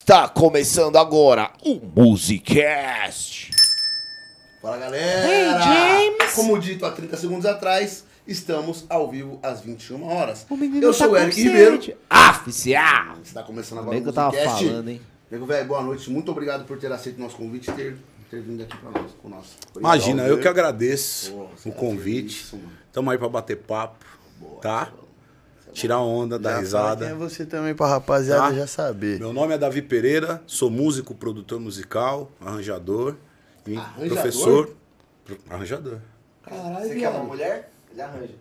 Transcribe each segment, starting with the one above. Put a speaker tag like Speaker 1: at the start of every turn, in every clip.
Speaker 1: Está começando agora o Musicast.
Speaker 2: Fala galera!
Speaker 3: Hey, James!
Speaker 2: Como dito há 30 segundos atrás, estamos ao vivo às 21 horas.
Speaker 3: O menino
Speaker 2: Eu
Speaker 3: tá
Speaker 2: sou o Eric. Ribeiro.
Speaker 1: Oficial.
Speaker 2: Está começando agora
Speaker 4: Bem
Speaker 2: o
Speaker 4: que eu tava
Speaker 2: Musicast.
Speaker 4: falando, hein?
Speaker 2: Nego velho, boa noite. Muito obrigado por ter aceito o nosso convite e ter, ter vindo aqui para nós. Com nós.
Speaker 5: Imagina, eu
Speaker 2: viu?
Speaker 5: que agradeço o
Speaker 2: é
Speaker 5: convite. Tamo aí pra bater papo, tá? Tirar onda, dar
Speaker 6: Já Quem é
Speaker 5: risada.
Speaker 6: você também pra rapaziada
Speaker 5: Tá.
Speaker 6: já saber.
Speaker 5: Meu nome é Davi Pereira, sou músico, produtor musical, arranjador e
Speaker 2: Arranjador?
Speaker 5: professor. Pro- Arranjador.
Speaker 2: Caralho,
Speaker 4: Você quer uma mulher? Ele arranja.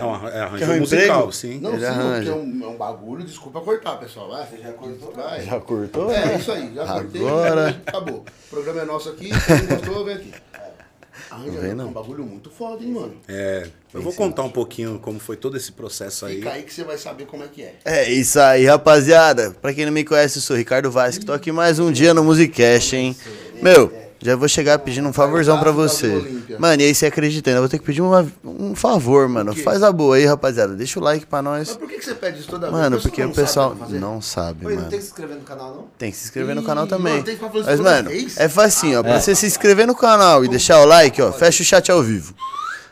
Speaker 5: Não, é
Speaker 6: Quer
Speaker 5: arranjador
Speaker 6: um
Speaker 5: musical,
Speaker 6: emprego?
Speaker 5: sim.
Speaker 2: Não,
Speaker 6: Ele
Speaker 2: sim,
Speaker 6: arranja.
Speaker 2: porque é um, é um bagulho. Desculpa cortar, pessoal. Vai.
Speaker 4: Você já cortou?
Speaker 2: Vai.
Speaker 6: Já cortou?
Speaker 2: É, isso aí, já cortei.
Speaker 6: Agora.
Speaker 2: Acabou. O programa é nosso aqui. Quem gostou, vem aqui.
Speaker 6: Vem,
Speaker 2: é
Speaker 6: não.
Speaker 2: um bagulho muito foda, hein, mano.
Speaker 5: É, eu vou contar um pouquinho como foi todo esse processo aí.
Speaker 2: Fica aí que você vai saber como é que é.
Speaker 6: É isso aí, rapaziada. Pra quem não me conhece, eu sou Ricardo Vaz, que tô aqui mais um dia no Musicast, hein? Meu, já vou chegar pedindo um favorzão pra você. Mano, e aí você acredita, ainda vou ter que pedir uma- um favor, mano. Faz a boa aí, rapaziada. Deixa o like pra
Speaker 2: Mas
Speaker 6: nós.
Speaker 2: por que que você pede isso toda vez?
Speaker 6: Mano, porque o pessoal não sabe,
Speaker 4: Oi, não
Speaker 6: mano.
Speaker 4: tem que se inscrever no canal, não?
Speaker 6: Tem que se inscrever no
Speaker 2: Ih,
Speaker 6: canal também.
Speaker 2: mano, tem que isso
Speaker 6: Mas,
Speaker 2: toda
Speaker 6: mano,
Speaker 2: vez?
Speaker 6: é facinho, ó. Pra você se inscrever no canal e deixar o like, ó, fecha o chat ao vivo.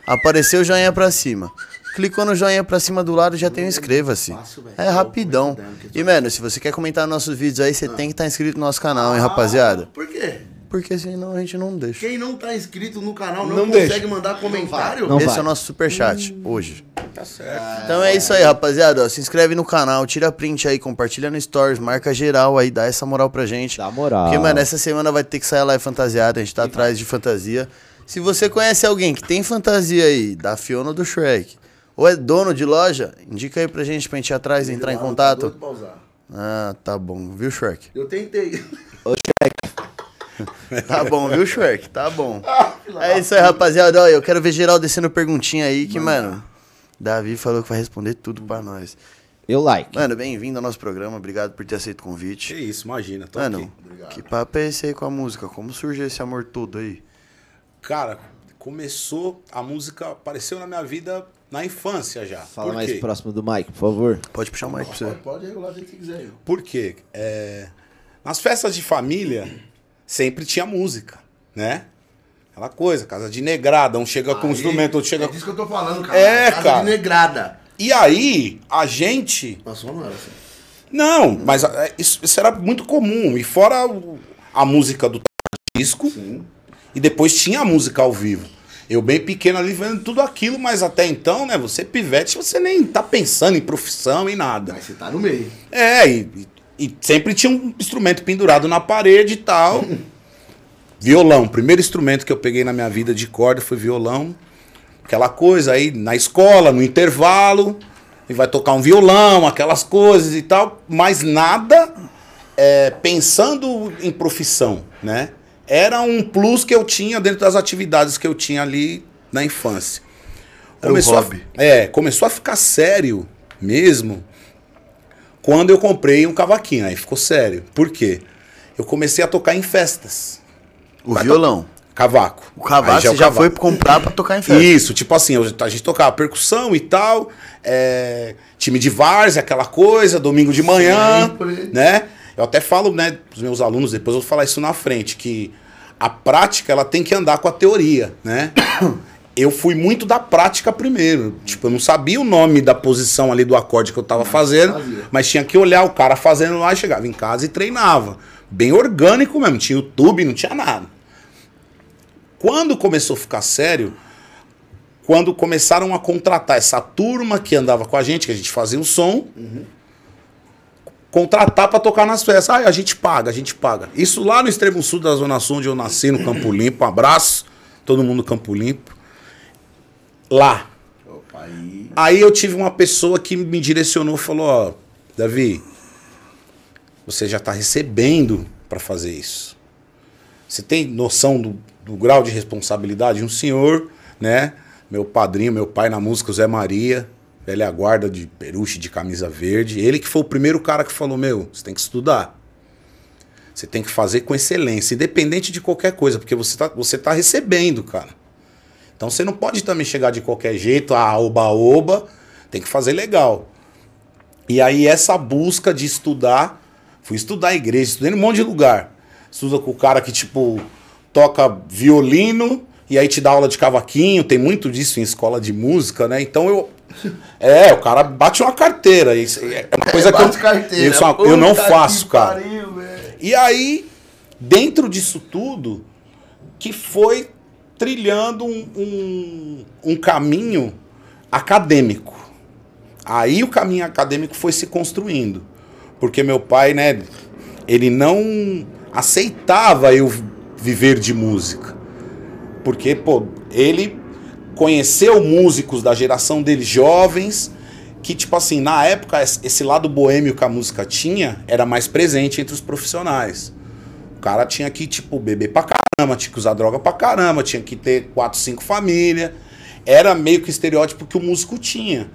Speaker 6: Apareceu o joinha pra cima. Clicou no joinha pra cima do lado, já tem o inscreva-se.
Speaker 2: Fácil, velho.
Speaker 6: É rapidão. E, mano, se você quer comentar nossos vídeos aí, você tem que estar inscrito no nosso canal, hein, rapaziada?
Speaker 2: Por quê?
Speaker 6: Porque senão a gente não deixa.
Speaker 2: Quem não tá inscrito no canal não,
Speaker 5: Não
Speaker 2: consegue
Speaker 5: deixa.
Speaker 2: mandar comentário?
Speaker 4: Não
Speaker 6: Esse
Speaker 4: vai.
Speaker 6: é o nosso superchat, hoje.
Speaker 5: Tá certo.
Speaker 6: Então é isso aí, rapaziada. ó, se inscreve no canal, tira print aí, compartilha no Stories, marca geral aí, dá essa moral pra gente.
Speaker 4: Dá moral.
Speaker 6: Porque, mano, essa semana vai ter que sair a live fantasiada, a gente tá atrás de fantasia. Se você conhece alguém que tem fantasia aí, da Fiona ou do Shrek, ou é dono de loja, indica aí pra gente pra gente ir atrás, entrar em
Speaker 2: Ah,
Speaker 6: contato. Ah, tá bom, viu, Shrek?
Speaker 2: Eu tentei.
Speaker 6: Tá bom, viu, Shrek? Tá bom. É isso aí, rapaziada. Ó, eu quero ver geral descendo perguntinha aí, que, mano, Davi falou que vai responder tudo pra nós.
Speaker 4: Eu like.
Speaker 6: Mano, bem-vindo ao nosso programa, obrigado por ter aceito o
Speaker 5: Que
Speaker 6: convite.
Speaker 5: isso, imagina, tô
Speaker 6: Mano,
Speaker 5: aqui.
Speaker 6: que papo é esse aí com a música? Como surgiu esse amor todo aí?
Speaker 5: Cara, começou, a música apareceu na minha vida na infância já.
Speaker 4: Fala
Speaker 5: Por
Speaker 4: mais
Speaker 5: quê?
Speaker 4: próximo do Mike, por favor.
Speaker 6: Pode puxar o mic pra você.
Speaker 2: Pode, pode regular do jeito que quiser.
Speaker 5: Por quê? É, nas festas de família, sempre tinha música, né? Aquela coisa, casa de negrada, um chega com um
Speaker 2: Aí,
Speaker 5: instrumento, outro chega
Speaker 2: É
Speaker 5: com...
Speaker 2: disso que eu tô falando, cara.
Speaker 5: É,
Speaker 2: Casa
Speaker 5: cara.
Speaker 2: de negrada.
Speaker 5: E aí, a gente...
Speaker 2: Nossa, não era assim.
Speaker 5: Não, mas é, isso, isso era muito comum. E fora a música do disco,
Speaker 2: Sim.
Speaker 5: e depois tinha a música ao vivo. Eu bem pequeno ali vendo tudo aquilo, mas até então, né, você pivete, você nem tá pensando em profissão, em nada.
Speaker 2: Mas você tá no meio.
Speaker 5: É, e, e- e sempre tinha um instrumento pendurado na parede e tal. violão, primeiro instrumento que eu peguei na minha vida de corda foi violão. Aquela coisa aí na escola, no intervalo, e vai tocar um violão, aquelas coisas e tal, mas nada é, pensando em profissão, né? Era um plus que eu tinha dentro das atividades que eu tinha ali na infância.
Speaker 6: Era um
Speaker 5: a-
Speaker 6: hobby.
Speaker 5: é, começou a ficar sério mesmo quando eu comprei um cavaquinho. Aí ficou sério. Por quê? Eu comecei a tocar em festas.
Speaker 6: O violão.
Speaker 5: Cavaco.
Speaker 6: O cavaco você
Speaker 5: é o
Speaker 6: já
Speaker 5: cavaco.
Speaker 6: foi comprar pra tocar em festa.
Speaker 5: Isso, tipo assim, eu- a gente tocava percussão e tal, é, time de várzea, aquela coisa, domingo de manhã,
Speaker 2: Sempre.
Speaker 5: né? Eu até falo, né, pros meus alunos, depois eu vou falar isso na frente, que a prática, ela tem que andar com a teoria, né? Eu fui muito da prática primeiro. Tipo, eu não sabia o nome da posição ali do acorde que eu tava fazendo, mas tinha que olhar o cara fazendo lá, chegava em casa e treinava. Bem orgânico mesmo, tinha YouTube, não tinha nada. Quando começou a ficar sério, quando começaram a contratar essa turma que andava com a gente, que a gente fazia o som, contratar para tocar nas festas. Ah, a gente paga, a gente paga. Isso lá no extremo sul da Zona Sul, onde eu nasci, no Campo Limpo. Um abraço, todo mundo Campo Limpo. Lá.
Speaker 2: Opa, aí.
Speaker 5: Aí eu tive uma pessoa que me direcionou e falou: Ó, Davi, você já está recebendo para fazer isso. Você tem noção do, do grau de responsabilidade? Um senhor, né? Meu padrinho, meu pai na música, o Zé Maria, velha guarda de peruche de camisa verde. Ele que foi o primeiro cara que falou: Meu, você tem que estudar. Você tem que fazer com excelência, independente de qualquer coisa, porque você está você tá recebendo, cara. Então você não pode também chegar de qualquer jeito, ah, oba-oba, tem que fazer legal. E aí essa busca de estudar Fui estudar em igreja, estudei em um monte de lugar. Estuda com o cara que, tipo, toca violino e aí te dá aula de cavaquinho, tem muito disso em escola de música, né? Então eu. É, o cara bate uma carteira. Isso é uma coisa que eu,
Speaker 2: carteira.
Speaker 5: isso é eu não faço, cara.
Speaker 2: pariu.
Speaker 5: E aí, dentro disso tudo, que foi trilhando um, um, um caminho acadêmico. Aí o caminho acadêmico foi se construindo. Porque meu pai, né, ele não aceitava eu viver de música. Porque, pô, ele conheceu músicos da geração dele jovens, que, tipo assim, na época, es- esse lado boêmio que a música tinha era mais presente entre os profissionais. Cara tinha que, tipo, beber pra caramba, tinha que usar droga pra caramba, tinha que ter quatro, cinco famílias. Era meio que estereótipo que o músico tinha.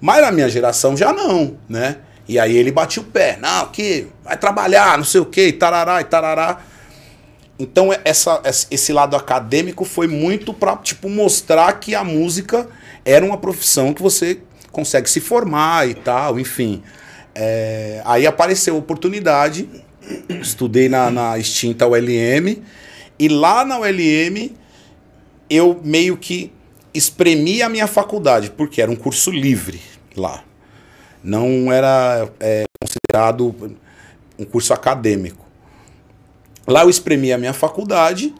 Speaker 5: Mas na minha geração já não, né? E aí ele batia o pé. Não, que vai trabalhar, não sei o quê, e tarará, e tarará. Então essa, esse lado acadêmico foi muito pra, tipo, mostrar que a música era uma profissão que você consegue se formar e tal, enfim. É, aí apareceu a oportunidade, estudei na, na extinta ULM, e lá na ULM eu meio que espremi a minha faculdade, porque era um curso livre lá. Não era é, considerado um curso acadêmico. Lá eu espremi a minha faculdade,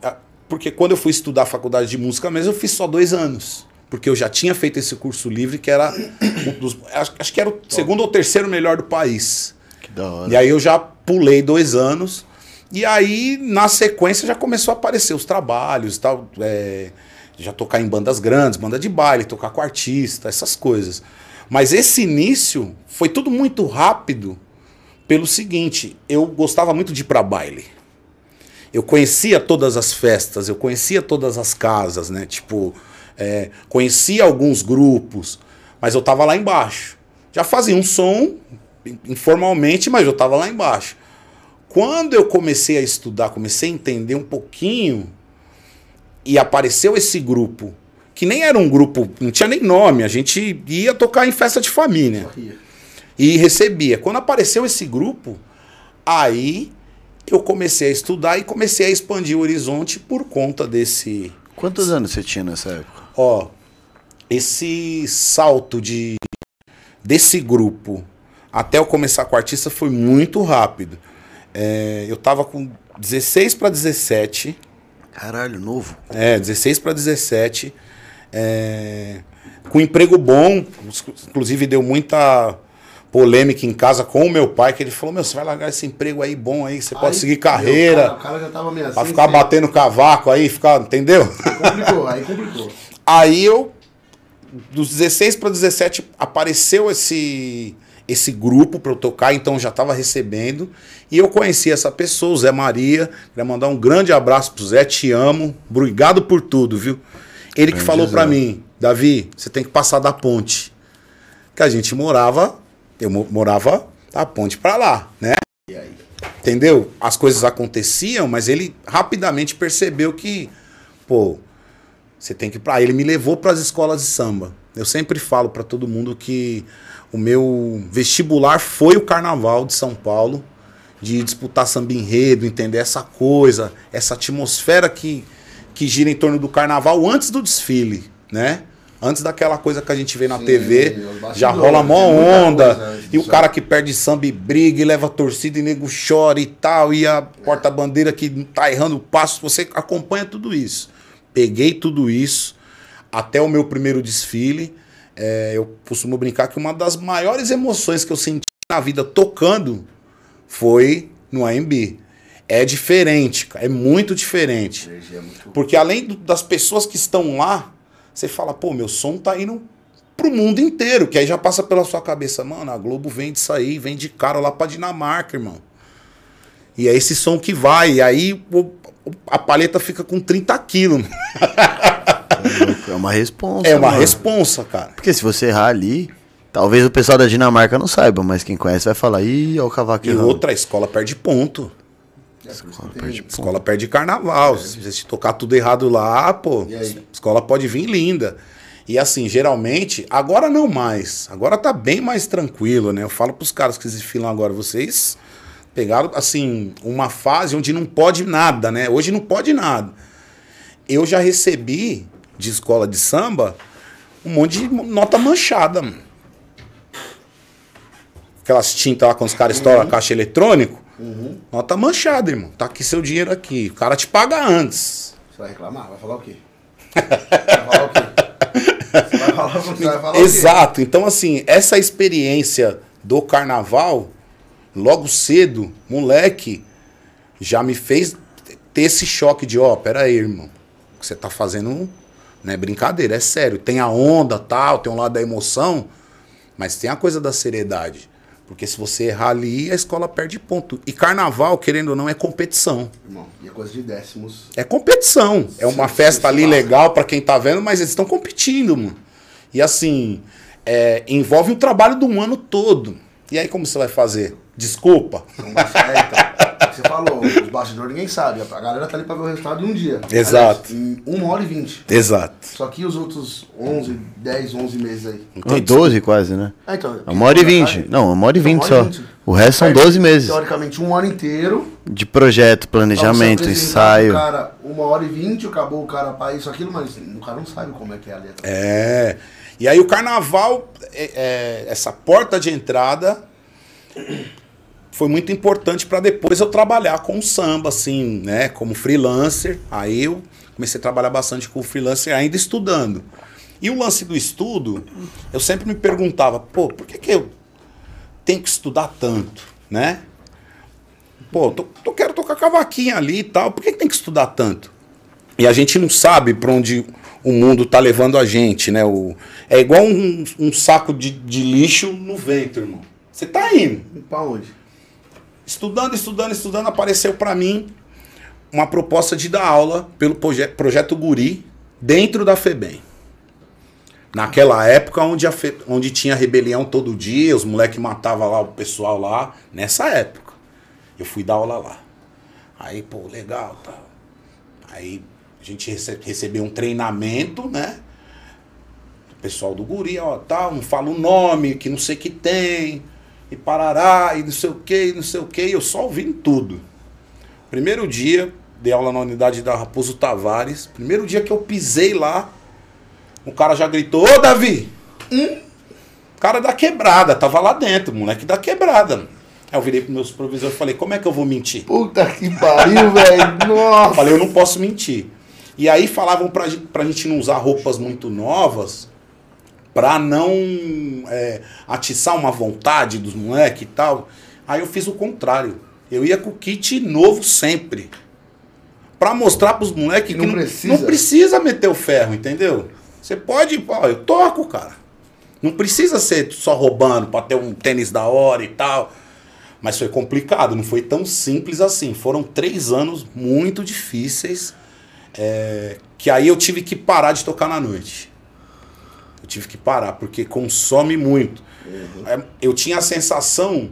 Speaker 5: porque quando eu fui estudar a faculdade de música mesmo, eu fiz só dois anos. Porque eu já tinha feito esse curso livre, que era um dos. Acho, acho que era o segundo ou terceiro melhor do país. E aí eu já pulei dois anos. E aí, na sequência, já começou a aparecer os trabalhos e tal. é, já tocar em bandas grandes, banda de baile, tocar com artista, essas coisas. Mas esse início foi tudo muito rápido pelo seguinte, eu gostava muito de ir pra baile. Eu conhecia todas as festas, eu conhecia todas as casas, né? Tipo, é, conhecia alguns grupos, mas eu tava lá embaixo. Já fazia um som informalmente, mas eu tava lá embaixo. Quando eu comecei a estudar, comecei a entender um pouquinho, e apareceu esse grupo, que nem era um grupo, não tinha nem nome, a gente ia tocar em festa de família e recebia. Quando apareceu esse grupo, aí eu comecei a estudar e comecei a expandir o horizonte por conta desse,
Speaker 6: Quantos anos você tinha nessa época?
Speaker 5: ó, esse salto de desse grupo até eu começar com o artista foi muito rápido. É, eu tava com 16 para 17,
Speaker 6: Caralho, novo.
Speaker 5: é, 16 para 17, é, com emprego bom, inclusive deu muita polêmica em casa com o meu pai, que ele falou, meu, você vai largar esse emprego aí bom aí, você pode seguir carreira,
Speaker 2: cara, o cara já tava meio assim.
Speaker 5: pra ficar batendo cavaco aí, ficar, entendeu?
Speaker 2: Complicou, aí complicou.
Speaker 5: Aí eu, dos 16 para 17, apareceu esse esse grupo para eu tocar, então eu já estava recebendo. E eu conheci essa pessoa, o Zé Maria. Queria mandar um grande abraço pro Zé, te amo. Obrigado por tudo, viu? Ele que falou para mim, Davi, você tem que passar da ponte. Que a gente morava, eu mo- morava da ponte para lá, né? Entendeu? As coisas aconteciam, mas ele rapidamente percebeu que, pô, você tem que ir pra. Ele me levou para as escolas de samba. Eu sempre falo para todo mundo que o meu vestibular foi o Carnaval de São Paulo, de disputar samba enredo, entender essa coisa, essa atmosfera que, que gira em torno do Carnaval antes do desfile, né? Antes daquela coisa que a gente vê na
Speaker 2: Sim,
Speaker 5: TV, já rola mó
Speaker 2: tem muita
Speaker 5: onda.
Speaker 2: coisa
Speaker 5: E o
Speaker 2: disso.
Speaker 5: cara que perde samba e briga e leva a torcida e nego chora e tal, e a porta-bandeira que tá errando o passo, você acompanha tudo isso. Peguei tudo isso até o meu primeiro desfile. É, eu costumo brincar que uma das maiores emoções que eu senti na vida tocando foi no AMB. É diferente, cara, é muito diferente.
Speaker 2: Muito.
Speaker 5: Porque além do- das pessoas que estão lá, você fala, pô, meu som tá indo pro mundo inteiro. Que aí já passa pela sua cabeça, mano, a Globo vem disso aí, vem de cara lá pra Dinamarca, irmão. E é esse som que vai. E aí o- a paleta fica com 30 quilos.
Speaker 6: É uma responsa.
Speaker 5: É uma
Speaker 6: mano.
Speaker 5: responsa, cara.
Speaker 6: Porque se você errar ali, talvez o pessoal da Dinamarca não saiba, mas quem conhece vai falar, ih, olha o cavaco
Speaker 5: E
Speaker 6: errando."
Speaker 5: outra, a escola perde ponto.
Speaker 2: É, tem-
Speaker 6: perde
Speaker 5: A escola perde carnaval. Se você tocar tudo errado lá, pô, escola pode vir linda. E assim, geralmente, agora não mais. Agora tá bem mais tranquilo, né? Eu falo pros caras que desfilam agora, vocês Pegaram, assim, uma fase onde não pode nada, né? Hoje não pode nada. Eu já recebi de escola de samba um monte de nota manchada, mano. Aquelas tintas lá quando os caras estouram a caixa eletrônico. Nota manchada, irmão. Tá aqui seu dinheiro aqui. O cara te paga antes.
Speaker 2: Você vai reclamar? Vai falar o quê? Vai falar o quê? Você vai falar, você vai falar o quê?
Speaker 5: Exato. Então, assim, essa experiência do carnaval, logo cedo, moleque, já me fez ter esse choque de, ó, pera aí, irmão. O que você tá fazendo não é brincadeira, é sério. Tem a onda, tal, tem um lado da emoção, mas tem a coisa da seriedade. Porque se você errar ali, a escola perde ponto. E carnaval, querendo ou não, é competição.
Speaker 2: Irmão, e é coisa de décimos.
Speaker 5: É competição. É uma
Speaker 2: Sim,
Speaker 5: festa
Speaker 2: sim,
Speaker 5: ali
Speaker 2: sim.
Speaker 5: legal pra quem tá vendo, mas eles estão competindo, mano. E assim, é, envolve o trabalho de um ano todo. E aí como você vai fazer? Desculpa.
Speaker 2: Então, mas, é, então, o que você falou, os bastidores ninguém sabe. A galera tá ali pra ver o resultado em um dia.
Speaker 5: Exato.
Speaker 2: Aliás, em uma hora e vinte.
Speaker 5: Exato.
Speaker 2: Só que os outros 11, 10, 11 meses aí.
Speaker 6: Não, 12 quase, né?
Speaker 2: Ah, então,
Speaker 6: Uma hora e vinte. Não, uma hora e
Speaker 2: Então,
Speaker 6: vinte
Speaker 2: uma hora
Speaker 6: só.
Speaker 2: e vinte.
Speaker 6: O resto são
Speaker 2: Perde,
Speaker 6: 12 meses.
Speaker 2: Teoricamente, um ano inteiro.
Speaker 6: De projeto, planejamento,
Speaker 2: apresentar
Speaker 6: ensaio.
Speaker 2: pro cara uma hora e vinte, acabou o cara pra isso, aquilo, mas o cara não sabe como é que é a letra.
Speaker 5: É. E aí o carnaval, é- é, essa porta de entrada foi muito importante para depois eu trabalhar com o samba, assim, né? Como freelancer. Aí eu comecei a trabalhar bastante com o freelancer, ainda estudando. E o lance do estudo, eu sempre me perguntava, pô, por que, que eu tenho que estudar tanto, né? Pô, tô, tô- quero tocar cavaquinho ali e tal, por que, que tem que estudar tanto? E a gente não sabe para onde o mundo tá levando a gente, né? O, é igual um, um saco de, de lixo no vento, irmão. Você tá indo.
Speaker 2: Pra onde?
Speaker 5: Estudando, estudando, estudando, apareceu para mim uma proposta de dar aula pelo proje projeto Guri dentro da FEBEM. Naquela época onde, a Fe- onde tinha rebelião todo dia, os moleques matavam lá o pessoal lá, nessa época. Eu fui dar aula lá. Aí, pô, legal, tá. Aí a gente rece- recebeu um treinamento, né? O pessoal do guri, ó, tal, não fala o nome, que não sei o que tem, e parará, e não sei o que, e não sei o que, e eu só ouvindo tudo. Primeiro dia, dei aula na unidade da Raposo Tavares, primeiro dia que eu pisei lá, o cara já gritou, ô Davi! Hum? Cara da quebrada, tava lá dentro, moleque da quebrada. Aí eu virei pro meu supervisor e falei, como é que eu vou mentir?
Speaker 2: Puta que pariu, velho. Nossa.
Speaker 5: Falei, eu não posso mentir. E aí falavam pra, pra gente não usar roupas muito novas, pra não é, atiçar uma vontade dos moleques e tal. Aí eu fiz o contrário. Eu ia com o kit novo sempre. Pra mostrar pros moleques que
Speaker 2: Não precisa.
Speaker 5: não precisa meter o ferro, entendeu? Você pode, ó, eu toco, cara. Não precisa ser só roubando pra ter um tênis da hora e tal. Mas foi complicado, não foi tão simples assim. Foram três anos muito difíceis. é, que aí eu tive que parar de tocar na noite. Eu tive que parar, porque consome muito. É, Eu tinha a sensação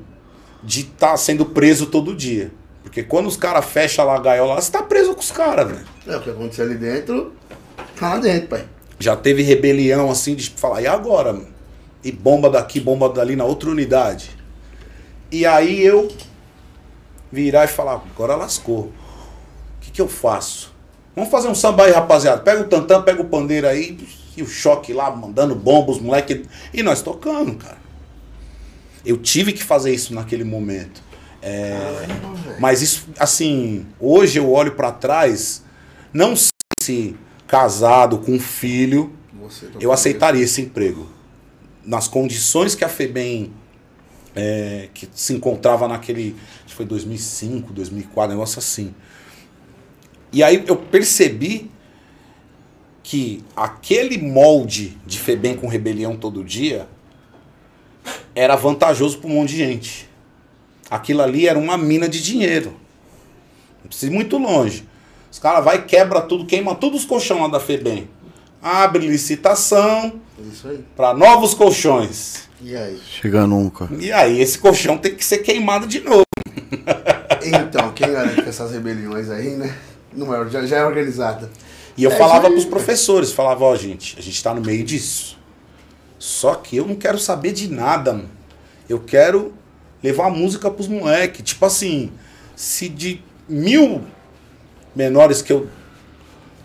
Speaker 5: de estar sendo preso todo dia. Porque quando os caras fecham lá a gaiola, você tá preso com os caras, velho.
Speaker 2: É, o que aconteceu ali dentro, tá lá dentro, pai.
Speaker 5: Já teve rebelião assim de falar, e agora? mano? E bomba daqui, bomba dali na outra unidade. E aí eu virar e falar, agora lascou. O que, que eu faço? Vamos fazer um samba aí, rapaziada. Pega o tantã, pega o pandeiro aí, e o choque lá, mandando bomba, os moleques. E nós tocando, cara. Eu tive que fazer isso naquele momento. É, mas isso, assim, hoje eu olho pra trás, não sei se casado com um filho,
Speaker 2: Você
Speaker 5: eu aceitaria esse emprego. Nas condições que a FEBEM é, que se encontrava naquele. Acho que foi 2005, 2004, negócio assim. E aí eu percebi que aquele molde de FEBEM com rebelião todo dia era vantajoso para um monte de gente. Aquilo ali era uma mina de dinheiro. Não precisa ir muito longe. Os caras vai quebra tudo, queima todos os colchões lá da FEBEM. Abre licitação
Speaker 2: aí.
Speaker 5: para novos colchões.
Speaker 2: E aí?
Speaker 6: Chega nunca.
Speaker 5: E aí esse colchão tem que ser queimado de novo.
Speaker 2: Então, quem garante que essas rebeliões aí, né? Não é, já, já é organizada.
Speaker 5: E eu
Speaker 2: É
Speaker 5: falava
Speaker 2: aí.
Speaker 5: pros professores, falava, ó, gente, a gente tá no meio disso. Só que eu não quero saber de nada, mano. Eu quero levar música pros moleques. Tipo assim, se de mil menores que eu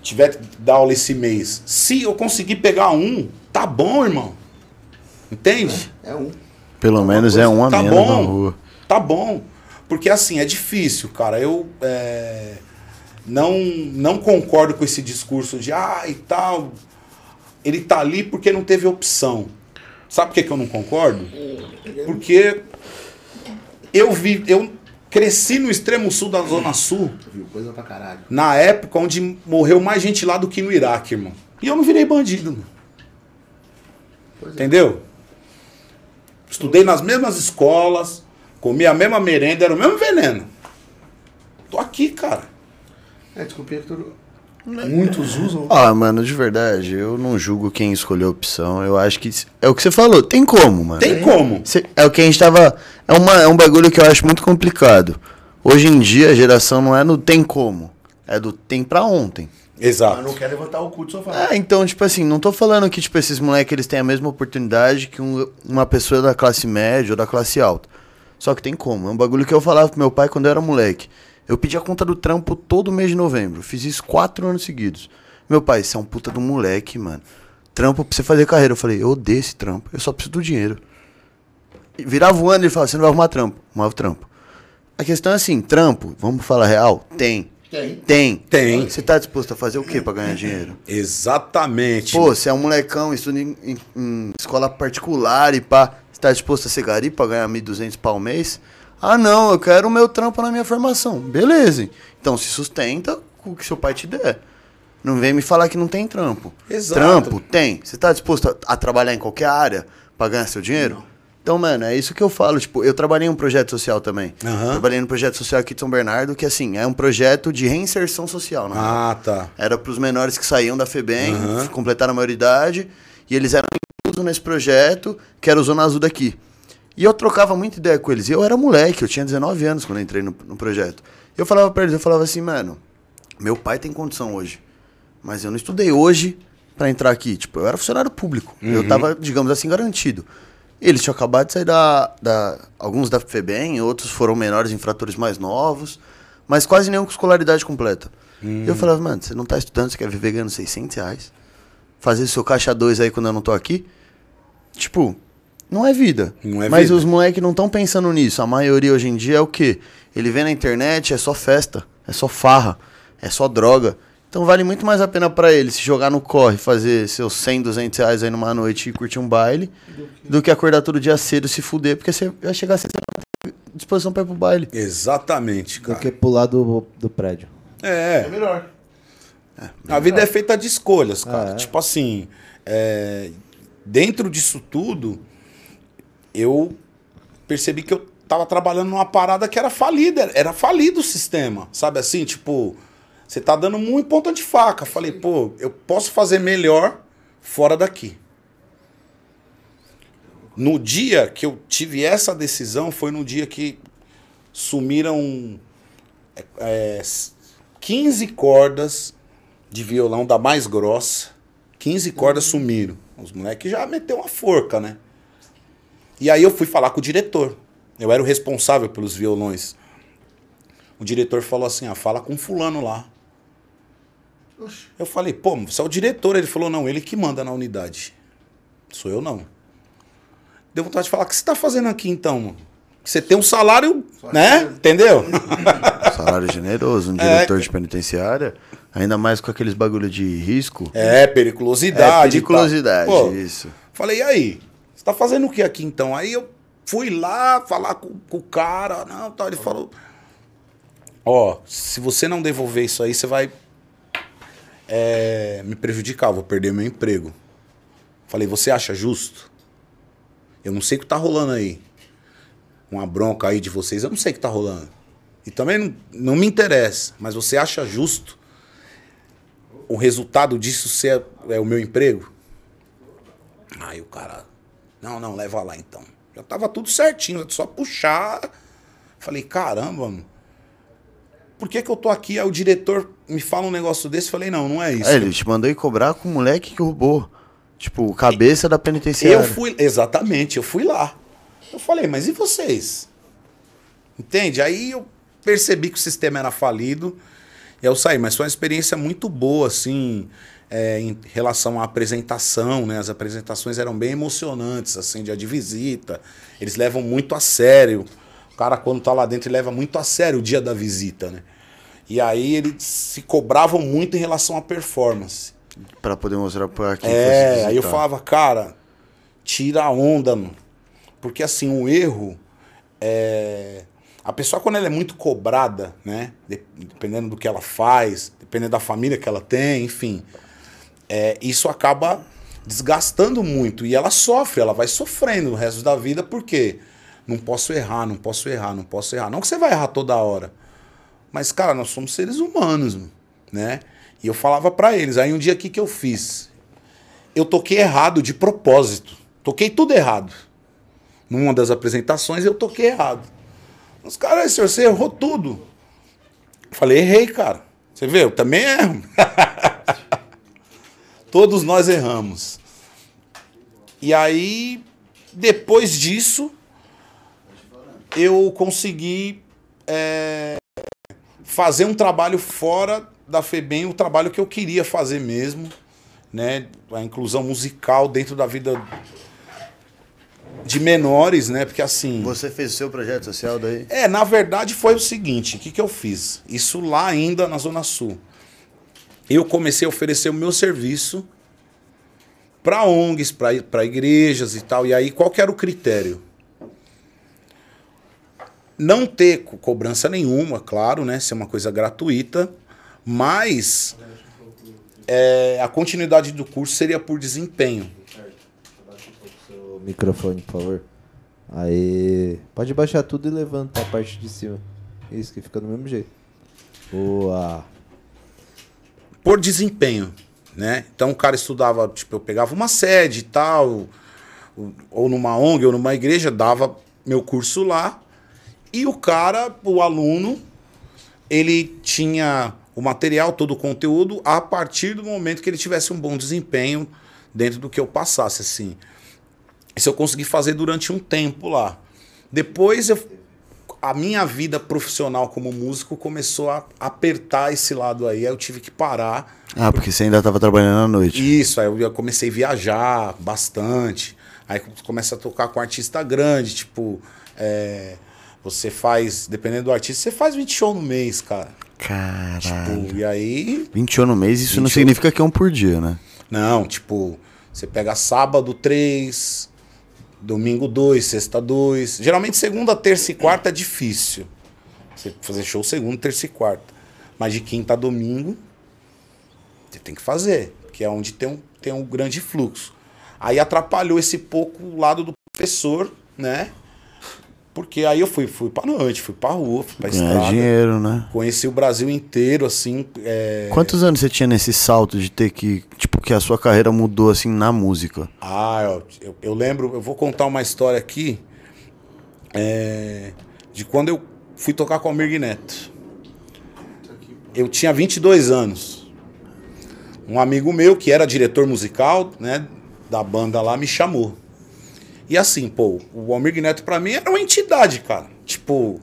Speaker 5: tiver que dar aula esse mês, se eu conseguir pegar um, tá bom, irmão. Entende?
Speaker 2: É um.
Speaker 6: Pelo menos é um a
Speaker 5: tá
Speaker 6: menos
Speaker 5: bom.
Speaker 6: na rua.
Speaker 5: Tá bom. Porque assim, é difícil, cara. Eu é, não, não concordo com esse discurso de ah e tal. Ele tá ali porque não teve opção. Sabe por que, que eu não concordo? Porque eu vi, eu cresci no extremo sul da Zona Sul,
Speaker 2: Viu? Coisa pra caralho.
Speaker 5: na época onde morreu mais gente lá do que no Iraque, irmão. E eu não virei bandido, mano.
Speaker 2: Pois é.
Speaker 5: Entendeu? Estudei nas mesmas escolas, comi a mesma merenda, era o mesmo veneno. Tô aqui, cara.
Speaker 2: É, desculpa, muitos usam.
Speaker 6: Ah, mano, de verdade, eu não julgo quem escolheu a opção. Eu acho que é o que você falou, tem como, mano.
Speaker 5: Tem como.
Speaker 6: Cê- É o que a gente tava. É, uma, é um bagulho que eu acho muito complicado. Hoje em dia a geração não é no tem como, é do tem pra ontem.
Speaker 2: Mas
Speaker 5: Exato.
Speaker 2: não quer levantar o cu do sofá.
Speaker 6: É, então, tipo assim, não tô falando que, tipo, esses moleques eles têm a mesma oportunidade que um- uma pessoa da classe média ou da classe alta. Só que tem como. É um bagulho que eu falava pro meu pai quando eu era moleque. Eu pedi a conta do trampo todo mês de novembro. Fiz isso quatro anos seguidos. Meu pai, você é um puta do moleque, mano. Trampo pra você fazer carreira. Eu falei, eu odeio esse trampo. Eu só preciso do dinheiro. E virava o ano e ele falava, você não vai arrumar trampo. Arrumava trampo. A questão é assim, trampo, vamos falar real? Tem.
Speaker 2: Tem.
Speaker 6: Tem.
Speaker 5: Tem.
Speaker 6: Você tá disposto a fazer o quê pra ganhar dinheiro?
Speaker 5: Exatamente.
Speaker 6: Pô, você é um molecão, estuda em, em- em escola particular e pá, você tá disposto a ser gari pra ganhar 1.200 pau mês? Ah, não, eu quero o meu trampo na minha formação. Beleza. Então se sustenta com o que seu pai te der. Não vem me falar que não tem trampo.
Speaker 5: Exato.
Speaker 6: Trampo, tem. Você tá disposto a, a trabalhar em qualquer área pra ganhar seu dinheiro? Então, mano, é isso que eu falo. Tipo, eu trabalhei em um projeto social também.
Speaker 5: Aham.
Speaker 6: Trabalhei no projeto social aqui de São Bernardo, que assim, é um projeto de reinserção social, né?
Speaker 5: Ah, tá.
Speaker 6: Era para os menores que saíam da FEBEM, completaram a maioridade, e eles eram inclusos nesse projeto, que era o Zona Azul daqui. E eu trocava muita ideia com eles. E eu era moleque, eu tinha 19 anos quando eu entrei no, no projeto. Eu falava para eles, eu falava assim, mano, meu pai tem condição hoje, mas eu não estudei hoje para entrar aqui. Tipo, eu era funcionário público. Eu tava, digamos assim, garantido. Eles tinham acabado de sair da, da. Alguns da FEBEM, outros foram menores infratores mais novos, mas quase nenhum com escolaridade completa. E eu falava, mano, você não tá estudando, você quer viver ganhando 600 reais? Fazer seu caixa 2 aí quando eu não tô aqui? Tipo, não é vida.
Speaker 5: Não é
Speaker 6: mas
Speaker 5: vida.
Speaker 6: os moleques não estão pensando nisso. A maioria hoje em dia é o quê? Ele vê na internet, é só festa, é só farra, é só droga. Então vale muito mais a pena pra ele se jogar no corre, fazer seus 100, 200 reais aí numa noite e curtir um baile, do que acordar todo dia cedo e se fuder, porque você vai chegar sem disposição pra ir pro baile.
Speaker 5: Exatamente,
Speaker 4: Do
Speaker 5: cara.
Speaker 4: que pular do, do prédio.
Speaker 5: É.
Speaker 2: É melhor.
Speaker 5: A vida é feita de escolhas, cara.
Speaker 4: É.
Speaker 5: Tipo assim, é, dentro disso tudo, eu percebi que eu tava trabalhando numa parada que era falida. era- falido o sistema, sabe assim? Tipo, você tá dando muito ponta de faca. Falei, pô, eu posso fazer melhor fora daqui. No dia que eu tive essa decisão, foi no dia que sumiram é, 15 cordas de violão da mais grossa. 15 cordas sumiram. Os moleques já meteu uma forca, né? E aí eu fui falar com o diretor. Eu era o responsável pelos violões. O diretor falou assim: ah, fala com fulano lá. Eu falei, pô, você é o diretor. Ele falou, não, ele que manda na unidade. Sou eu não. Deu vontade de falar, o que você tá fazendo aqui então, mano? Você tem um salário, né? Entendeu?
Speaker 6: Salário generoso, um
Speaker 5: É.
Speaker 6: diretor de penitenciária, ainda mais com aqueles bagulho de risco.
Speaker 5: É, periculosidade.
Speaker 6: É, periculosidade.
Speaker 5: Pô,
Speaker 6: isso.
Speaker 5: Falei, e aí? Você tá fazendo o que aqui então? Aí eu fui lá falar com, com o cara, não, tal. Ele falou: Ó, se você não devolver isso aí, você vai é, me prejudicar, vou perder meu emprego. Falei, você acha justo? Eu não sei o que tá rolando aí. Uma bronca aí de vocês, eu não sei o que tá rolando. E também não, não me interessa, mas você acha justo o resultado disso ser é, o meu emprego? Aí o cara, não, não, leva lá então. Já tava tudo certinho, só puxar. Falei, caramba, mano. Por que, que eu tô aqui? Aí o diretor me fala um negócio desse. Falei, não, não é isso.
Speaker 6: É, ele te mandou ir cobrar com o moleque que roubou. Tipo, cabeça da penitenciária.
Speaker 5: Eu fui, exatamente, eu fui lá. Eu falei, mas e vocês? Entende? Aí eu percebi que o sistema era falido e eu saí. Mas foi uma experiência muito boa, assim, é, em relação à apresentação, né? As apresentações eram bem emocionantes, assim, dia de visita. Eles levam muito a sério. O cara, quando tá lá dentro, ele leva muito a sério o dia da visita, né? E aí eles se cobravam muito em relação à performance.
Speaker 6: Pra poder mostrar pra quem
Speaker 5: É, aí eu falava, cara, tira a onda, mano. Porque assim, o erro é. A pessoa, quando ela é muito cobrada, né? de- Dependendo do que ela faz, dependendo da família que ela tem, enfim. É, isso acaba desgastando muito. E ela sofre, ela vai sofrendo o resto da vida, porque não posso errar, não posso errar, não posso errar. Não que você vai errar toda hora. Mas, cara, nós somos seres humanos, mano, né? E eu falava pra eles. Aí um dia, o que, que eu fiz? Eu toquei errado de propósito. Toquei tudo errado. Numa das apresentações eu toquei errado. Os caras, senhor, você errou tudo. Eu falei, errei, cara. Você vê, eu também erro. Todos nós erramos. E aí, depois disso, eu consegui é, fazer um trabalho fora da FEBEM, o trabalho que eu queria fazer mesmo, né? A inclusão musical dentro da vida de menores, né? Porque assim.
Speaker 6: Você fez o seu projeto social daí?
Speaker 5: É, na verdade foi o seguinte, o que, que eu fiz? Isso lá ainda na Zona Sul. Eu comecei a oferecer o meu serviço para ONGs, para igrejas e tal. E aí, qual que era o critério? Não ter co- cobrança nenhuma, claro, né? Ser uma coisa gratuita, mas é, a continuidade do curso seria por desempenho.
Speaker 4: O microfone, por favor. Aí. Pode baixar tudo e levanta a parte de cima. Isso que fica do mesmo jeito. Boa.
Speaker 5: Por desempenho, né? Então o cara estudava, tipo, eu pegava uma sede e tal, ou- numa ONG ou numa igreja, dava meu curso lá, e o cara, o aluno, ele tinha o material, todo o conteúdo, a partir do momento que ele tivesse um bom desempenho dentro do que eu passasse, assim. Isso eu consegui fazer durante um tempo lá. Depois eu, a minha vida profissional como músico começou a apertar esse lado aí, aí eu tive que parar.
Speaker 6: Ah, porque você ainda tava trabalhando à noite.
Speaker 5: Isso, aí eu comecei a viajar bastante. Aí começa a tocar com artista grande, tipo, é, você faz, dependendo do artista, você faz 20 shows no mês, cara.
Speaker 6: Caralho.
Speaker 5: Tipo, e aí
Speaker 6: 20 shows no mês, isso não
Speaker 5: 20
Speaker 6: significa que é um por dia, né?
Speaker 5: Não, tipo, você pega sábado 3, domingo 2, sexta 2. Geralmente segunda, terça e quarta é difícil. Você fazer show segunda, terça e quarta. Mas de quinta a domingo, você tem que fazer, que é onde tem um, tem um grande fluxo. Aí atrapalhou esse pouco o lado do professor, né? Porque aí eu fui, fui pra noite, fui pra rua, fui pra
Speaker 6: Ganhar
Speaker 5: estrada.
Speaker 6: dinheiro, né?
Speaker 5: Conheci o Brasil inteiro, assim. é,
Speaker 6: Quantos anos você tinha nesse salto de ter que. Tipo, que a sua carreira mudou assim na música?
Speaker 5: Ah, eu, eu, eu lembro, eu vou contar uma história aqui é, de quando eu fui tocar com o Almir Neto. Eu tinha 22 anos. Um amigo meu, que era diretor musical né, da banda lá, me chamou. E assim, pô, o Almir Neto pra mim era uma entidade, cara. Tipo,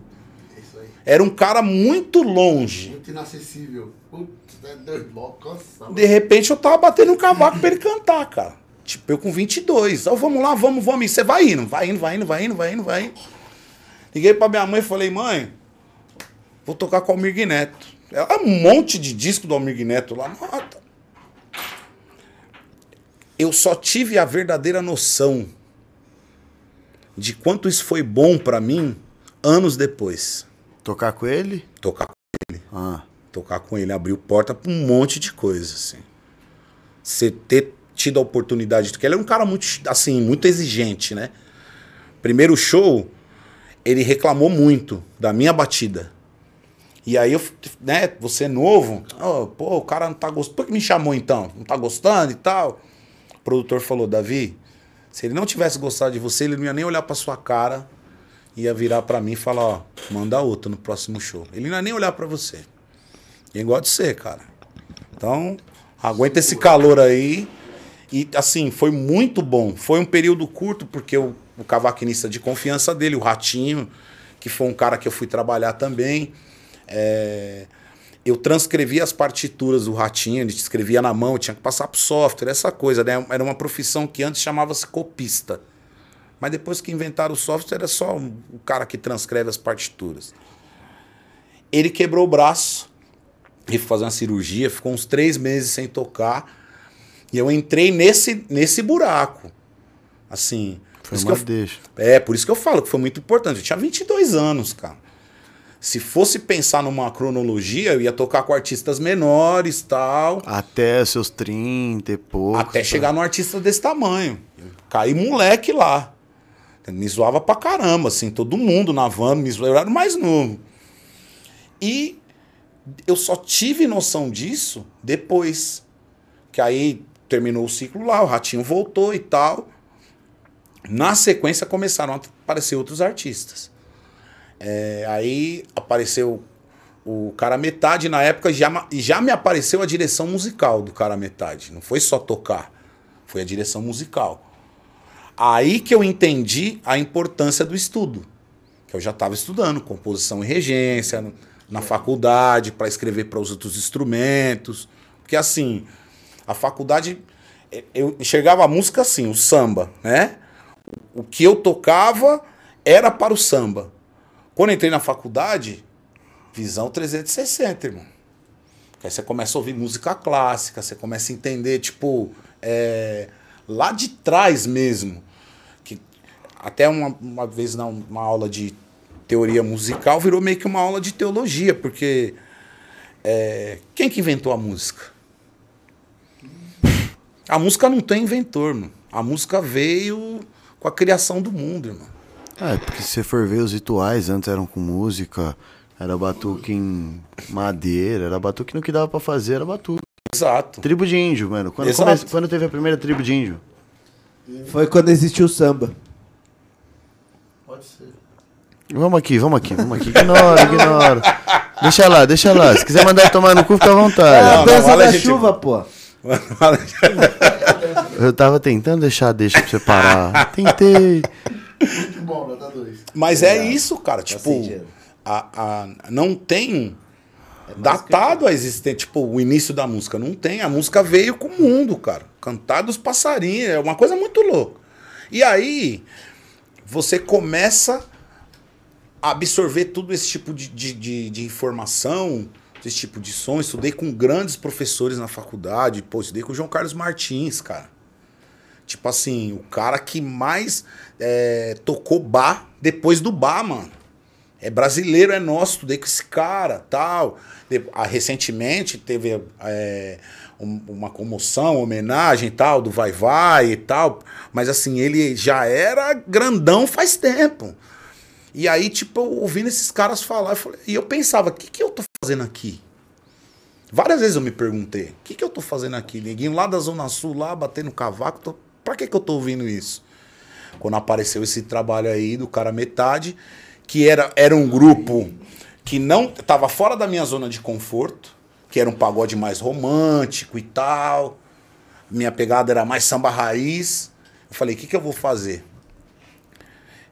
Speaker 2: É
Speaker 5: era um cara muito longe.
Speaker 2: Muito inacessível. Putz, é doido, locoção.
Speaker 5: De repente eu tava batendo um cavaco pra ele cantar, cara. Tipo, eu com 22. Ó, vamos lá, vamos, vamos. Você vai indo, vai indo, vai indo, vai indo, vai indo, vai indo. Liguei pra minha mãe e falei, mãe, vou tocar com o Almir Neto. Ela, um monte de disco do Almir Neto lá. Nota. Eu só tive a verdadeira noção de quanto isso foi bom pra mim anos depois.
Speaker 6: Tocar com ele?
Speaker 5: Tocar
Speaker 6: Ah.
Speaker 5: tocar com ele abriu porta pra um monte de coisa, assim. Você ter tido a oportunidade, porque ele é um cara muito, assim, muito exigente, né? Primeiro show, ele reclamou muito da minha batida. E aí eu, né, você é novo, "Ô, pô, o cara não tá gostando. Por que me chamou então? Não tá gostando e tal? O produtor falou, Davi, se ele não tivesse gostado de você, ele não ia nem olhar pra sua cara, ia virar pra mim e falar, ó, manda outra no próximo show. Ele não ia nem olhar pra você. Quem gosta de ser, cara. Então, aguenta esse calor aí. E, assim, foi muito bom. Foi um período curto, porque o, o cavaquinista de confiança dele, o Ratinho, que foi um cara que eu fui trabalhar também. É, eu transcrevia as partituras do Ratinho, ele escrevia na mão, tinha que passar pro software, essa coisa, né? Era uma profissão que antes chamava-se copista. Mas depois que inventaram o software, era só o cara que transcreve as partituras. Ele quebrou o braço, e fazer uma cirurgia, ficou uns três meses sem tocar. E eu entrei nesse, nesse buraco. Assim.
Speaker 6: Foi uma
Speaker 5: eu-
Speaker 6: deixa.
Speaker 5: é, por isso que eu falo que foi muito importante. Eu tinha 22 anos, cara. Se fosse pensar numa cronologia, eu ia tocar com artistas menores tal.
Speaker 6: Até seus 30 e pouco.
Speaker 5: Até chegar num artista desse tamanho. Caí moleque lá. Me zoava pra caramba, assim, todo mundo na van, me zoava, eu era o mais novo. E eu só tive noção disso depois. Que aí terminou o ciclo lá, o Ratinho voltou e tal. Na sequência começaram a aparecer outros artistas. É, aí apareceu o Cara Metade, na época já, e já me apareceu a direção musical do Cara Metade. Não foi só tocar, foi a direção musical. Aí que eu entendi a importância do estudo. Que eu já estava estudando composição e regência na faculdade, para escrever para os outros instrumentos. Porque assim, a faculdade, eh, eu enxergava a música assim, o samba, né? O que eu tocava era para o samba. Quando entrei na faculdade, visão 360, irmão. Porque Aí você começa a ouvir música clássica, você começa a entender, tipo, é, lá de trás mesmo. Que até uma, uma vez na uma aula de teoria musical virou meio que uma aula de teologia, porque é, quem que inventou a música? A música não tem inventor, mano. A música veio com a criação do mundo, irmão.
Speaker 6: É, porque se você for ver os rituais, antes eram com música, era batuque em madeira, era batuque no que dava pra fazer, era batuque.
Speaker 5: Exato.
Speaker 6: Tribo de índio, mano. Quando,
Speaker 5: Exato.
Speaker 6: come- quando teve a primeira tribo de índio?
Speaker 4: Foi quando existiu o samba.
Speaker 2: Pode ser.
Speaker 6: Vamos aqui, vamos aqui, vamos aqui. Ignora, ignora. Deixa lá, deixa lá. Se quiser mandar tomar no cu, fica à
Speaker 4: É
Speaker 6: vontade.
Speaker 4: a
Speaker 5: não,
Speaker 4: dança
Speaker 5: a
Speaker 4: da
Speaker 5: gente-
Speaker 4: chuva, pô.
Speaker 6: Eu tava tentando deixar, deixa pra você parar. Tentei.
Speaker 2: Muito bom, nota 2.
Speaker 5: Mas é isso, cara. Tipo,
Speaker 4: sentindo.
Speaker 5: a, a, não tem datado a existência, tipo, o início da música. Não tem. A música veio com o mundo, cara. Cantar dos passarinhos. É uma coisa muito louca. E aí, você começa a absorver tudo esse tipo de, de, de, de informação, esse tipo de som. Estudei com grandes professores na faculdade. Pô, estudei com o João Carlos Martins, cara. Tipo assim, o cara que mais é, tocou bar depois do bar, mano. É brasileiro, é nosso, estudei com esse cara, tal. Ah, recentemente teve é, um- uma comoção, homenagem tal, do Vai Vai e tal. Mas assim, ele já era grandão faz tempo. E aí, tipo, ouvindo esses caras falar, eu falei- e eu pensava, o que, que eu tô fazendo aqui? Várias vezes eu me perguntei, o que, que eu tô fazendo aqui? Neguinho lá da Zona Sul, lá, batendo cavaco, tô... pra que, que eu tô ouvindo isso? Quando apareceu esse trabalho aí do cara metade, que era, era um grupo que não tava fora da minha zona de conforto, que era um pagode mais romântico e tal. Minha pegada era mais samba raiz. Eu falei, o que, que eu vou fazer?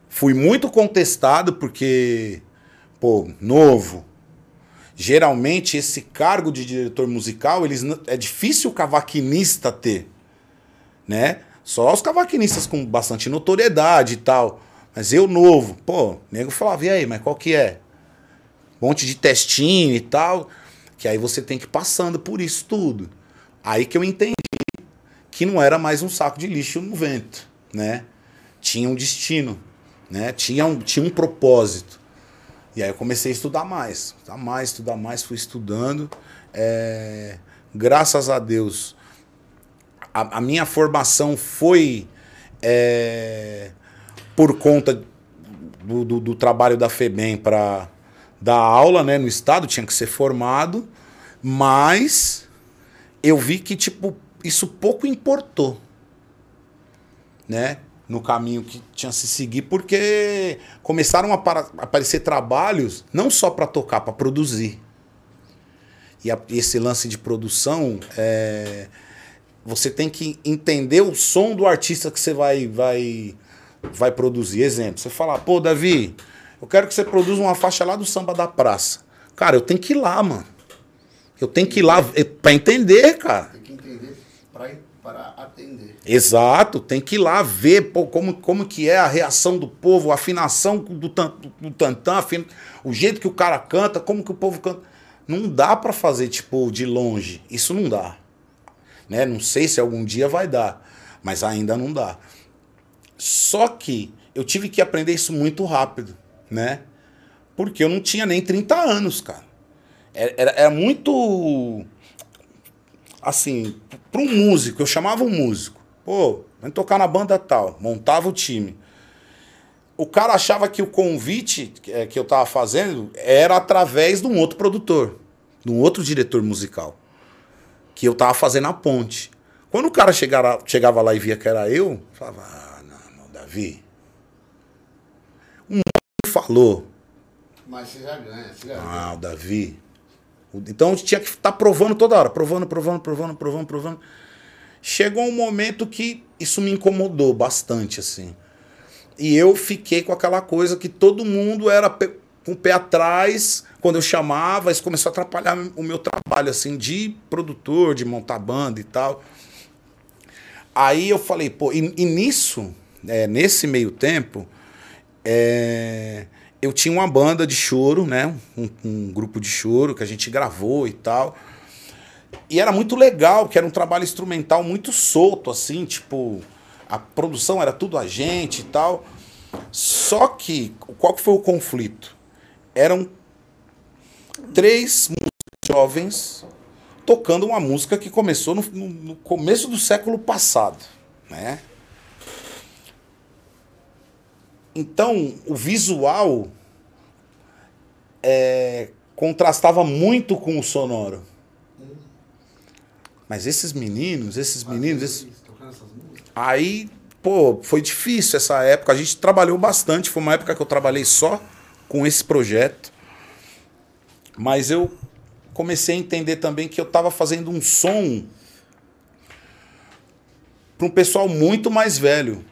Speaker 5: Fui muito contestado porque, pô, novo. Geralmente esse cargo de diretor musical, eles é difícil o cavaquinista ter, né? Só os cavaquinistas com bastante notoriedade e tal. Mas eu novo, pô, nego falava, e aí, mas qual que é? Um monte de testinho e tal. Que aí você tem que ir passando por isso tudo. Aí que eu entendi que não era mais um saco de lixo no vento, né? Tinha um destino, né? Tinha um, tinha um propósito. E aí eu comecei a estudar mais, estudar mais, estudar mais, fui estudando. É, graças a Deus, a, a minha formação foi é, por conta do, do, do trabalho da FEBEM para dar aula né, no estado, tinha que ser formado, mas eu vi que tipo isso pouco importou, né? No caminho que tinha se seguir, porque começaram a para- aparecer trabalhos não só para tocar, para produzir. E a- esse lance de produção, é, você tem que entender o som do artista que você vai, vai, vai produzir. Exemplo, você fala, pô, Davi, Eu quero que você produza uma faixa lá do samba da praça. Cara, eu tenho que ir lá, mano. Eu tenho que ir lá eh, pra entender, cara.
Speaker 2: Tem que entender pra, para atender.
Speaker 5: Exato, tem que ir lá ver pô, como, como que é a reação do povo, a afinação do, tan- do tantã, o jeito que o cara canta, como que o povo canta. Não dá pra fazer, tipo, de longe. Isso não dá. Né? Não sei se algum dia vai dar, mas ainda não dá. Só que eu tive que aprender isso muito rápido, né? Porque eu não tinha nem 30 anos, cara. Era, era, era muito assim, para um músico, eu chamava um músico, pô, vem tocar na banda tal, montava o time. O cara achava que o convite que eu tava fazendo era através de um outro produtor, de um outro diretor musical, que eu tava fazendo a ponte. Quando o cara chegara, chegava lá e via que era eu, falava, ah, não, não, Davi. Um falou,
Speaker 2: Mas você já ganha, você já ganha.
Speaker 5: ah, o Davi. Então eu tinha que estar provando toda hora, provando, provando, provando, provando, provando. Chegou um momento que isso me incomodou bastante, assim. E eu fiquei com aquela coisa que todo mundo era com o pé atrás quando eu chamava, isso começou a atrapalhar o meu trabalho, assim, de produtor, de montar banda e tal. Aí eu falei, pô, e, e nisso, é, nesse meio tempo, é, eu tinha uma banda de choro, né? Um, um grupo de choro que a gente gravou e tal. E era muito legal, que era um trabalho instrumental muito solto, assim, tipo, a produção era tudo a gente e tal. Só que, qual que foi o conflito? Eram três jovens tocando uma música que começou no, no- no começo do século passado, né? Então, o visual é, contrastava muito com o sonoro. Mas esses meninos, esses meninos, esses. Aí, pô, foi difícil essa época. A gente trabalhou bastante. Foi uma época que eu trabalhei só com esse projeto. Mas eu comecei a entender também que eu estava fazendo um som para um pessoal muito mais velho.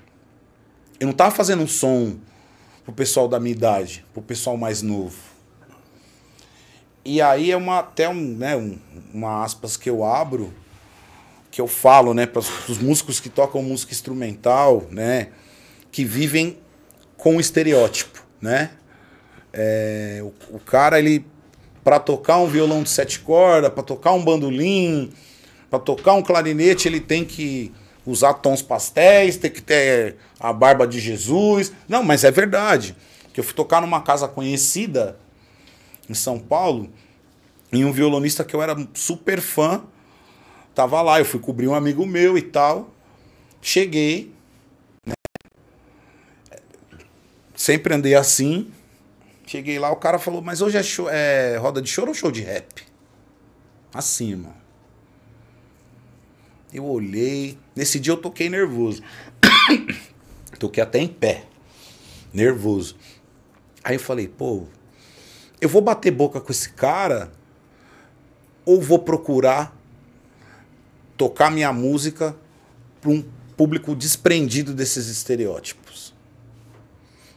Speaker 5: Eu não estava fazendo um som pro pessoal da minha idade, pro pessoal mais novo. E aí é uma, até um, né, um, uma aspas que eu abro, que eu falo, né, para os músicos que tocam música instrumental, né, que vivem com o estereótipo, né? É, o, o cara ele para tocar um violão de sete cordas, para tocar um bandolim, para tocar um clarinete, ele tem que usar tons pastéis, tem que ter a barba de Jesus. Não, mas é verdade. Que eu fui tocar numa casa conhecida em São Paulo, e um violonista que eu era super fã tava lá, eu fui cobrir um amigo meu e tal. Cheguei, né? Sempre andei assim. Cheguei lá, o cara falou: "Mas hoje é, show- é roda de choro ou show de rap?" Mano. Eu olhei. Nesse dia eu toquei nervoso. toquei até em pé. Nervoso. Aí eu falei, pô, eu vou bater boca com esse cara ou vou procurar tocar minha música para um público desprendido desses estereótipos?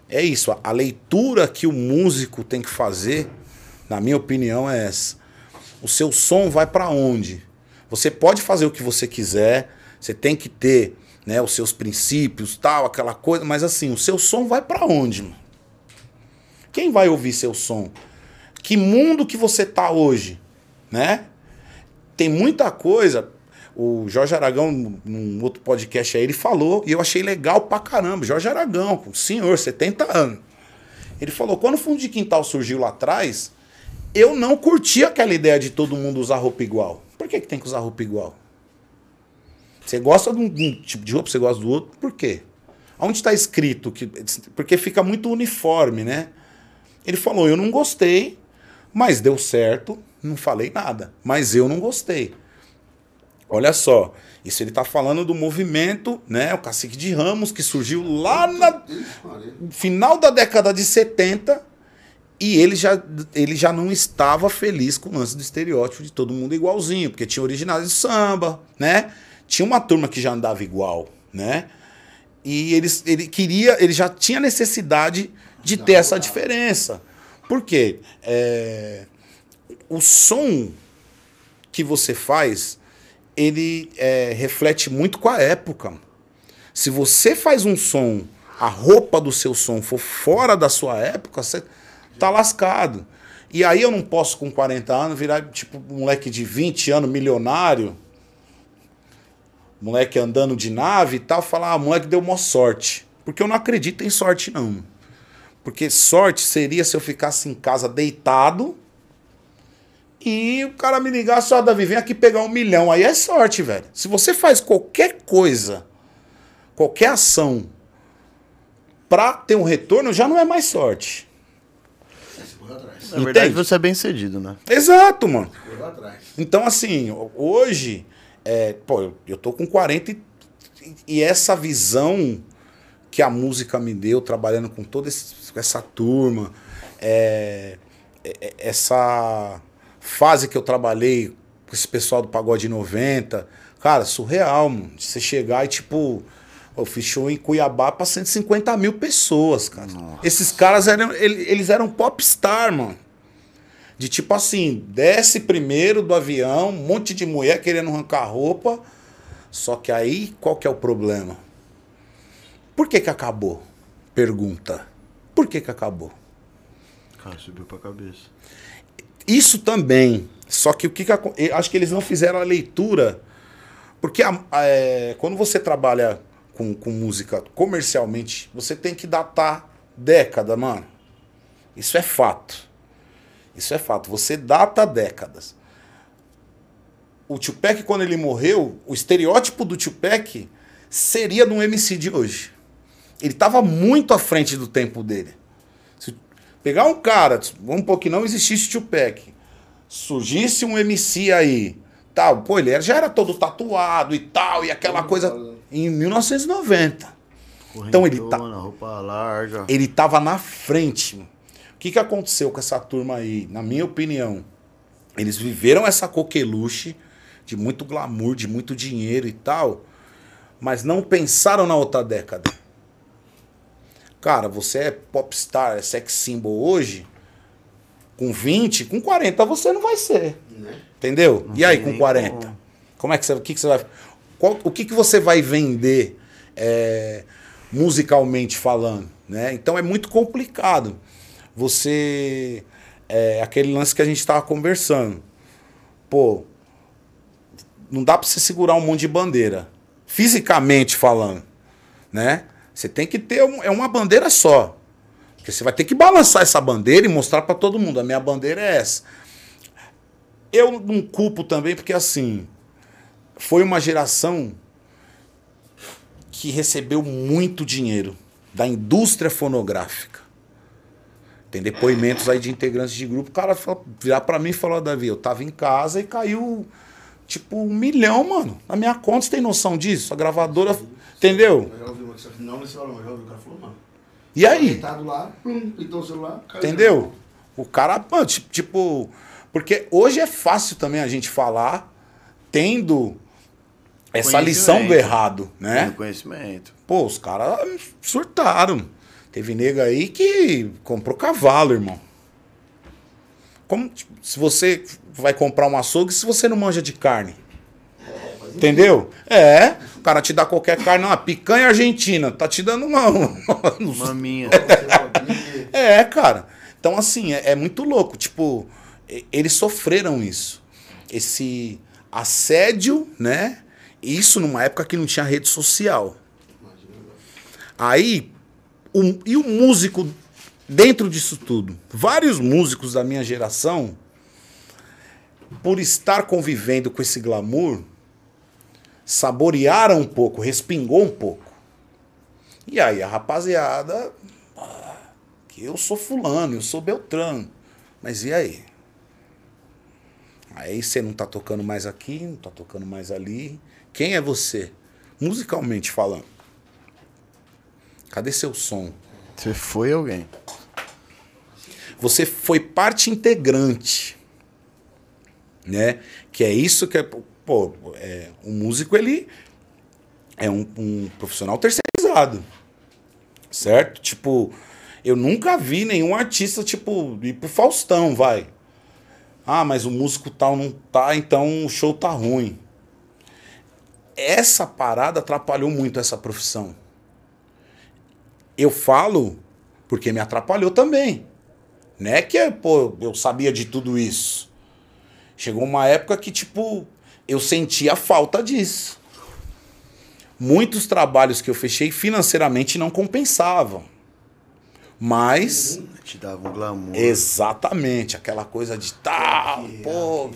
Speaker 5: É isso, a- leitura que o músico tem que fazer, na minha opinião, é essa. O seu som vai para onde? Você pode fazer o que você quiser, você tem que ter né, os seus princípios, tal, aquela coisa, mas assim, o seu som vai para onde? Mano? Quem vai ouvir seu som? Que mundo que você tá hoje, né? Tem muita coisa. O Jorge Aragão, num- outro podcast aí, ele falou, e eu achei legal pra caramba. Jorge Aragão, senhor, 70 anos. Ele falou: quando o fundo de quintal surgiu lá atrás, eu não curti aquela ideia de todo mundo usar roupa igual. Por que, que tem que usar roupa igual? Você gosta de um, de um tipo de roupa, você gosta do outro, por quê? Onde está escrito que. Porque fica muito uniforme, né? Ele falou: eu não gostei, mas deu certo, não falei nada. Mas eu não gostei. Olha só, isso ele está falando do movimento, né? O cacique de Ramos, que surgiu lá
Speaker 2: Maria.
Speaker 5: final da década de 70 e ele já, ele já não estava feliz com o lance do estereótipo de todo mundo igualzinho, porque tinha originais de samba, né? Tinha uma turma que já andava igual, né? E ele, ele queria, ele já tinha necessidade de ter essa diferença. Por quê? É, o som que você faz, ele é, reflete muito com a época. Se você faz um som, a roupa do seu som for fora da sua época, você tá lascado. E aí eu não posso, com 40 anos, virar tipo um moleque de 20 anos, milionário, moleque andando de nave e tal, falar, ah, moleque deu mó sorte. Porque eu não acredito em sorte, não. Porque sorte seria se eu ficasse em casa deitado e o cara me ligasse, ó, Davi, vem aqui pegar um milhão. Aí é sorte, velho. Se você faz qualquer coisa, qualquer ação pra ter um retorno, já não é mais sorte.
Speaker 6: Na verdade,
Speaker 5: Entende?
Speaker 6: você é bem cedido, né?
Speaker 5: Exato, mano. Então, assim, hoje, é, pô, eu- tô com 40 e, e essa visão que a música me deu, trabalhando com toda esse- essa turma, é, é- é- essa fase que eu trabalhei com esse pessoal do Pagode 90, cara, surreal, mano. Você chegar e, tipo, eu fiz show em Cuiabá pra 150 mil pessoas, cara. Esses caras eram, ele- eles eram popstar, mano. De tipo assim, desce primeiro do avião, um monte de mulher querendo arrancar roupa. Só que aí, qual que é o problema? Por que que acabou? Pergunta. Por que que acabou?
Speaker 6: Cara, subiu pra cabeça.
Speaker 5: Isso também. Só que o que, que acho que eles não fizeram a leitura. Porque a- a- é, quando você trabalha com, com música comercialmente, você tem que datar década, mano. Isso é fato. Isso é fato. Você data décadas. O Tupac, quando ele morreu, o estereótipo do Tupac seria de um MC de hoje. Ele estava muito à frente do tempo dele. Pegar um cara, vamos supor que não existisse Tupac, surgisse um MC aí, tal, pô, ele era- já era todo tatuado e tal, e aquela coisa em 1990. Então ele tá-
Speaker 6: roupa larga.
Speaker 5: Ele estava na frente. O que, que aconteceu com essa turma aí? Na minha opinião, eles viveram essa coqueluche de muito glamour, de muito dinheiro e tal, mas não pensaram na outra década. Cara, você é popstar, é sex symbol hoje, com 20, com 40 você não vai ser.
Speaker 2: Né?
Speaker 5: Entendeu? e aí, com
Speaker 6: nem
Speaker 5: 40?
Speaker 6: como.
Speaker 5: Como é que você, o que, que você vai. qual- o que, que você vai vender é, musicalmente falando? Né? Então é muito complicado. Você. É, aquele lance que a gente estava conversando. Pô, não dá para você segurar um monte de bandeira. Fisicamente falando. Né? Você tem que ter um- é uma bandeira só. Porque você vai ter que balançar essa bandeira e mostrar para todo mundo. A minha bandeira é essa. Eu não culpo também, porque assim, foi uma geração que recebeu muito dinheiro da indústria fonográfica. Tem depoimentos aí de integrantes de grupo, o cara virar pra mim e falou, Davi, eu tava em casa e caiu tipo um milhão, mano, na minha conta, você tem noção disso? A gravadora, entendeu?
Speaker 2: Eu já ouvi uma que não nesse valor, mas já ouvi o cara falou, mano.
Speaker 5: E aí?
Speaker 2: Deitado lá, plum, pintou o celular, caiu.
Speaker 5: Entendeu? O cara, tipo. Porque hoje é fácil também a gente falar tendo essa lição do errado, né?
Speaker 6: Tem conhecimento.
Speaker 5: Pô, os caras surtaram. Teve nega aí que comprou cavalo, irmão. Como tipo, se você vai comprar um açougue se você não manja de carne? Entendeu? É, cara te dá qualquer carne, não, picanha argentina, tá te dando uma.
Speaker 6: Maminha.
Speaker 5: É, cara. Então, assim, é, é muito louco. Tipo, eles sofreram isso. Esse assédio, né? Isso numa época que não tinha rede social. Aí, o- e o músico dentro disso tudo? Vários músicos da minha geração, por estar convivendo com esse glamour, saborearam um pouco, respingou um pouco. E aí a rapaziada que eu sou fulano, eu sou Beltrano. Mas e aí? Aí você não tá tocando mais aqui, não tá tocando mais ali. Quem é você? Musicalmente falando. Cadê seu som?
Speaker 6: Você foi alguém.
Speaker 5: Você foi parte integrante. Né? Que é isso que é. Pô, é, o músico ele é um, um profissional terceirizado. Certo? Tipo, Eu nunca vi nenhum artista, tipo, ir pro Faustão, vai. Ah, mas o músico tal não tá, então o show tá ruim. Essa parada atrapalhou muito essa profissão. Eu falo porque me atrapalhou também. Não é que pô, eu sabia de tudo isso. Chegou uma época que, tipo, eu sentia falta disso. Muitos trabalhos que eu fechei financeiramente não compensavam. Mas.
Speaker 6: Te dava um glamour.
Speaker 5: Exatamente, aquela coisa de tal, pô,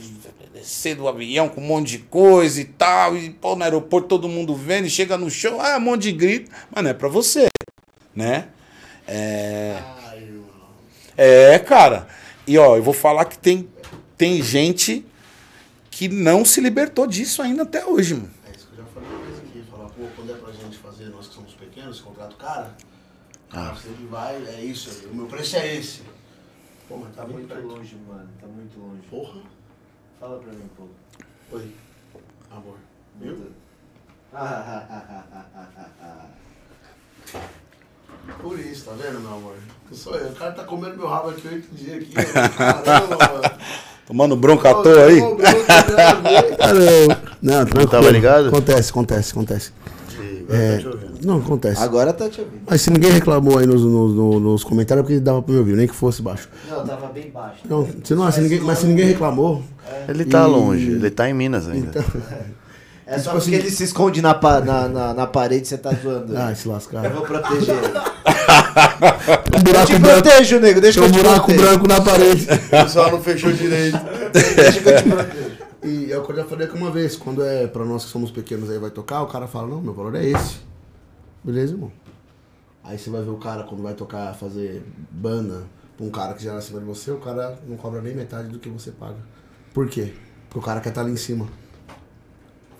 Speaker 5: descer do avião com um monte de coisa e tal, e pô, no aeroporto todo mundo vendo, e chega no show, ah, um monte de grito, mas não é pra você, né? É. É, cara. E ó, eu vou falar que tem, tem gente que não se libertou disso ainda até hoje, mano.
Speaker 2: É isso que eu já falei uma vez aqui. Falar, pô, quando é pra gente fazer, nós que somos pequenos, esse contrato cara, cara, você que vai, é isso, o meu preço é esse. Pô, mas tá
Speaker 4: Tá
Speaker 2: muito perto.
Speaker 4: longe, mano. Tá muito longe.
Speaker 2: Porra.
Speaker 4: Fala pra mim, pô.
Speaker 2: Oi. Amor. Viu? Por isso, tá vendo, meu amor? Que sou eu. O cara tá comendo meu rabo aqui oito dias aqui. mano. Caramba, mano.
Speaker 5: Tomando bronca à toa aí.
Speaker 2: Caramba. Não, tranquilo.
Speaker 6: Tava ligado?
Speaker 2: Acontece, acontece, acontece. É, não, acontece.
Speaker 4: Agora tá te ouvindo.
Speaker 2: Mas se ninguém reclamou aí nos, nos, nos- nos comentários, é porque dava pra me ouvir, nem que fosse baixo.
Speaker 4: Não, tava bem baixo.
Speaker 2: Não, se não, se ninguém, mas se ninguém reclamou,
Speaker 6: Ele tá
Speaker 2: E-
Speaker 6: longe, ele tá em Minas ainda.
Speaker 4: É só
Speaker 2: Tipo
Speaker 4: porque
Speaker 2: assim-
Speaker 4: ele se esconde na, pa- na, na, na parede e você tá zoando.
Speaker 2: ah, se lascar.
Speaker 4: Eu vou proteger ele.
Speaker 2: Um
Speaker 4: Eu
Speaker 2: buraco
Speaker 4: te
Speaker 2: branco,
Speaker 4: protejo, nego. Deixa
Speaker 2: tem
Speaker 4: que
Speaker 2: um
Speaker 4: eu te
Speaker 2: buraco
Speaker 4: protejo.
Speaker 2: branco na parede.
Speaker 6: O pessoal não fechou direito.
Speaker 4: Deixa que eu te protejo.
Speaker 2: E é o que eu já falei aqui uma vez, quando é pra nós que somos pequenos aí vai tocar, o cara fala, não, meu valor é esse. Beleza, irmão? Aí você vai ver o cara quando vai tocar, fazer banda pra um cara que já é acima de você, o cara não cobra nem metade do que você paga. Por quê? Porque o cara quer estar ali em cima.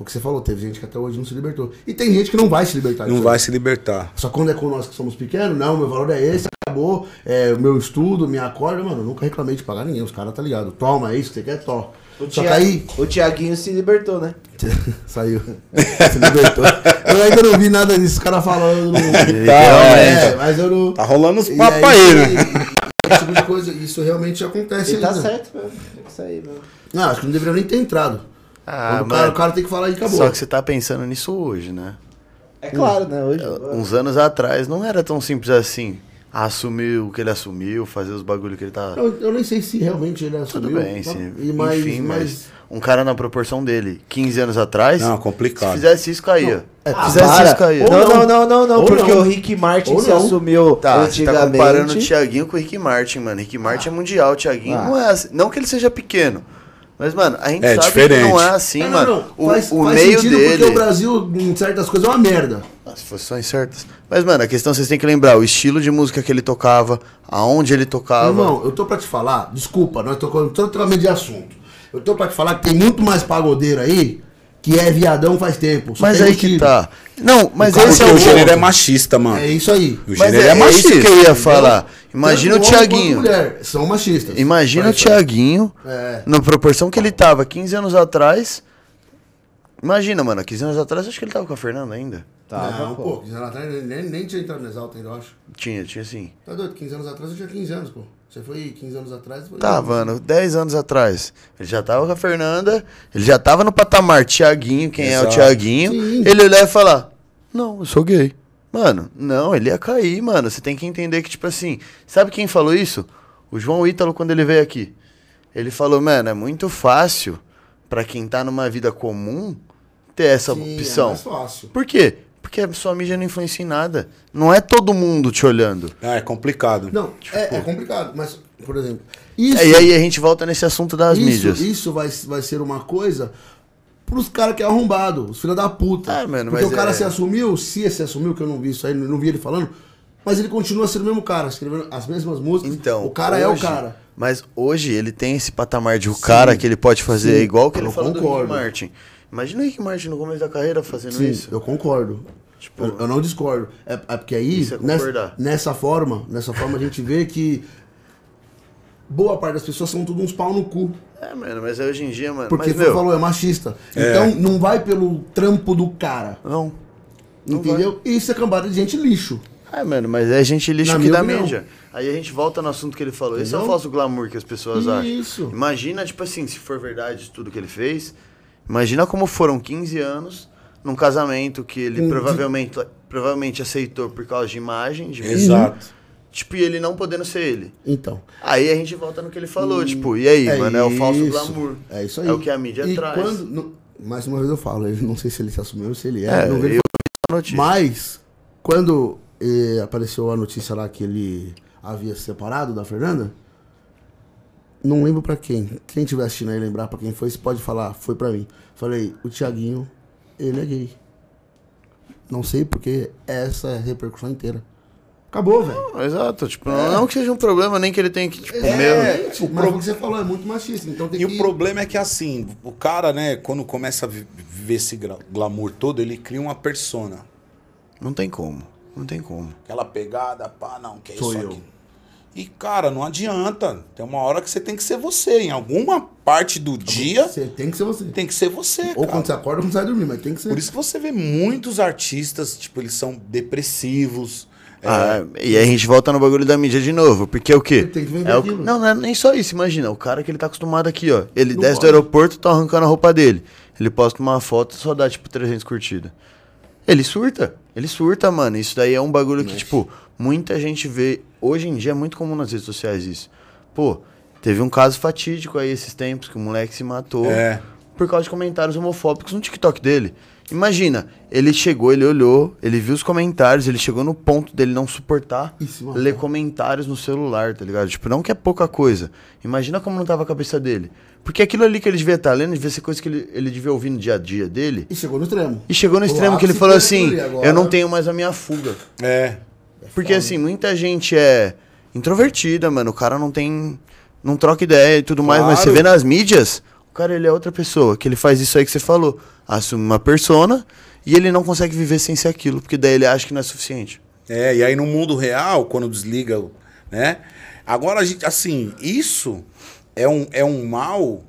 Speaker 2: O que você falou, teve gente que até hoje não se libertou. E tem gente que não vai se libertar.
Speaker 5: Não vai
Speaker 2: aí.
Speaker 5: se libertar.
Speaker 2: Só quando é com nós que somos pequenos, não, meu valor é esse, acabou, é, o meu estudo, minha corda, mano, eu nunca reclamei de pagar ninguém, os caras tá ligado. Toma, é isso que você quer, to.
Speaker 4: O,
Speaker 2: Só que aí,
Speaker 4: o Tiaguinho se libertou, né?
Speaker 2: Saiu. Se libertou. Eu ainda não vi nada disso, os caras falando.
Speaker 6: Literalmente.
Speaker 2: É, mas eu não.
Speaker 5: Tá rolando
Speaker 2: E
Speaker 5: papos aí, né?
Speaker 2: e- e- Esse tipo de coisa, isso realmente acontece
Speaker 4: Ele tá
Speaker 2: ainda.
Speaker 4: certo mesmo. Tem que sair mesmo.
Speaker 2: Não, acho que não deveria nem ter entrado.
Speaker 6: Ah,
Speaker 2: Quando o, cara, o cara tem que falar e acabou.
Speaker 6: Só que você tá pensando nisso hoje, né?
Speaker 4: É claro, né? Hoje.
Speaker 6: Uns anos atrás não era tão simples assim. Assumir o que ele assumiu, fazer os bagulho que ele tá.
Speaker 2: eu, eu nem sei se realmente ele assumiu.
Speaker 6: Tudo bem,
Speaker 2: tá?
Speaker 6: sim.
Speaker 2: E mais,
Speaker 6: Enfim, mas,
Speaker 2: mas...
Speaker 6: um cara na proporção dele, 15 anos atrás.
Speaker 5: Não, complicado.
Speaker 6: Se fizesse isso, caía.
Speaker 2: É,
Speaker 6: Se fizesse
Speaker 4: para.
Speaker 6: isso, caía.
Speaker 4: Não, não,
Speaker 2: não.
Speaker 4: não, não, não, porque
Speaker 2: não.
Speaker 4: o Rick Martin
Speaker 2: Ou
Speaker 4: se
Speaker 2: não.
Speaker 4: assumiu
Speaker 6: Tá, você tá
Speaker 4: antigamente.
Speaker 6: comparando o Thiaguinho com o Rick Martin, mano. Rick Martin é mundial, o Thiaguinho
Speaker 4: Ah.
Speaker 6: não é assim. Não que ele seja pequeno. Mas, mano, a gente
Speaker 5: É
Speaker 6: sabe
Speaker 5: diferente.
Speaker 6: que não é assim,
Speaker 2: Não, não,
Speaker 6: mano.
Speaker 2: não.
Speaker 6: O,
Speaker 2: faz,
Speaker 6: o
Speaker 2: faz
Speaker 6: meio
Speaker 2: sentido
Speaker 6: dele.
Speaker 2: porque o Brasil, em certas coisas, é uma merda.
Speaker 6: Ah, Se fosse só em certas. Mas, mano, a questão vocês têm que lembrar o estilo de música que ele tocava, aonde ele tocava.
Speaker 2: Irmão, eu tô pra te falar, desculpa, nós tocamos totalmente de assunto. Eu tô pra te falar que tem muito mais pagodeiro aí que é viadão faz tempo. só
Speaker 6: mas
Speaker 2: tem
Speaker 6: aí
Speaker 2: um
Speaker 6: que tá. Não, mas
Speaker 2: cara-
Speaker 6: esse é
Speaker 5: Porque
Speaker 6: o
Speaker 5: o gênero
Speaker 6: ponto.
Speaker 5: é machista, mano.
Speaker 2: É isso aí.
Speaker 5: O
Speaker 6: Mas
Speaker 5: gênero
Speaker 6: é,
Speaker 5: é,
Speaker 6: é isso
Speaker 5: machista.
Speaker 6: que eu ia
Speaker 2: Entendeu?
Speaker 6: falar. Imagina o
Speaker 2: Tanto
Speaker 6: Thiaguinho.
Speaker 2: mulher, são machistas.
Speaker 6: Imagina o. Thiaguinho,
Speaker 2: É.
Speaker 6: na proporção que ele tava 15 anos atrás. Imagina, mano, 15 anos atrás acho que ele tava com a Fernanda ainda.
Speaker 4: Tava,
Speaker 2: não,
Speaker 4: pô.
Speaker 2: pô, 15 anos atrás nem, nem tinha entrado no Exalta ainda, eu acho.
Speaker 6: Tinha, tinha sim.
Speaker 2: Tá doido? 15 anos atrás eu tinha 15 anos, pô. Você foi 15 anos atrás? Foi
Speaker 6: Tava, mano, 10 anos atrás. Ele já tava com a Fernanda, ele já tava no patamar Thiaguinho, quem é o
Speaker 5: Exato.
Speaker 6: Thiaguinho.
Speaker 2: Sim.
Speaker 6: Ele olhar e falar: Não, eu sou gay. Mano, não, ele ia cair, mano. Você tem que entender que, tipo assim, sabe quem falou isso? O João Ítalo, quando ele veio aqui. Ele falou, mano, é muito fácil pra quem tá numa vida comum ter essa
Speaker 2: Sim,
Speaker 6: opção.
Speaker 2: É mais fácil.
Speaker 6: Por quê? Porque a sua mídia não influencia em nada. Não é todo mundo te olhando.
Speaker 5: Ah, é complicado.
Speaker 2: Não, é, é complicado, mas, por exemplo. Isso,
Speaker 6: Tipo, E aí a gente volta nesse assunto das
Speaker 2: isso,
Speaker 6: mídias.
Speaker 2: isso vai, vai ser uma coisa pros caras que é arrombado, os filhos da puta.
Speaker 6: Ah, mano,
Speaker 2: Porque
Speaker 6: mas
Speaker 2: o cara
Speaker 6: é-
Speaker 2: se assumiu, se se assumiu, que eu não vi isso aí, não vi ele falando, mas ele continua sendo o mesmo cara, escrevendo as mesmas músicas.
Speaker 6: Então,
Speaker 2: o cara é o
Speaker 6: hoje-
Speaker 2: cara.
Speaker 6: Mas hoje ele tem esse patamar de o cara que ele pode fazer
Speaker 2: sim,
Speaker 6: igual que ele
Speaker 2: eu
Speaker 6: falou do
Speaker 2: concordo.
Speaker 6: Rick Martin. Imagina o Rick Martin no começo da carreira fazendo
Speaker 2: Sim,
Speaker 6: isso.
Speaker 2: eu concordo.
Speaker 6: Tipo,
Speaker 2: eu, eu não discordo. É, é porque aí,
Speaker 6: Isso é
Speaker 2: nessa,
Speaker 6: concordar.
Speaker 2: nessa forma, nessa forma a gente vê que boa parte das pessoas são tudo uns pau no cu.
Speaker 6: É, mano, mas hoje em dia, mano.
Speaker 2: Porque
Speaker 6: mas, meu,
Speaker 2: falou, é machista.
Speaker 5: É.
Speaker 2: Então não vai pelo trampo do cara.
Speaker 6: Não. Não
Speaker 2: entendeu? E isso é cambada de gente lixo.
Speaker 6: Ah, mano, mas é gente lixo
Speaker 2: Na
Speaker 6: que dá
Speaker 2: opinião.
Speaker 6: mídia. Aí a gente volta no assunto que ele falou. Esse é o falso glamour que as pessoas acham.
Speaker 2: Isso.
Speaker 6: Imagina, tipo assim, se for verdade tudo que ele fez, imagina como foram 15 anos num casamento que ele
Speaker 2: Hum,
Speaker 6: provavelmente, provavelmente aceitou por causa de imagem, de
Speaker 5: Exato.
Speaker 6: Tipo, e ele não podendo ser ele.
Speaker 2: Então.
Speaker 6: Aí a gente volta no que ele falou, tipo, e aí, mano, é o falso
Speaker 2: isso,
Speaker 6: glamour.
Speaker 2: É isso aí.
Speaker 6: É o que a mídia
Speaker 2: e
Speaker 6: traz.
Speaker 2: Quando, no- mais uma vez eu falo, ele, não sei se ele se assumiu ou se ele é.
Speaker 6: É,
Speaker 2: não
Speaker 6: eu
Speaker 2: vejo-
Speaker 6: vi a notícia.
Speaker 2: Mas, quando eh, apareceu a notícia lá que ele havia se separado da Fernanda, não lembro pra quem. Quem estiver assistindo aí lembrar pra quem foi, você pode falar, foi pra mim. Falei, o Thiaguinho, ele é gay. Não sei porque essa é a repercussão inteira. Acabou, velho.
Speaker 6: Exato, tipo, não, não que seja um problema, nem que ele tenha que, tipo, meu...
Speaker 2: É, mas o que você falou é muito machista, então tem
Speaker 5: E
Speaker 2: que...
Speaker 5: o problema é que assim, o cara, né, quando começa a vi- viver esse glamour todo, ele cria uma persona.
Speaker 6: Não tem como, não tem como.
Speaker 5: Aquela pegada, pá, não, que é
Speaker 2: Sou
Speaker 5: isso
Speaker 2: eu.
Speaker 5: aqui. E, cara, não adianta. Tem uma hora que você tem que ser você. Em alguma parte do dia,
Speaker 2: Você tem que ser você.
Speaker 5: tem que ser você,
Speaker 2: Ou
Speaker 5: cara.
Speaker 2: quando você acorda ou quando você vai dormir, mas tem que ser.
Speaker 5: Por isso que você vê muitos artistas, tipo, eles são depressivos. é,
Speaker 6: Ah, e aí a gente volta no bagulho da mídia de novo, porque é o quê?
Speaker 2: Tem que vender
Speaker 6: É o-
Speaker 2: aquilo.
Speaker 6: Não, não é nem só isso, imagina, o cara que ele tá acostumado aqui, ó, ele
Speaker 2: Não
Speaker 6: desce do
Speaker 2: pode.
Speaker 6: aeroporto, tá arrancando a roupa dele, ele posta uma foto só dá, tipo, 300 curtidas. Ele surta, ele surta, mano, isso daí é um bagulho que, tipo, muita gente vê, hoje em dia é muito comum nas redes sociais isso. Pô, teve um caso fatídico aí esses tempos, que o moleque se matou
Speaker 5: É.
Speaker 6: por causa de comentários homofóbicos no TikTok dele. Imagina, ele chegou, ele olhou, ele viu os comentários, ele chegou no ponto dele não suportar
Speaker 2: matou.
Speaker 6: ler comentários no celular, tá ligado? Tipo, não que é pouca coisa. Imagina como não tava a cabeça dele. Porque aquilo ali que ele devia estar lendo, devia ser coisa que ele, ele devia ouvir no dia a dia dele.
Speaker 2: E chegou no extremo.
Speaker 6: E chegou no
Speaker 2: O
Speaker 6: extremo que ele falou assim: eu não tenho mais a minha fuga.
Speaker 5: É.
Speaker 6: Porque assim, muita gente é introvertida, mano. O cara não tem. não troca ideia e tudo mais, mas você
Speaker 5: Claro.
Speaker 6: vê nas mídias, o cara ele é outra pessoa. Que ele faz isso aí que você falou. Assume uma persona e ele não consegue viver sem ser aquilo. Porque daí ele acha que não é suficiente.
Speaker 5: É, e aí no mundo real, quando desliga, né? Agora, a gente, assim, isso é um, é um mal,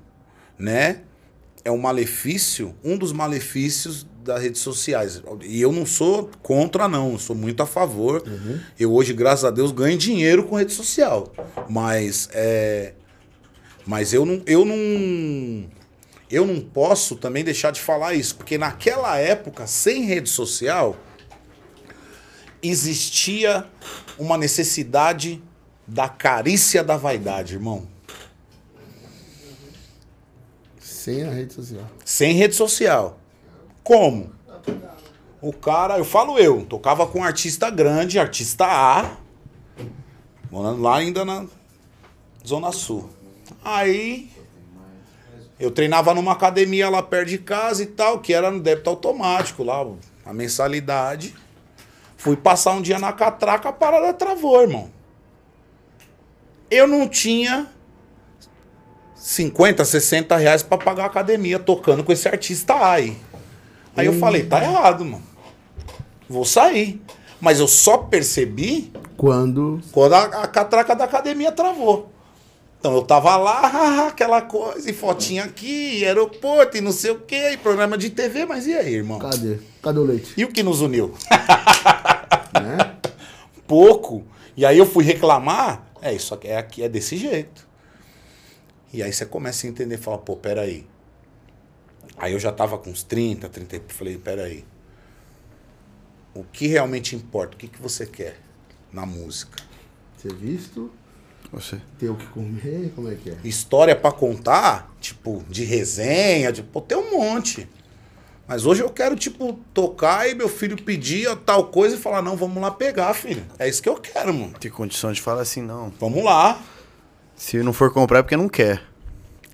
Speaker 5: né? É um malefício, um dos malefícios das redes sociais. E eu não sou contra, não, eu sou muito a favor. Eu hoje, graças a Deus, ganho dinheiro com rede social. Mas é. Mas eu não. Eu não. Eu não posso também deixar de falar isso, porque naquela época, sem rede social, existia uma necessidade da carícia da vaidade, irmão.
Speaker 2: Sem a rede social.
Speaker 5: Sem rede social. Como? O cara, eu falo eu, tocava com um artista grande, artista A, morando lá ainda na Zona Sul. Aí eu treinava numa academia lá perto de casa e tal, que era no débito automático lá, a mensalidade. Fui passar um dia na catraca, a parada travou, irmão. Eu não tinha 50, 60 reais pra pagar a academia tocando com esse artista aí. Aí eu falei, tá errado, mano. Vou sair. Mas eu só percebi
Speaker 2: Quando.
Speaker 5: quando a, a catraca da academia travou. Então eu tava lá, aquela coisa, e fotinha aqui, e aeroporto, e não sei o quê, e programa de TV, mas e aí, irmão?
Speaker 2: Cadê? Cadê o leite?
Speaker 5: E o que nos uniu?
Speaker 2: né?
Speaker 5: pouco. E aí eu fui reclamar. É, isso aqui é, aqui é desse jeito. E aí você começa a entender, fala, pô, peraí. Aí eu já tava com uns 30, 30, e falei, peraí. O que realmente importa? O que, que você quer na música?
Speaker 2: Ser visto,
Speaker 6: Você.
Speaker 2: ter o que comer, como é que é?
Speaker 5: História pra contar, tipo, de resenha, de, pô, tem um monte. Mas hoje eu quero, tipo, tocar e meu filho pedir tal coisa e falar, não, vamos lá pegar, filho. É isso que eu quero, mano.
Speaker 6: Tem condição de falar assim, não.
Speaker 5: Vamos lá.
Speaker 6: Se não for comprar é porque não quer.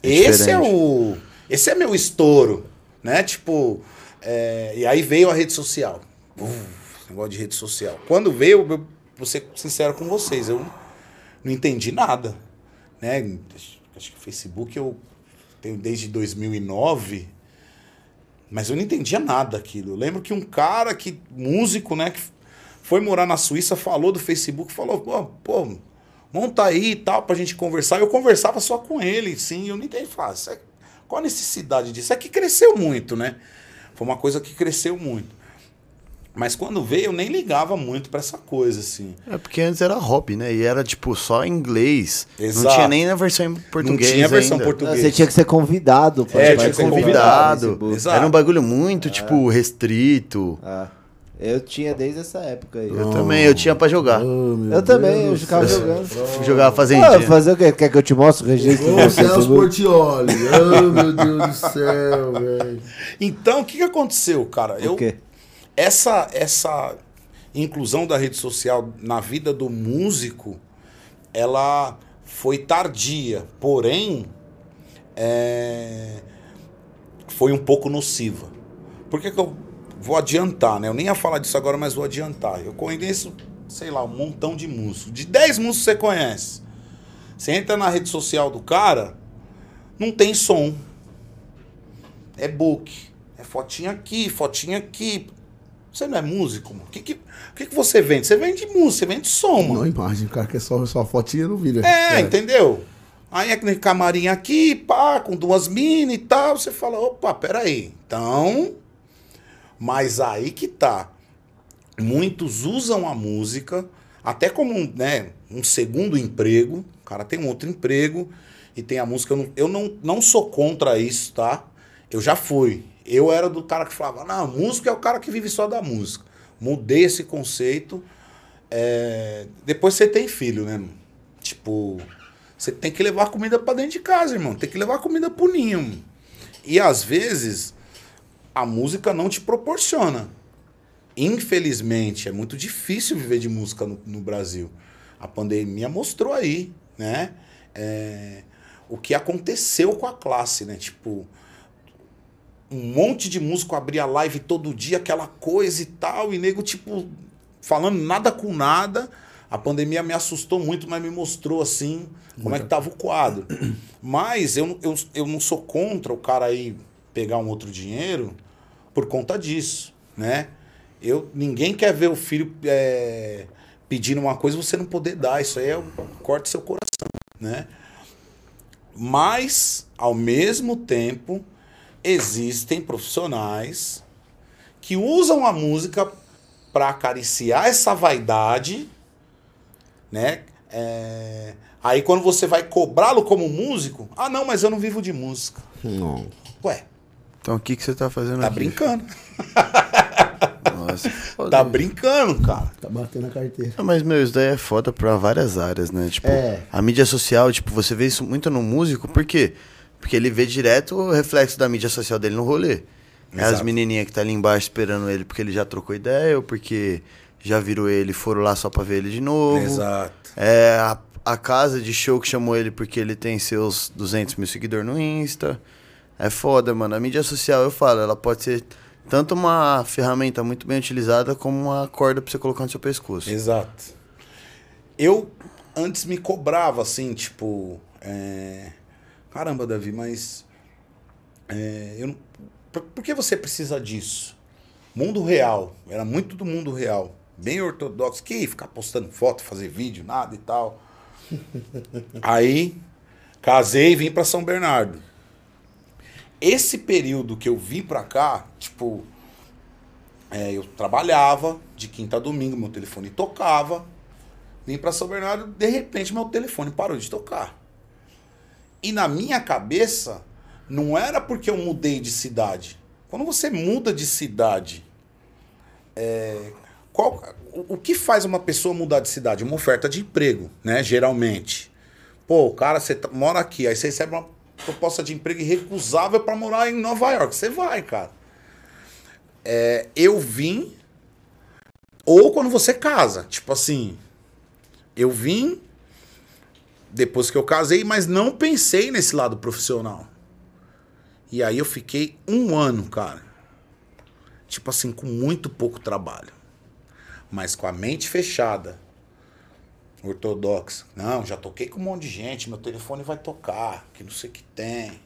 Speaker 6: É
Speaker 5: Esse é
Speaker 6: diferente.
Speaker 5: o. Esse é meu estouro. Né? Tipo. é, e aí veio a rede social. Uf, negócio de rede social. Quando veio, eu vou ser sincero com vocês, eu não entendi nada. Né? Acho que o Facebook eu tenho desde 2009. Mas eu não entendia nada daquilo. Eu lembro que um cara que, músico, né, que foi morar na Suíça, falou do Facebook, falou, pô, pô monta aí e tal, pra gente conversar. Eu conversava só com ele, sim, eu não entendi. Falei, ah, qual a necessidade disso? É que cresceu muito, né? Foi uma coisa que cresceu muito. Mas quando veio, eu nem ligava muito pra essa coisa, assim.
Speaker 6: É porque antes era hobby, né? E era tipo só em inglês. Não
Speaker 5: Exato.
Speaker 6: tinha nem na versão em português.
Speaker 5: Não tinha versão
Speaker 6: ainda.
Speaker 5: português.
Speaker 4: Você tinha que ser convidado. pra
Speaker 5: É, tinha que ser
Speaker 6: Convidado.
Speaker 5: Exato.
Speaker 6: Era um bagulho muito, tipo, restrito.
Speaker 4: Ah, eu tinha desde essa época aí.
Speaker 6: Eu também, eu tinha pra jogar.
Speaker 2: Oh,
Speaker 4: Eu também, eu
Speaker 2: Deus
Speaker 4: ficava
Speaker 2: do céu.
Speaker 4: jogando.
Speaker 6: Jogava
Speaker 4: Ah,
Speaker 6: fazendinha.
Speaker 4: fazer o quê? Quer que eu te mostre o registro?
Speaker 2: Ô, Celso? Portioli. Oh, meu Deus do céu, velho.
Speaker 5: Então, o que, que aconteceu, cara? Eu,
Speaker 4: O quê?
Speaker 5: essa, essa inclusão da rede social na vida do músico, ela foi tardia, porém, é, foi um pouco nociva. Por que, que eu vou adiantar, né? Eu nem ia falar disso agora, mas vou adiantar. Eu conheço, sei lá, um montão de músicos. De 10 músicos você conhece. Você entra na rede social do cara, não tem som. É book. É fotinha aqui, fotinha aqui. Você não é músico, mano? O que, que, o que, que você vende? Você vende música, você vende som, mano.
Speaker 2: Não, imagem, o cara quer só, só fotinha no vídeo.
Speaker 5: É, entendeu? Aí aquele camarim aqui, pá, com duas minas e tal. Você fala, opa, peraí. Então. Mas aí que tá. Muitos usam a música até como um, né, um segundo emprego. O cara tem um outro emprego e tem a música. Eu não, eu não, não sou contra isso, tá? Eu já fui. Eu era do cara que falava, não, músico é o cara que vive só da música. Mudei esse conceito. É, Depois você tem filho, né? Tipo, você tem que levar comida pra dentro de casa, irmão. Tem que levar comida pro ninho. E às vezes a música não te proporciona. Infelizmente, é muito difícil viver de música no, no Brasil. A pandemia mostrou aí, né? É, o que aconteceu com a classe, né? Tipo, um monte de músico abria live todo dia, aquela coisa e tal, e nego, tipo, falando nada com nada. A pandemia me assustou muito, mas me mostrou, assim, como é que tava o quadro. Mas eu, eu, eu não sou contra o cara aí pegar um outro dinheiro por conta disso, né? Eu, ninguém quer ver o filho é, pedindo uma coisa e você não poder dar. Isso aí é corte seu coração, né? Mas, ao mesmo tempo, existem profissionais que usam a música para acariciar essa vaidade, né? É, Aí quando você vai cobrá-lo como músico, ah não, mas eu não vivo de música.
Speaker 2: Não.
Speaker 5: Ué,
Speaker 6: Então o que, que você tá fazendo
Speaker 5: tá
Speaker 6: aqui?
Speaker 5: brincando.
Speaker 6: Nossa, foda.
Speaker 5: Tá brincando, cara.
Speaker 2: Tá batendo a carteira.
Speaker 6: Ah, Mas, meu, isso daí é foda pra várias áreas, né? Tipo,
Speaker 2: É.
Speaker 6: a mídia social, tipo, você vê isso muito no músico, por quê? Porque ele vê direto o reflexo da mídia social dele no rolê. É as menininhas que tá ali embaixo esperando ele porque ele já trocou ideia, ou porque já virou ele e foram lá só pra ver ele de novo.
Speaker 5: Exato.
Speaker 6: É a, a casa de show que chamou ele porque ele tem seus 200 mil seguidores no Insta. É foda, mano. A mídia social, eu falo, ela pode ser tanto uma ferramenta muito bem utilizada como uma corda pra você colocar no seu pescoço.
Speaker 5: Exato. Eu antes me cobrava assim, tipo. é, Caramba, Davi, mas. é, eu não... por, por que você precisa disso? Mundo real. Era muito do mundo real. Bem ortodoxo. Que ficar postando foto, fazer vídeo, nada e tal. Aí, casei e vim pra São Bernardo. Esse período que eu vim pra cá, tipo, é, eu trabalhava de quinta a domingo, meu telefone tocava. Vim pra São Bernardo, de repente meu telefone parou de tocar. E na minha cabeça, não era porque eu mudei de cidade. Quando você muda de cidade, é, qual, o, o que faz uma pessoa mudar de cidade? Uma oferta de emprego, né? Geralmente. Pô, cara, você tá- mora aqui, aí você recebe uma proposta de emprego irrecusável para morar em Nova York. Você vai, cara. É, eu vim. Ou quando você casa. Tipo assim. Eu vim depois que eu casei, mas não pensei nesse lado profissional. E aí eu fiquei um ano, cara. Tipo assim, com muito pouco trabalho. Mas com a mente fechada. Ortodoxa. Não, já toquei com um monte de gente, meu telefone vai tocar, que não sei o que tem.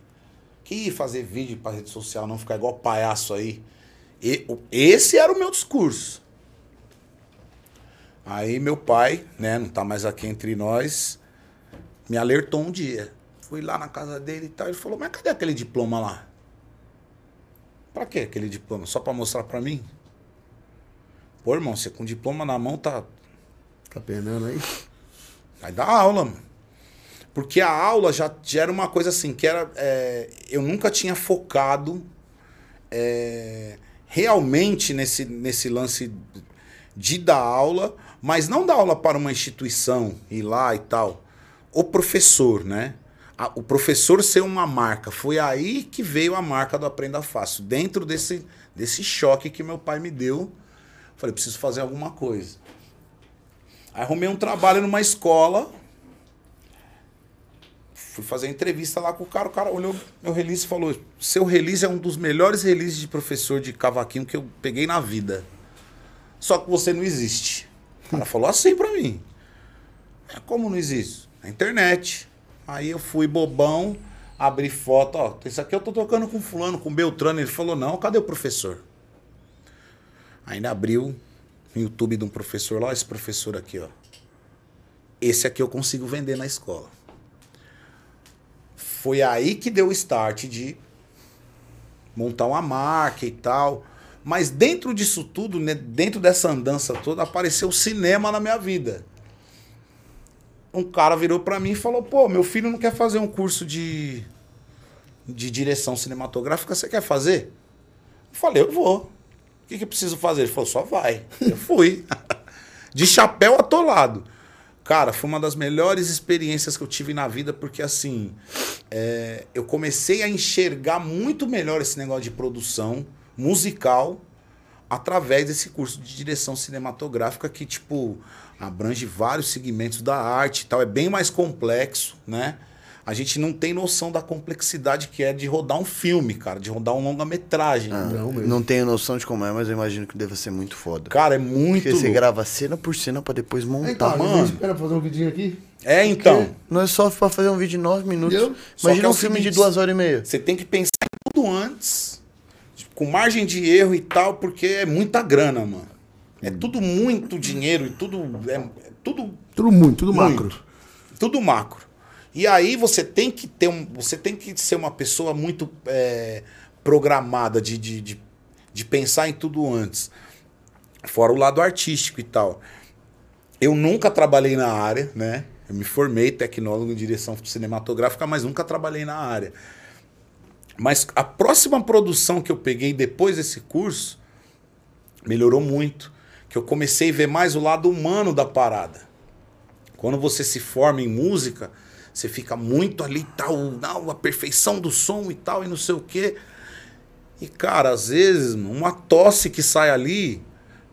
Speaker 5: Que fazer vídeo pra rede social, não ficar igual palhaço aí. E, esse era o meu discurso. Aí meu pai, né, não tá mais aqui entre nós, me alertou um dia. Fui lá na casa dele e tal, ele falou, mas cadê aquele diploma lá? Pra que aquele diploma? Só pra mostrar pra mim? Pô, irmão, você com diploma na mão tá.
Speaker 2: Tá penando aí?
Speaker 5: Vai dar aula, mano. Porque a aula já, já era uma coisa assim, que era. é, eu nunca tinha focado é, realmente nesse, nesse lance de dar aula, mas não dar aula para uma instituição, ir lá e tal. O professor, né? O professor ser uma marca. Foi aí que veio a marca do Aprenda Fácil. Dentro desse, desse choque que meu pai me deu. Falei, preciso fazer alguma coisa. Aí arrumei um trabalho numa escola. Fui fazer entrevista lá com o cara. O cara olhou meu release e falou: Seu release é um dos melhores releases de professor de cavaquinho que eu peguei na vida. Só que você não existe. O cara falou assim pra mim. "É, Como não existe? Na internet. Aí eu fui bobão, abri foto, ó, isso aqui eu tô tocando com fulano, com Beltrano. Ele falou, não, cadê o professor? Ainda abriu YouTube de um professor lá, esse professor aqui, ó. Esse aqui eu consigo vender na escola. Foi aí que deu o start de montar uma marca e tal. Mas dentro disso tudo, né, dentro dessa andança toda, apareceu o cinema na minha vida. Um cara virou pra mim e falou: pô, meu filho não quer fazer um curso de, de direção cinematográfica, você quer fazer? Eu falei: eu vou. Que, que eu preciso fazer? Ele falou: só vai. Eu fui. de chapéu atolado. Cara, foi uma das melhores experiências que eu tive na vida, porque assim, é, eu comecei a enxergar muito melhor esse negócio de produção musical através desse curso de direção cinematográfica que, tipo, abrange vários segmentos da arte e tal. É bem mais complexo, né? A gente não tem noção da complexidade que é de rodar um filme, cara, de rodar um longa-metragem.
Speaker 2: Não mesmo.
Speaker 6: Não tenho noção de como é, mas eu imagino que deva ser muito foda.
Speaker 5: Cara, é muito.
Speaker 6: Porque você
Speaker 5: louco.
Speaker 6: grava cena por cena pra depois montar.
Speaker 2: Então, a
Speaker 5: mano.
Speaker 2: espera fazer um vidinho aqui.
Speaker 5: É, então.
Speaker 6: Não é só pra fazer um vídeo de nove minutos. Imagina
Speaker 5: é
Speaker 6: um filme de duas horas e meia.
Speaker 5: Você tem que pensar em tudo antes, com margem de erro e tal, porque é muita grana, mano. É tudo muito dinheiro e tudo. É, é tudo
Speaker 2: Tudo muito, tudo
Speaker 5: Muito.
Speaker 2: macro.
Speaker 5: tudo macro. E aí você tem que ter um, você tem que ser uma pessoa muito é, programada de, de, de, de pensar em tudo antes. Fora o lado artístico e tal. Eu nunca trabalhei na área, né? Eu me formei tecnólogo em direção cinematográfica, mas nunca trabalhei na área. Mas a próxima produção que eu peguei depois desse curso melhorou muito. Que eu comecei a ver mais o lado humano da parada. Quando você se forma em música, você fica muito ali, tal, não, a perfeição do som e tal, e não sei o quê. E, cara, às vezes, uma tosse que sai ali,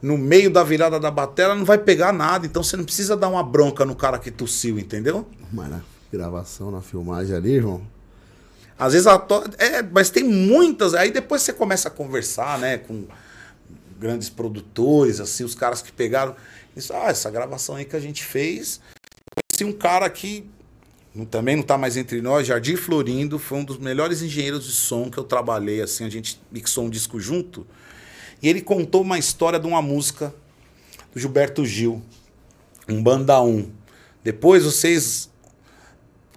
Speaker 5: no meio da virada da bateria, não vai pegar nada. Então você não precisa dar uma bronca no cara que tossiu, entendeu?
Speaker 2: Mas na gravação, na filmagem ali, irmão.
Speaker 5: Às vezes a to... É, mas tem muitas. Aí depois você começa a conversar, né, com grandes produtores, assim, os caras que pegaram. Isso, ah, essa gravação aí que a gente fez. Conheci um cara que também não tá mais entre nós, Jardim Florindo, foi um dos melhores engenheiros de som que eu trabalhei, assim, a gente mixou um disco junto. E ele contou uma história de uma música do Gilberto Gil, um banda 1. Depois vocês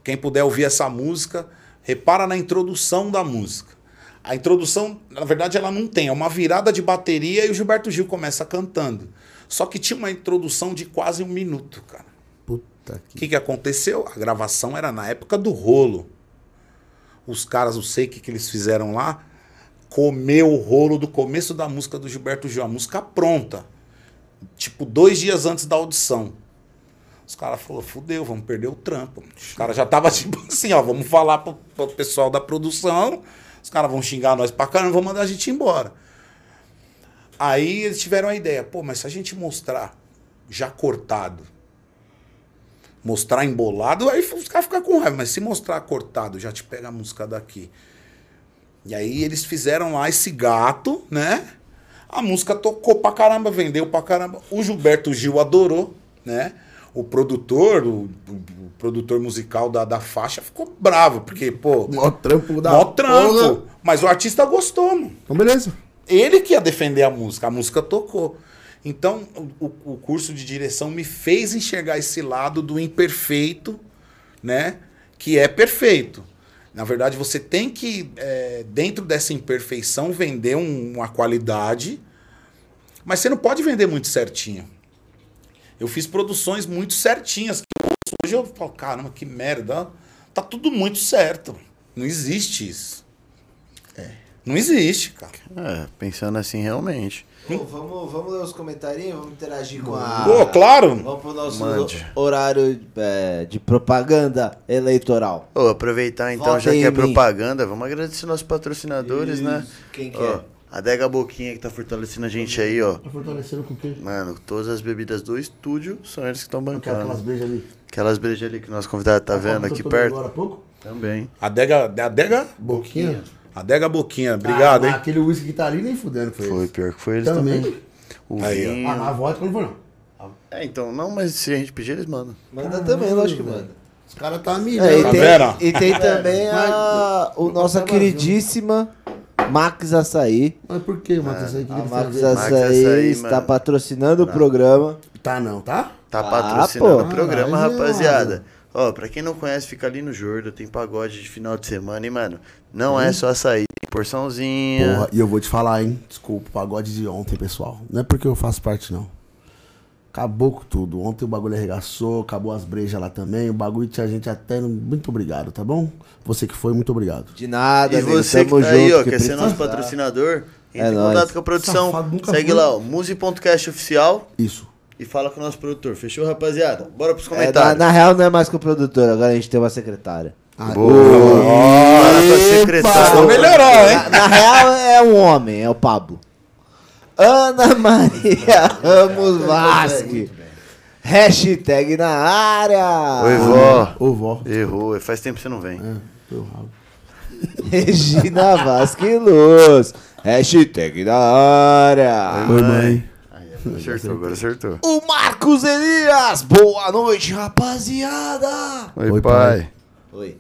Speaker 5: quem puder ouvir essa música, repara na introdução da música. A introdução, na verdade, ela não tem, é uma virada de bateria e o Gilberto Gil começa cantando. Só que tinha uma introdução de quase um minuto, cara. O
Speaker 2: que.
Speaker 5: que, que aconteceu? A gravação era na época do rolo. Os caras, não sei o que, que eles fizeram lá, comeu o rolo do começo da música do Gilberto Gil, a música pronta. Tipo, dois dias antes da audição. Os caras falaram, fudeu, vamos perder o trampo. Os caras já tava tipo assim, ó, vamos falar pro, pro pessoal da produção, os caras vão xingar nós pra caramba, vão mandar a gente embora. Aí eles tiveram a ideia, pô, mas se a gente mostrar já cortado, mostrar embolado, aí os caras ficam com raiva, mas se mostrar cortado, já te pega a música daqui. E aí eles fizeram lá esse gato, né? A música tocou pra caramba, vendeu pra caramba. O Gilberto Gil adorou, né? O produtor, o, o- produtor musical da, da faixa ficou bravo, porque, pô,
Speaker 2: Mó trampo da.
Speaker 5: mó trampo.
Speaker 2: porra.
Speaker 5: Mas o artista gostou, mano.
Speaker 2: Então, beleza.
Speaker 5: Ele que ia defender a música, a música tocou. Então, o, o curso de direção me fez enxergar esse lado do imperfeito, né? Que é perfeito. Na verdade, você tem que, é, dentro dessa imperfeição, vender um- uma qualidade Mas você não pode vender muito certinho. Eu fiz produções muito certinhas. Hoje eu falo, caramba, que merda. Tá tudo muito certo. Não existe isso. Não existe, cara.
Speaker 6: É, pensando assim, realmente.
Speaker 4: Pô, vamos, vamos ler os comentários, vamos interagir com a.
Speaker 5: Pô, claro.
Speaker 4: Vamos pro nosso
Speaker 6: Mande.
Speaker 4: horário é, de propaganda eleitoral.
Speaker 6: Ô, aproveitar então,
Speaker 4: Volta
Speaker 6: já que é
Speaker 4: em mim.
Speaker 6: propaganda, vamos agradecer nossos patrocinadores, né?
Speaker 4: Quem que
Speaker 6: Ó,
Speaker 4: é?
Speaker 6: a Dega Boquinha que tá fortalecendo a gente aí, ó.
Speaker 2: Tá fortalecendo com o quê?
Speaker 6: Mano, todas as bebidas do estúdio são eles que estão
Speaker 2: Aquelas
Speaker 6: bancando.
Speaker 2: beijas ali.
Speaker 6: Aquelas brejas ali que o nosso convidado tá vendo aqui
Speaker 2: Eu tô
Speaker 6: perto.
Speaker 2: Agora há pouco?
Speaker 6: Também.
Speaker 5: Adega, Adega,
Speaker 2: Boquinha.
Speaker 5: Adega Boquinha. Obrigado,
Speaker 2: Ah,
Speaker 5: hein?
Speaker 2: Aquele uísque que tá ali nem fudendo foi
Speaker 6: Foi pior que foi eles
Speaker 2: Também.
Speaker 6: também. O
Speaker 5: Aí,
Speaker 6: vinho.
Speaker 2: Ah, a vodka não foi não.
Speaker 6: É, então, não, mas se a gente pedir, eles mandam.
Speaker 4: Manda também, lógico que manda.
Speaker 2: Os caras tá
Speaker 4: É, e,
Speaker 2: milhão.
Speaker 5: Tá
Speaker 4: tem, e tem também a, o nossa queridíssima Max Açaí.
Speaker 2: Mas por que, Matheus? Isso aí, o que
Speaker 4: A
Speaker 2: ele
Speaker 4: Max?
Speaker 6: Max
Speaker 4: Açaí
Speaker 6: Açaí,
Speaker 4: está
Speaker 6: mano.
Speaker 4: patrocinando o programa.
Speaker 2: Tá não, tá?
Speaker 6: Tá
Speaker 4: Ah,
Speaker 6: patrocinando
Speaker 4: pô.
Speaker 6: o programa,
Speaker 2: Caralho,
Speaker 6: rapaziada. Ó, pra quem não conhece, fica ali no Jordo, tem pagode de final de semana, e, mano, não é só açaí, tem porçãozinha.
Speaker 2: Porra, e eu vou te falar, hein? Desculpa, o pagode de ontem, pessoal. Não é porque eu faço parte, não. Acabou com tudo. Ontem o bagulho arregaçou, acabou as brejas lá também. O bagulho tinha gente até. Muito obrigado, tá bom? Você que foi, muito obrigado.
Speaker 4: De nada,
Speaker 6: E
Speaker 4: amigo,
Speaker 6: você que tá aí,
Speaker 4: junto,
Speaker 6: ó,
Speaker 4: que
Speaker 6: quer ser nosso patrocinador,
Speaker 4: É
Speaker 6: entre em
Speaker 4: nóis.
Speaker 6: contato com a produção.
Speaker 2: Safado,
Speaker 6: Segue
Speaker 2: fui.
Speaker 6: lá, ó, muse.cast oficial
Speaker 2: Isso.
Speaker 6: E fala com o nosso produtor. Fechou, rapaziada? Bora pros
Speaker 4: É, na,
Speaker 6: comentários.
Speaker 4: na real não é mais com o produtor, agora a gente tem uma secretária.
Speaker 2: Ah,
Speaker 6: Boa. Bora pra secretária.
Speaker 5: Melhorou, hein?
Speaker 4: Na, na real é um homem, é o Pablo. Ana Maria Ramos Vasque. Hashtag na área.
Speaker 6: Oi, vó.
Speaker 2: Ô, vó.
Speaker 6: Errou, faz tempo que você não vem.
Speaker 2: É.
Speaker 4: Regina Vasque Luz. Hashtag na área.
Speaker 2: Oi, mãe.
Speaker 6: Acertou, agora acertou.
Speaker 4: O Marcos Elias. Boa noite, rapaziada.
Speaker 6: Oi,
Speaker 2: Oi,
Speaker 6: pai.
Speaker 4: Oi.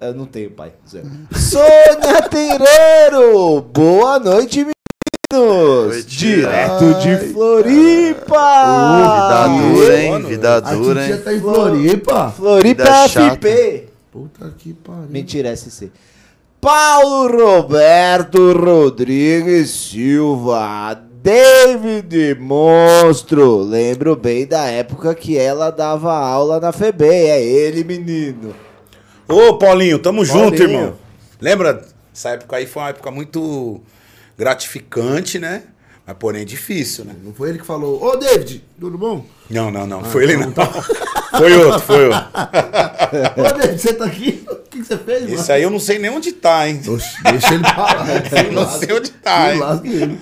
Speaker 4: Eu não tenho pai. Zé. Sônia Teireiro. Boa noite, meninos.
Speaker 6: Oi.
Speaker 4: Direto de Floripa.
Speaker 6: Vida dura, hein? Vida
Speaker 2: A
Speaker 6: dura, hein?
Speaker 2: tá em Floripa.
Speaker 4: Floripa. FP.
Speaker 2: Puta que pariu.
Speaker 4: Mentira, SC. Paulo Roberto Rodrigues Silva. David Monstro. Lembro bem da época que ela dava aula na FEB. É ele, menino.
Speaker 5: Ô, Paulinho, tamo junto,
Speaker 4: Paulinho.
Speaker 5: irmão. Lembra? Essa época aí foi uma época muito gratificante, né? Mas porém difícil, né?
Speaker 2: Não foi ele que falou, ô David, tudo bom?
Speaker 5: Não, não, não. Foi ele não. Foi outro, foi outro.
Speaker 2: Ô David, você tá aqui? O que, que você fez, mano?
Speaker 5: Esse aí eu não sei nem onde tá, hein?
Speaker 2: Oxe, deixa ele falar.
Speaker 5: Eu não sei onde tá, hein?
Speaker 2: Lasca ele.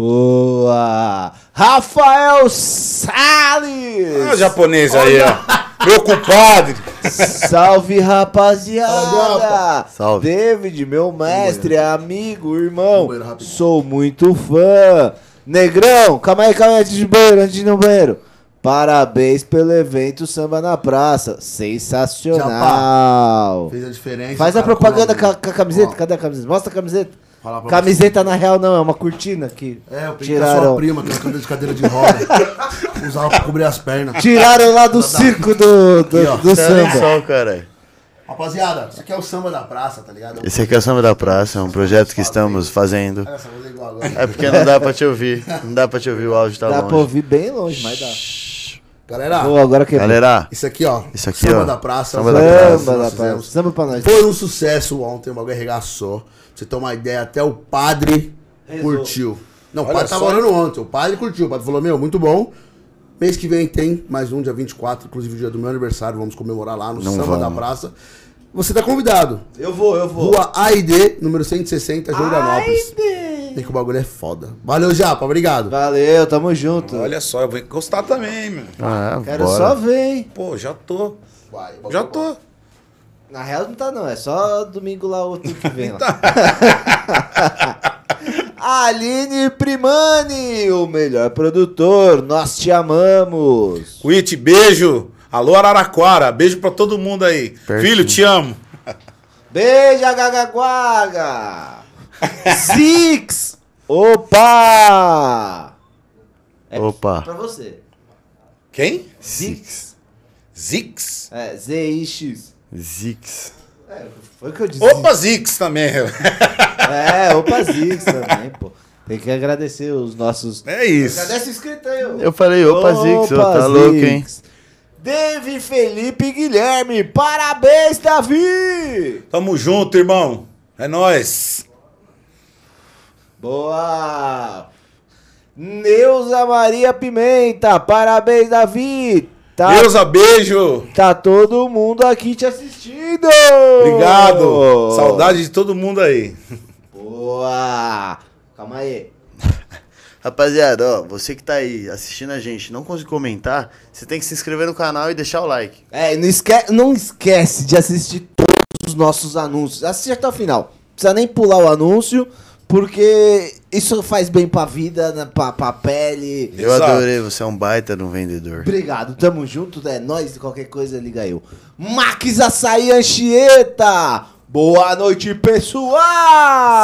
Speaker 4: Boa! Rafael Salles!
Speaker 5: O japonês aí, ó. Meu compadre.
Speaker 4: Salve, rapaziada!
Speaker 2: Salve.
Speaker 4: David, meu mestre, amigo, irmão, sou muito fã. Negrão, calma aí, calma aí, antes de banheiro, antes de ir no banheiro. Parabéns pelo evento Samba na Praça. Sensacional.
Speaker 2: Fez a diferença.
Speaker 4: Faz a propaganda com a, com a camiseta.
Speaker 2: Ó,
Speaker 4: Cadê a camiseta? Mostra a camiseta.
Speaker 2: Pra
Speaker 4: Camiseta na real não, é uma cortina que
Speaker 2: É, eu peguei da
Speaker 4: tiraram.
Speaker 2: sua prima, que é uma de cadeira de roda. Usava pra cobrir as pernas.
Speaker 4: Tiraram lá do circo do, do,
Speaker 2: Aqui,
Speaker 4: do samba.
Speaker 6: sol, caralho.
Speaker 2: Rapaziada, isso aqui é o samba da praça, tá ligado?
Speaker 6: Esse aqui é o Samba da Praça, é um projeto que estamos fazendo.
Speaker 2: Essa igual agora.
Speaker 6: É porque não dá pra te ouvir. Não dá pra te ouvir, o áudio tá
Speaker 4: Dá pra
Speaker 6: longe.
Speaker 4: ouvir bem longe, mas dá.
Speaker 2: Galera,
Speaker 4: Pô, agora que
Speaker 6: Galera,
Speaker 2: isso aqui, ó.
Speaker 6: Isso aqui,
Speaker 2: samba
Speaker 6: ó.
Speaker 2: da praça.
Speaker 6: Samba
Speaker 2: os
Speaker 6: da praça.
Speaker 4: Samba da praça. Samba pra nós.
Speaker 2: Foi um sucesso ontem, o bagulho arregaçou. Pra você ter uma ideia, até o padre curtiu. Não, o
Speaker 5: Olha
Speaker 2: padre tava orando ontem, o padre curtiu. O padre falou, meu, muito bom. Mês que vem tem mais um, dia 24, inclusive o dia do meu aniversário, vamos comemorar lá no
Speaker 6: Não
Speaker 2: Samba da
Speaker 6: vamos.
Speaker 2: Praça. Você tá convidado.
Speaker 4: Eu vou, eu vou.
Speaker 2: Rua AID, número 160, Jordanópolis. Tem que o bagulho é foda. Valeu, Japa, obrigado.
Speaker 4: Valeu, tamo junto.
Speaker 5: Olha só, eu vou encostar também, meu.
Speaker 6: ah,
Speaker 4: Quero
Speaker 6: bora.
Speaker 4: só ver, hein?
Speaker 5: Pô, já tô.
Speaker 2: Vai,
Speaker 5: Já tô.
Speaker 4: Na real não tá não, é só domingo lá outro que vem lá. Aline Primani, o melhor produtor, nós te amamos.
Speaker 5: Witch, beijo. Alô, Araraquara. Beijo pra todo mundo aí.
Speaker 6: Pertinho.
Speaker 5: Filho, te amo.
Speaker 4: Beija, Gagaguaga. Zix, opa. É
Speaker 6: Opa.
Speaker 4: pra você.
Speaker 5: Quem?
Speaker 4: Zix.
Speaker 5: Zix?
Speaker 4: É, Z-I-X.
Speaker 6: Zix.
Speaker 4: É, foi o que eu disse.
Speaker 5: Opa, Zix também.
Speaker 4: É, opa Zix também, pô. Tem que agradecer os nossos.
Speaker 5: É isso.
Speaker 4: Agradece o inscrito aí, ô.
Speaker 6: Eu falei, opa, Zix, ô, tá louco, hein?
Speaker 4: David Felipe Guilherme, parabéns, Davi!
Speaker 5: Tamo junto, irmão. É nóis.
Speaker 4: Boa! Neuza Maria Pimenta, parabéns, Davi! Tá,
Speaker 5: Deusa, beijo.
Speaker 4: tá todo mundo aqui te assistindo!
Speaker 5: Obrigado. Saudade de todo mundo aí.
Speaker 4: Boa! Calma aí.
Speaker 6: Rapaziada, ó, você que tá aí assistindo a gente, não conseguiu comentar, você tem que se inscrever no canal e deixar o like.
Speaker 4: É, não, esque não esquece de assistir todos os nossos anúncios. Assiste até o final. Não precisa nem pular o anúncio, porque isso faz bem pra vida, né, pra, pra pele.
Speaker 6: Eu
Speaker 5: Exato.
Speaker 6: adorei, você é um baita de um vendedor.
Speaker 4: Obrigado, tamo junto, é nóis, qualquer coisa liga eu. Max Açaí Anchieta! Boa noite, pessoal!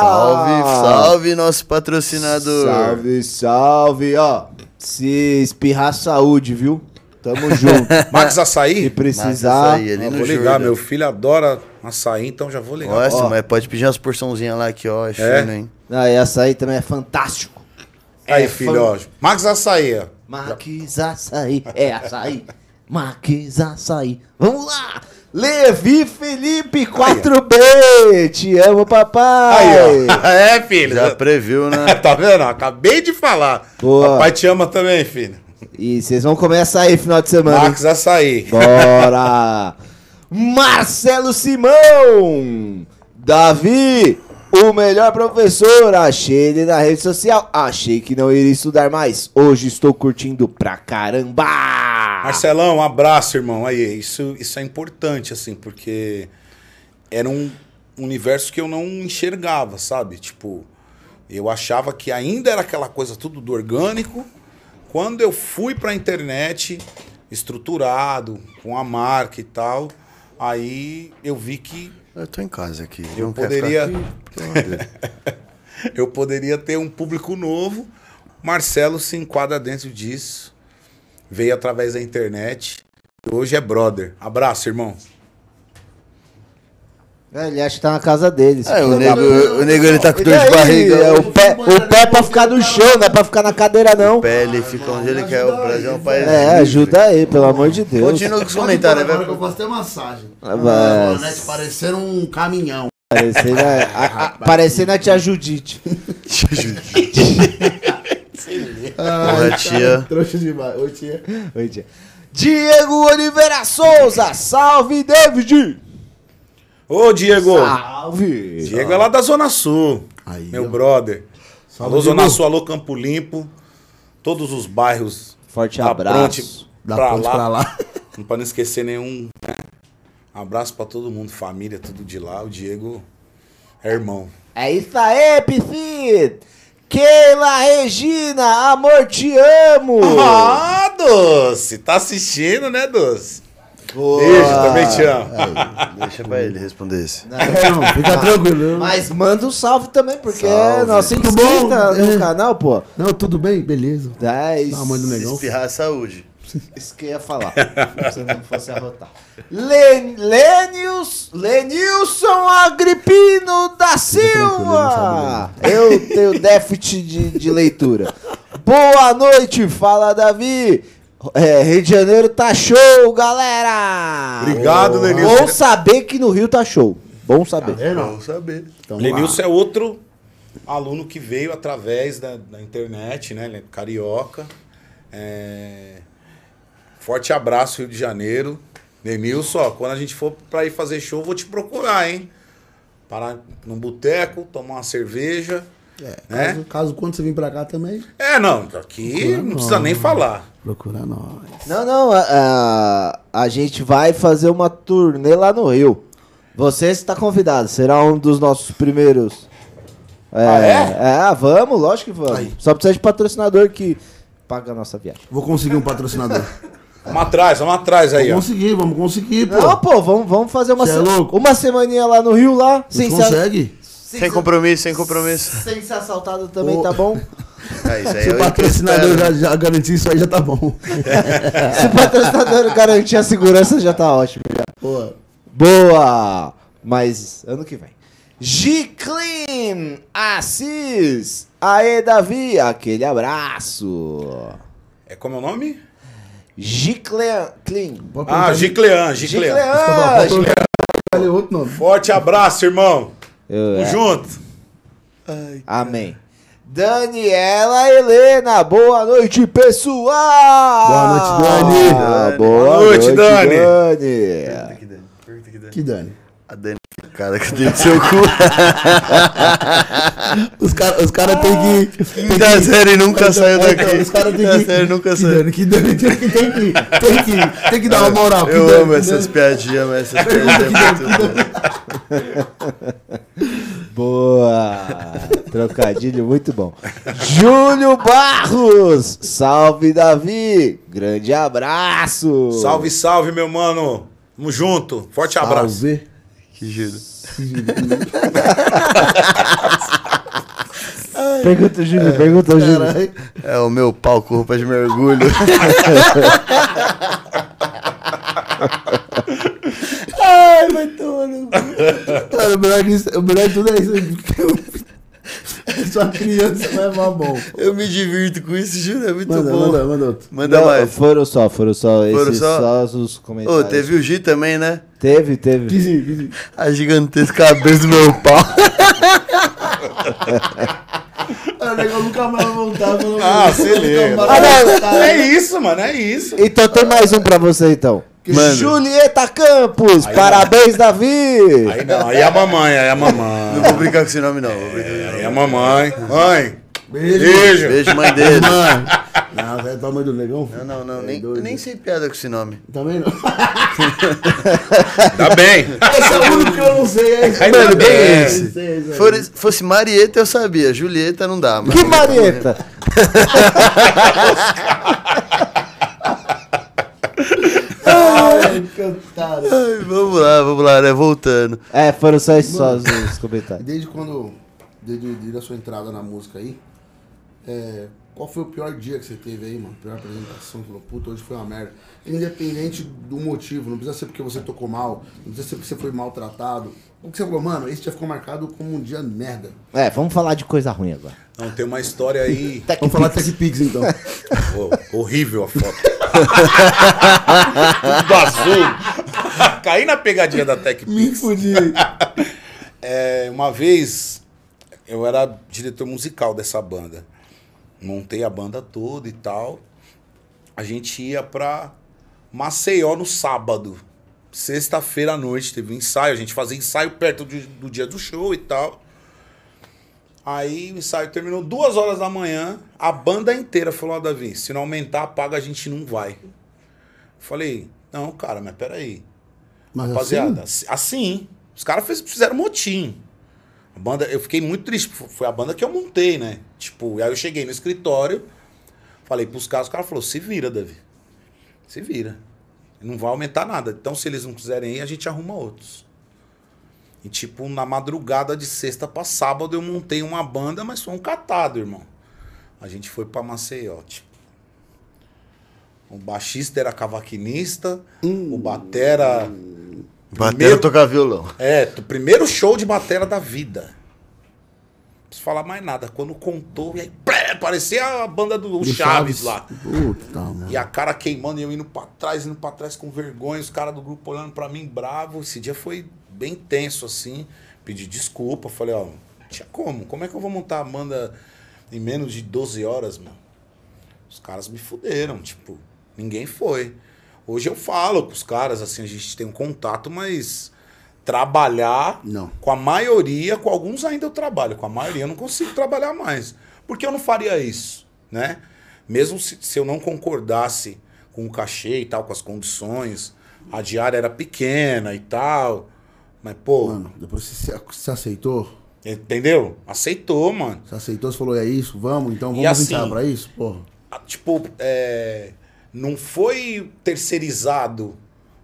Speaker 6: Salve, salve, nosso patrocinador.
Speaker 4: Salve, salve, ó. Se espirrar saúde, viu? Tamo junto.
Speaker 5: Max
Speaker 4: Se
Speaker 5: Açaí?
Speaker 4: precisar.
Speaker 6: açaí, ali
Speaker 5: Ah,
Speaker 6: no
Speaker 5: vou ligar,
Speaker 6: Jordan.
Speaker 5: meu filho adora açaí, então já vou ligar.
Speaker 6: Nossa,
Speaker 4: Ó.
Speaker 6: mas pode pedir umas porçãozinhas lá que, ó, é fino, hein?
Speaker 4: Ah, e açaí também é fantástico.
Speaker 5: Aí,
Speaker 4: É
Speaker 5: filho,
Speaker 4: fan-
Speaker 5: ó. Max Açaí, ó.
Speaker 4: Max Açaí, é açaí. Max Açaí. Vamos lá! Levi Felipe 4B! Te amo, papai!
Speaker 5: Aí, ó. É, filho.
Speaker 6: Já previu, né?
Speaker 5: tá vendo? Acabei de falar.
Speaker 4: Boa.
Speaker 5: Papai te ama também, filho.
Speaker 4: E vocês vão comer açaí final de semana. hein?
Speaker 5: Max Açaí.
Speaker 4: Bora! Marcelo Simão! Davi, o melhor professor. Achei ele na rede social. Achei que não iria estudar mais. Hoje estou curtindo pra caramba!
Speaker 5: Marcelão, um abraço, irmão. Aí, isso, isso é importante, assim, porque era um universo que eu não enxergava, sabe? Tipo, eu achava que ainda era aquela coisa tudo do orgânico. Quando eu fui pra internet, estruturado, com a marca e tal, aí eu vi que
Speaker 6: Eu tô em casa aqui.
Speaker 5: Eu poderia-
Speaker 6: aqui?
Speaker 5: eu poderia ter um público novo. Marcelo se enquadra dentro disso. Veio através da internet. Hoje é brother. Abraço, irmão.
Speaker 4: É, Ele acha que tá na casa dele.
Speaker 6: É, o nego, o nego ele tá com dor de barriga.
Speaker 4: é, o, pé, o pé é pra ficar no chão, não é pra ficar na cadeira, não.
Speaker 6: O pé ele fica onde ele quer. O Brasil é um país.
Speaker 4: É,
Speaker 6: livre.
Speaker 4: ajuda aí, pelo amor de Deus.
Speaker 6: Continua com os comentários,
Speaker 2: que eu
Speaker 6: velho.
Speaker 2: faço até massagem.
Speaker 4: Ah,
Speaker 2: Ah,
Speaker 4: mas-
Speaker 2: né, parecendo um caminhão.
Speaker 4: Parecendo a, a, a, parecendo a tia Judite.
Speaker 6: Porra, tia.
Speaker 2: Trouxa demais. Oi, tia.
Speaker 4: Oi, tia. Diego Oliveira Souza, salve David!
Speaker 5: Ô, Diego.
Speaker 4: Salve!
Speaker 5: Diego é lá da Zona Sul.
Speaker 2: Aí,
Speaker 5: meu
Speaker 2: ó.
Speaker 5: brother.
Speaker 2: Salve,
Speaker 5: alô, Zona. Sul, alô, Campo Limpo. Todos os bairros.
Speaker 4: Forte
Speaker 5: da
Speaker 4: abraço.
Speaker 5: Ponte
Speaker 2: Da
Speaker 5: pra
Speaker 2: ponte
Speaker 5: lá.
Speaker 2: pra lá.
Speaker 5: Não pra não esquecer nenhum. né? Abraço pra todo mundo, família, tudo de lá. O Diego é irmão.
Speaker 4: É isso aí, Piscina! Keila Regina, amor, te amo!
Speaker 5: Ah, Doce! Tá assistindo, né, Doce?
Speaker 4: Boa.
Speaker 5: Beijo, também te amo.
Speaker 6: Deixa pra ele responder esse.
Speaker 2: É, não, fica tranquilo.
Speaker 4: Mas manda um salve também, porque é
Speaker 6: Salve.
Speaker 4: nossa
Speaker 2: Tudo
Speaker 4: inscrita
Speaker 2: bom?
Speaker 4: no
Speaker 2: É.
Speaker 4: canal, pô.
Speaker 2: Não, tudo bem? Beleza.
Speaker 4: É
Speaker 2: mãe do
Speaker 6: Se
Speaker 2: negão.
Speaker 6: espirrar é saúde.
Speaker 4: isso que eu ia falar. Se eu não fosse arrotar. Len, Lenius, Lenilson Agripino da Silva! Eu tenho déficit de, de leitura. Boa noite, fala Davi. É, Rio de Janeiro tá show, galera!
Speaker 5: Obrigado, Lenilson.
Speaker 4: Bom saber que no Rio tá show. Bom saber.
Speaker 2: É, não.
Speaker 6: Vamos saber.
Speaker 2: Então,
Speaker 5: Lenilson é outro aluno que veio através da, da internet, né? Carioca. É, Forte abraço, Rio de Janeiro. Lenilson, ó, quando a gente for pra ir fazer show, eu vou te procurar, hein? Parar num boteco, tomar uma cerveja.
Speaker 2: É,
Speaker 5: Né?
Speaker 2: caso, caso quando você vir pra cá também,
Speaker 5: É, não, aqui não precisa nem falar.
Speaker 2: procura nós.
Speaker 4: Não, não, a, a, a gente vai fazer uma turnê lá no Rio. Você está convidado, será um dos nossos primeiros. É,
Speaker 5: Ah, é?
Speaker 4: é, vamos, lógico que vamos.
Speaker 2: Aí.
Speaker 4: Só precisa de patrocinador que paga a nossa viagem.
Speaker 2: Vou conseguir um patrocinador.
Speaker 5: Vamos atrás, vamos atrás aí, ó.
Speaker 2: Vamos conseguir, vamos conseguir, pô.
Speaker 4: Não, pô, vamos, vamos fazer uma,
Speaker 2: é
Speaker 4: se- uma semaninha lá no Rio, lá, sem
Speaker 2: Você consegue?
Speaker 4: Sem
Speaker 6: compromisso, sem compromisso.
Speaker 4: sem ser assaltado também,
Speaker 2: Ô.
Speaker 4: tá bom?
Speaker 6: É, isso aí
Speaker 2: Se
Speaker 6: é
Speaker 2: o
Speaker 6: o
Speaker 2: patrocinador já, já garantir isso aí, já tá bom.
Speaker 4: Se o patrocinador garantir a segurança, já tá ótimo. Já.
Speaker 2: Pô,
Speaker 4: Boa! Mas ano que vem. Giclin Assis. Aê, Davi, aquele abraço.
Speaker 5: É como é o nome?
Speaker 4: Giclean.
Speaker 5: Ah, Giclean, Giclean.
Speaker 4: Giclean.
Speaker 2: Olha, outro nome.
Speaker 5: Forte abraço, irmão.
Speaker 4: Eu-
Speaker 5: Tamo
Speaker 4: é.
Speaker 5: junto.
Speaker 4: Amém. Daniela Helena, boa noite, pessoal!
Speaker 2: Boa noite, Dani.
Speaker 4: Boa,
Speaker 5: Boa noite,
Speaker 4: noite,
Speaker 5: Dani.
Speaker 4: Dani.
Speaker 2: Que Dani?
Speaker 6: A Dani, cara, que dentro do seu cu.
Speaker 2: Os caras os cara tem que.
Speaker 6: Quinta série nunca saiu
Speaker 2: Então,
Speaker 6: daqui.
Speaker 2: Os caras tem
Speaker 6: Quinta
Speaker 2: que.
Speaker 6: série nunca
Speaker 2: que
Speaker 6: saiu.
Speaker 2: Dani, que Dani, tem que, tem que, tem que, tem que dar uma moral. que
Speaker 6: Eu
Speaker 2: Dani,
Speaker 6: amo
Speaker 2: que
Speaker 6: essas piadinhas, mas essas piadinhas é muito.
Speaker 4: Boa! Trocadilho muito bom. Júlio Barros, salve Davi, grande abraço.
Speaker 5: Salve, salve, meu mano. Tamo junto. Forte abraço.
Speaker 6: Que giro.
Speaker 4: Pergunta, Júlio, pergunta, Júlio.
Speaker 2: Caralho.
Speaker 6: É o meu pau com roupa de mergulho.
Speaker 2: Ai, vai tomar no cu. Cara, o melhor, disso, o melhor de tudo é isso. Só criança, vai levar bom.
Speaker 6: Eu me divirto com isso, juro, é muito
Speaker 2: Manda,
Speaker 6: bom.
Speaker 2: manda, manda outro.
Speaker 6: Manda
Speaker 4: Não,
Speaker 6: mais.
Speaker 4: Foram só, foram só
Speaker 6: Foram
Speaker 4: esses
Speaker 6: só?
Speaker 4: só, os
Speaker 6: Ô,
Speaker 4: comentários.
Speaker 6: teve o Gi também, né?
Speaker 4: Teve, teve.
Speaker 6: A gigantesca cabeça do meu pau.
Speaker 2: Ah, nunca mais vai voltar.
Speaker 5: Ah, se liga.
Speaker 4: Ah, não.
Speaker 5: É isso, mano, é isso.
Speaker 4: Então tem mais um pra você então.
Speaker 6: Mano.
Speaker 4: Julieta Campos,
Speaker 5: Aí
Speaker 4: parabéns, Davi.
Speaker 5: Aí não, aí é a mamãe, aí é a
Speaker 6: Não
Speaker 5: mamãe.
Speaker 6: vou brincar com esse nome, não. Vou esse
Speaker 5: Aí é a mamãe. Mãe,
Speaker 2: Beijo.
Speaker 5: beijo.
Speaker 6: Beijo, mãe dele.
Speaker 2: Mano. Não, você é tamanho do negão?
Speaker 6: Não, não, não.
Speaker 2: É
Speaker 6: Nem,
Speaker 2: doido.
Speaker 6: nem sei piada com esse nome.
Speaker 2: Também não.
Speaker 5: Tá bem.
Speaker 2: Esse é o único que eu não sei. É esse.
Speaker 6: Mano,
Speaker 5: bem
Speaker 6: bem
Speaker 5: esse.
Speaker 6: esse.
Speaker 2: Sei.
Speaker 6: Fosse, Marieta, eu sabia. Julieta não dá, mano.
Speaker 4: Que Marieta?
Speaker 2: Ai,
Speaker 6: vamos lá, vamos lá, né? Voltando.
Speaker 4: É, foram só esses os comentários.
Speaker 2: Desde quando. Desde, desde a sua entrada na música aí. É, qual foi o pior dia que você teve aí, mano? Pior apresentação? Você falou, puta, hoje foi uma merda. Independente do motivo, não precisa ser porque você tocou mal, não precisa ser porque você foi maltratado. O que você falou, mano, esse dia ficou marcado como um dia merda.
Speaker 4: É, vamos falar de coisa ruim agora.
Speaker 5: Não, tem uma história aí.
Speaker 2: Vamos falar de TechPix então.
Speaker 5: Ô, horrível a foto. Tudo azul. Caí na pegadinha da Tech
Speaker 2: Me fudi.
Speaker 5: É, uma vez eu era diretor musical dessa banda. Montei a banda toda e tal. A gente ia pra Maceió no sábado. Sexta-feira à noite teve um ensaio. A gente fazia ensaio perto do, do dia do show e tal. Aí o ensaio terminou duas horas da manhã. A banda inteira falou: Ó, Davi, se não aumentar a paga, a gente não vai. Falei: Não, cara, mas peraí.
Speaker 2: Mas
Speaker 5: Rapaziada,
Speaker 2: assim,
Speaker 5: assim, assim, os caras fizeram motim. A banda, eu fiquei muito triste, fo- foi a banda que eu montei, né? Tipo, aí eu cheguei no escritório, falei pros caras, o cara falou: se vira, Davi. Se vira. Não vai aumentar nada. Então, se eles não quiserem ir, a gente arruma outros. E, tipo, na madrugada de sexta pra sábado, eu montei uma banda, mas foi um catado, irmão. A gente foi pra Maceió, tipo. O baixista era cavaquinista, o batera
Speaker 6: Batera
Speaker 5: Primeiro-
Speaker 6: tocar violão.
Speaker 5: é, o primeiro show de batera da vida. Não preciso falar mais nada. Quando contou, e aí, pré, parecia a banda do,
Speaker 2: do
Speaker 5: Chaves, lá.
Speaker 2: Puta, mano.
Speaker 5: E a cara queimando e eu indo pra trás, indo pra trás com vergonha, os caras do grupo olhando pra mim bravo. Esse dia foi bem tenso, assim. Pedi desculpa, falei, ó, tinha como? Como é que eu vou montar a banda em menos de 12 horas, mano? Os caras me fuderam, tipo, ninguém foi. Hoje eu falo com os caras, assim, a gente tem um contato, mas trabalhar
Speaker 2: Não.
Speaker 5: com a maioria, com alguns ainda eu trabalho, com a maioria eu não consigo trabalhar mais. Porque eu não faria isso, né? Mesmo se, se eu não concordasse com o cachê e tal, com as condições, a diária era pequena e tal, mas pô,
Speaker 2: Mano, depois você, você aceitou?
Speaker 5: entendeu? Aceitou, mano.
Speaker 2: Você aceitou, você falou, é isso, vamos, então
Speaker 5: E
Speaker 2: vamos
Speaker 5: assim-
Speaker 2: entrar pra isso? Porra.
Speaker 5: Tipo, é, não foi terceirizado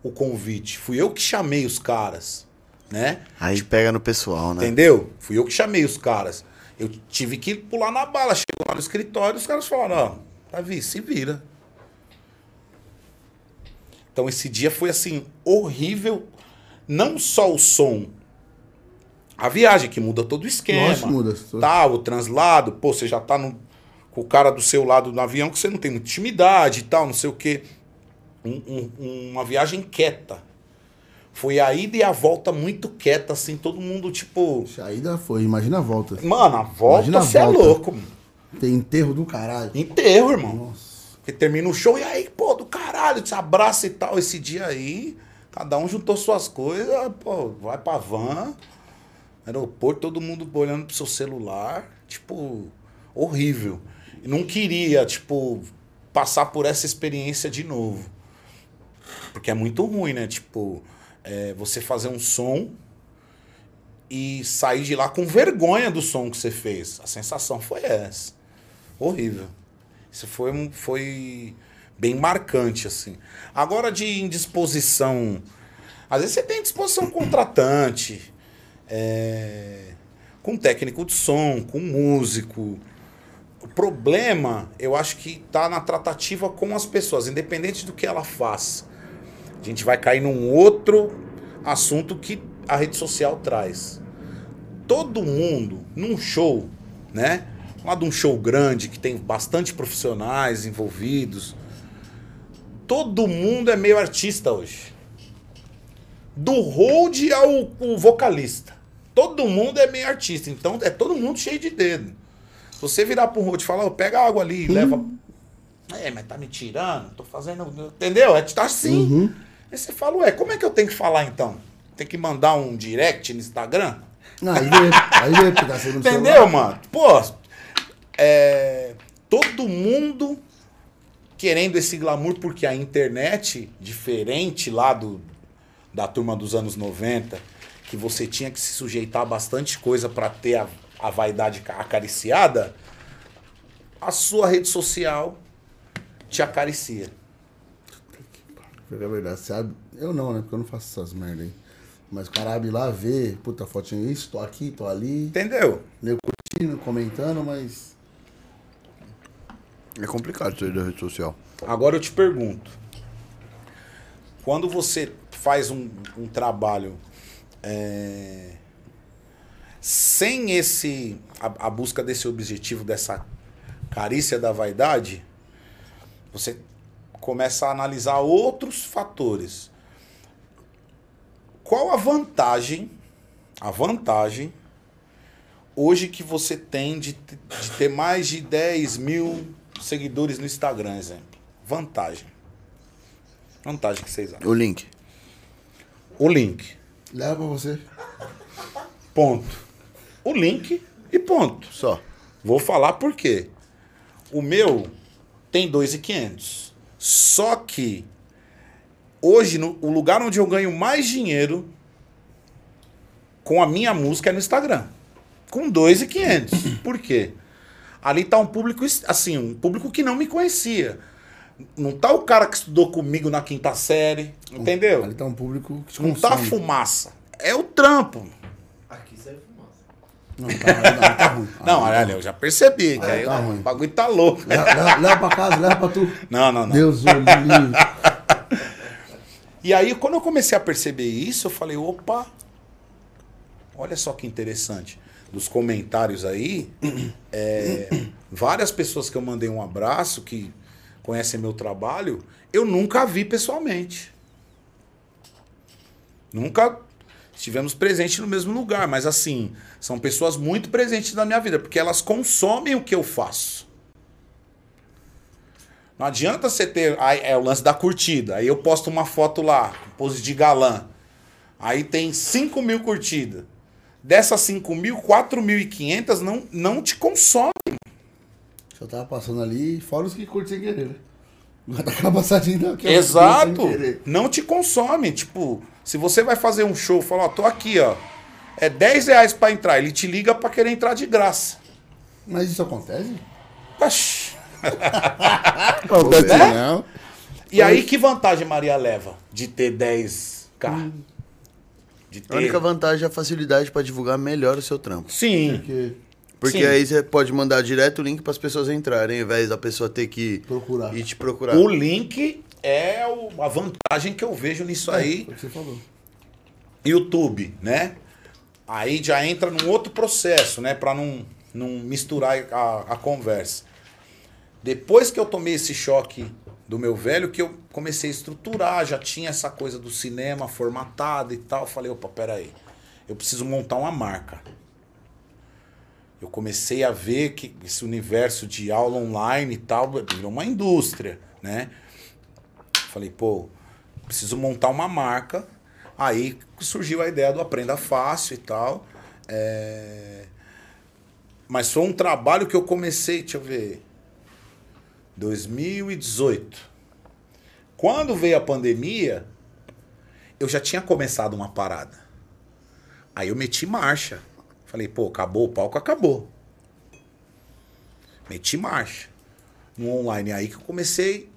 Speaker 5: o convite, fui eu que chamei os caras, né?
Speaker 6: Aí pega no pessoal, né?
Speaker 5: Entendeu? Fui eu que chamei os caras. Eu tive que pular na bala. Chegou lá no escritório, os caras falaram, ó, Davi, se vira. Então esse dia foi assim, horrível. Não só o som. A viagem que muda todo o esquema.
Speaker 2: Que muda.
Speaker 5: Tá, o translado, pô, você já tá no, com o cara do seu lado no avião que você não tem muita intimidade e tal, não sei o quê. Um- um- uma viagem quieta. Foi a ida e a volta muito quieta, assim, todo mundo, tipo.
Speaker 2: A ida foi, imagina a volta.
Speaker 5: Mano, a volta
Speaker 2: Imagina a
Speaker 5: você é
Speaker 2: volta.
Speaker 5: louco. mano.
Speaker 2: Tem enterro do caralho.
Speaker 5: Enterro, irmão.
Speaker 2: Nossa.
Speaker 5: Porque termina o show e aí, pô, do caralho, te abraça e tal. Esse dia aí, cada um juntou suas coisas, pô, vai pra van, aeroporto, todo mundo olhando pro seu celular, tipo, horrível. Não queria, tipo, passar por essa experiência de novo. Porque é muito ruim, né? Tipo, é, você fazer um som e sair de lá com vergonha do som que você fez. A sensação foi essa. Horrível. Isso foi, foi bem marcante, assim. Agora de indisposição. Às vezes você tem disposição contratante, é, com técnico de som, com músico. Problema, eu acho que tá na tratativa com as pessoas, independente do que ela faça. A gente vai cair num outro assunto que a rede social traz. Todo mundo, num show, né? Lá de um show grande que tem bastante profissionais envolvidos. Todo mundo é meio artista hoje. Do hold ao vocalista. Todo mundo é meio artista. Então é todo mundo cheio de dedo. Você virar para um e falar, "Ô, pega água ali e leva. É, mas tá me tirando, tô fazendo. Entendeu? É tá assim. Aí você fala, ué, como é que eu tenho que falar então? Tem que mandar um direct no Instagram?
Speaker 2: Não, aí aí porque tá sendo
Speaker 5: Entendeu, mano? Pô, é, todo mundo querendo esse glamour, porque a internet, diferente lá do, da turma dos anos 90, que você tinha que se sujeitar a bastante coisa pra ter a, a vaidade ca- acariciada, a sua rede social te acaricia.
Speaker 2: É verdade? Eu não, né? Porque eu não faço essas merda aí. Mas o cara abre lá, vê, puta, fotinho isso, tô aqui, tô ali.
Speaker 5: Entendeu?
Speaker 2: Nego curtindo, comentando, mas.
Speaker 6: É complicado isso aí da rede social.
Speaker 5: Agora eu te pergunto: quando você faz um, um trabalho é, sem esse a, a busca desse objetivo, dessa carícia da vaidade, você começa a analisar outros fatores. Qual a vantagem, a vantagem hoje que você tem de, de ter mais de 10 mil seguidores no Instagram, exemplo? Vantagem. Vantagem que vocês acham.
Speaker 6: O link.
Speaker 5: O link.
Speaker 2: Leva pra você.
Speaker 5: Ponto. O link e ponto.
Speaker 6: Só.
Speaker 5: Vou falar por quê. O meu tem 2,500. Só que hoje no, o lugar onde eu ganho mais dinheiro com a minha música é no Instagram. Com 2,500. Por quê? Ali tá um público assim, um público que não me conhecia. Não tá o cara que estudou comigo na quinta série, entendeu?
Speaker 2: Ali tá um público que te
Speaker 5: Não tá a
Speaker 2: consome.
Speaker 5: fumaça. É o trampo.
Speaker 2: Não, tá, não, tá ruim.
Speaker 5: Não, olha, eu já percebi que aí
Speaker 2: tá
Speaker 5: o
Speaker 2: ruim.
Speaker 5: bagulho tá louco.
Speaker 2: Leva, leva- pra casa, leva pra tu.
Speaker 5: Não, não, não.
Speaker 2: Deus livre.
Speaker 5: E aí, quando eu comecei a perceber isso, eu falei, opa, olha só que interessante. Dos comentários aí, é, várias pessoas que eu mandei um abraço, que conhecem meu trabalho, eu nunca vi pessoalmente. Nunca estivemos presentes no mesmo lugar, mas assim, são pessoas muito presentes na minha vida, porque elas consomem o que eu faço. Não adianta você ter. Aí é o lance da curtida. Aí eu posto uma foto lá, pose de galã. Aí tem 5 mil curtidas. Dessas 5 mil, 4.500 não, não te consome.
Speaker 2: Só tava passando ali, fora os que curtem sem querer, né? Vai dar aquela passadinha daqui. ó,
Speaker 5: Exato. Não te consome. Tipo, se você vai fazer um show, fala, ó, tô aqui, ó. É 10 reais pra entrar. Ele te liga pra querer entrar de graça.
Speaker 2: Mas isso acontece?
Speaker 5: Oxi.
Speaker 6: Acontece
Speaker 5: Né?
Speaker 6: não.
Speaker 5: E aí, que vantagem Maria leva de ter 10k? De ter...
Speaker 6: A única vantagem é a facilidade pra divulgar melhor o seu trampo.
Speaker 5: Sim.
Speaker 2: Porque
Speaker 6: Porque
Speaker 5: Sim.
Speaker 6: aí você pode mandar direto o link pras pessoas entrarem, ao invés da pessoa ter que
Speaker 2: Procurar.
Speaker 6: ir te procurar.
Speaker 5: O link é o- a vantagem que eu vejo nisso aí.
Speaker 2: Foi o que você falou.
Speaker 5: YouTube, né? Aí já entra num outro processo, né? Pra não, não misturar a, a conversa. Depois que eu tomei esse choque do meu velho, que eu comecei a estruturar, já tinha essa coisa do cinema formatado e tal. Falei, opa, peraí, eu preciso montar uma marca. Eu comecei a ver que esse universo de aula online e tal virou uma indústria, né? Falei, pô, preciso montar uma marca. Aí surgiu a ideia do Aprenda Fácil e tal. É... Mas foi um trabalho que eu comecei, deixa eu ver, 2018. Quando veio a pandemia, eu já tinha começado uma parada. Aí eu meti marcha. Falei, pô, acabou o palco, acabou. Meti marcha no online. Aí que eu comecei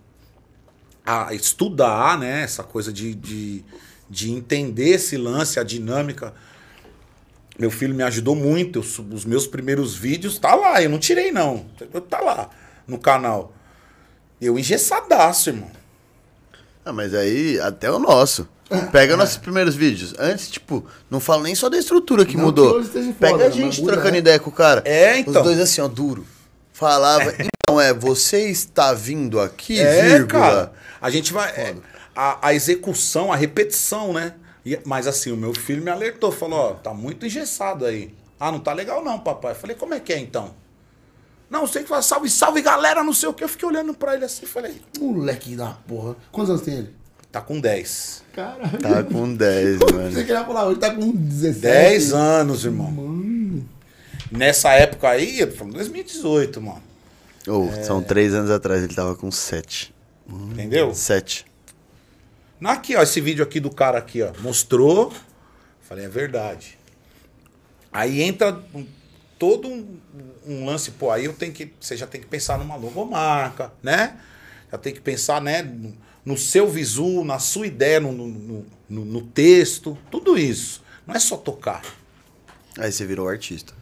Speaker 5: a estudar, né? Essa coisa de, de, de entender esse lance, a dinâmica. Meu filho me ajudou muito. Eu- os meus primeiros vídeos tá lá, eu não tirei, não. Tá lá no canal. Eu engessadaço, irmão.
Speaker 6: Ah, mas aí, até o nosso. Pega nossos primeiros vídeos. Antes, tipo, não falo nem só da estrutura que
Speaker 2: Não que
Speaker 6: mudou.
Speaker 2: esteja
Speaker 6: Pega
Speaker 2: foda,
Speaker 6: a gente
Speaker 2: muda,
Speaker 6: trocando
Speaker 2: né?
Speaker 6: ideia com o cara.
Speaker 5: É, então.
Speaker 6: Os dois assim, ó, duro. Falava, então é, você está vindo aqui,
Speaker 5: É,
Speaker 6: vírgula.
Speaker 5: cara. A gente vai. é, a, a execução, a repetição, né? E- mas assim, o meu filho me alertou, falou, ó, tá muito engessado aí. Ah, não tá legal não, papai. Eu falei, como é que é então? Não, sei que fala, salve, salve galera, não sei o que. Eu fiquei olhando pra ele assim e falei,
Speaker 2: Moleque da porra. Quantos anos tem ele?
Speaker 5: tá com 10.
Speaker 2: Caralho.
Speaker 6: Tá com 10,
Speaker 2: Você
Speaker 6: mano.
Speaker 2: queria falar, ele tá com 17.
Speaker 5: 10 anos, irmão. Nessa época aí, eu tô falando 2018, mano.
Speaker 6: Ô, São três anos atrás, ele tava com 7.
Speaker 5: Entendeu?
Speaker 6: 7.
Speaker 5: Aqui, ó, esse vídeo aqui do cara aqui, ó. Mostrou. Falei, é verdade. Aí entra um- todo um, um lance, pô, aí eu tenho que. Você já tem que pensar numa logomarca, né? Já tem que pensar, né, no, no seu visu, na sua ideia, no- no- no texto, tudo isso. Não é só tocar.
Speaker 6: Aí você virou artista.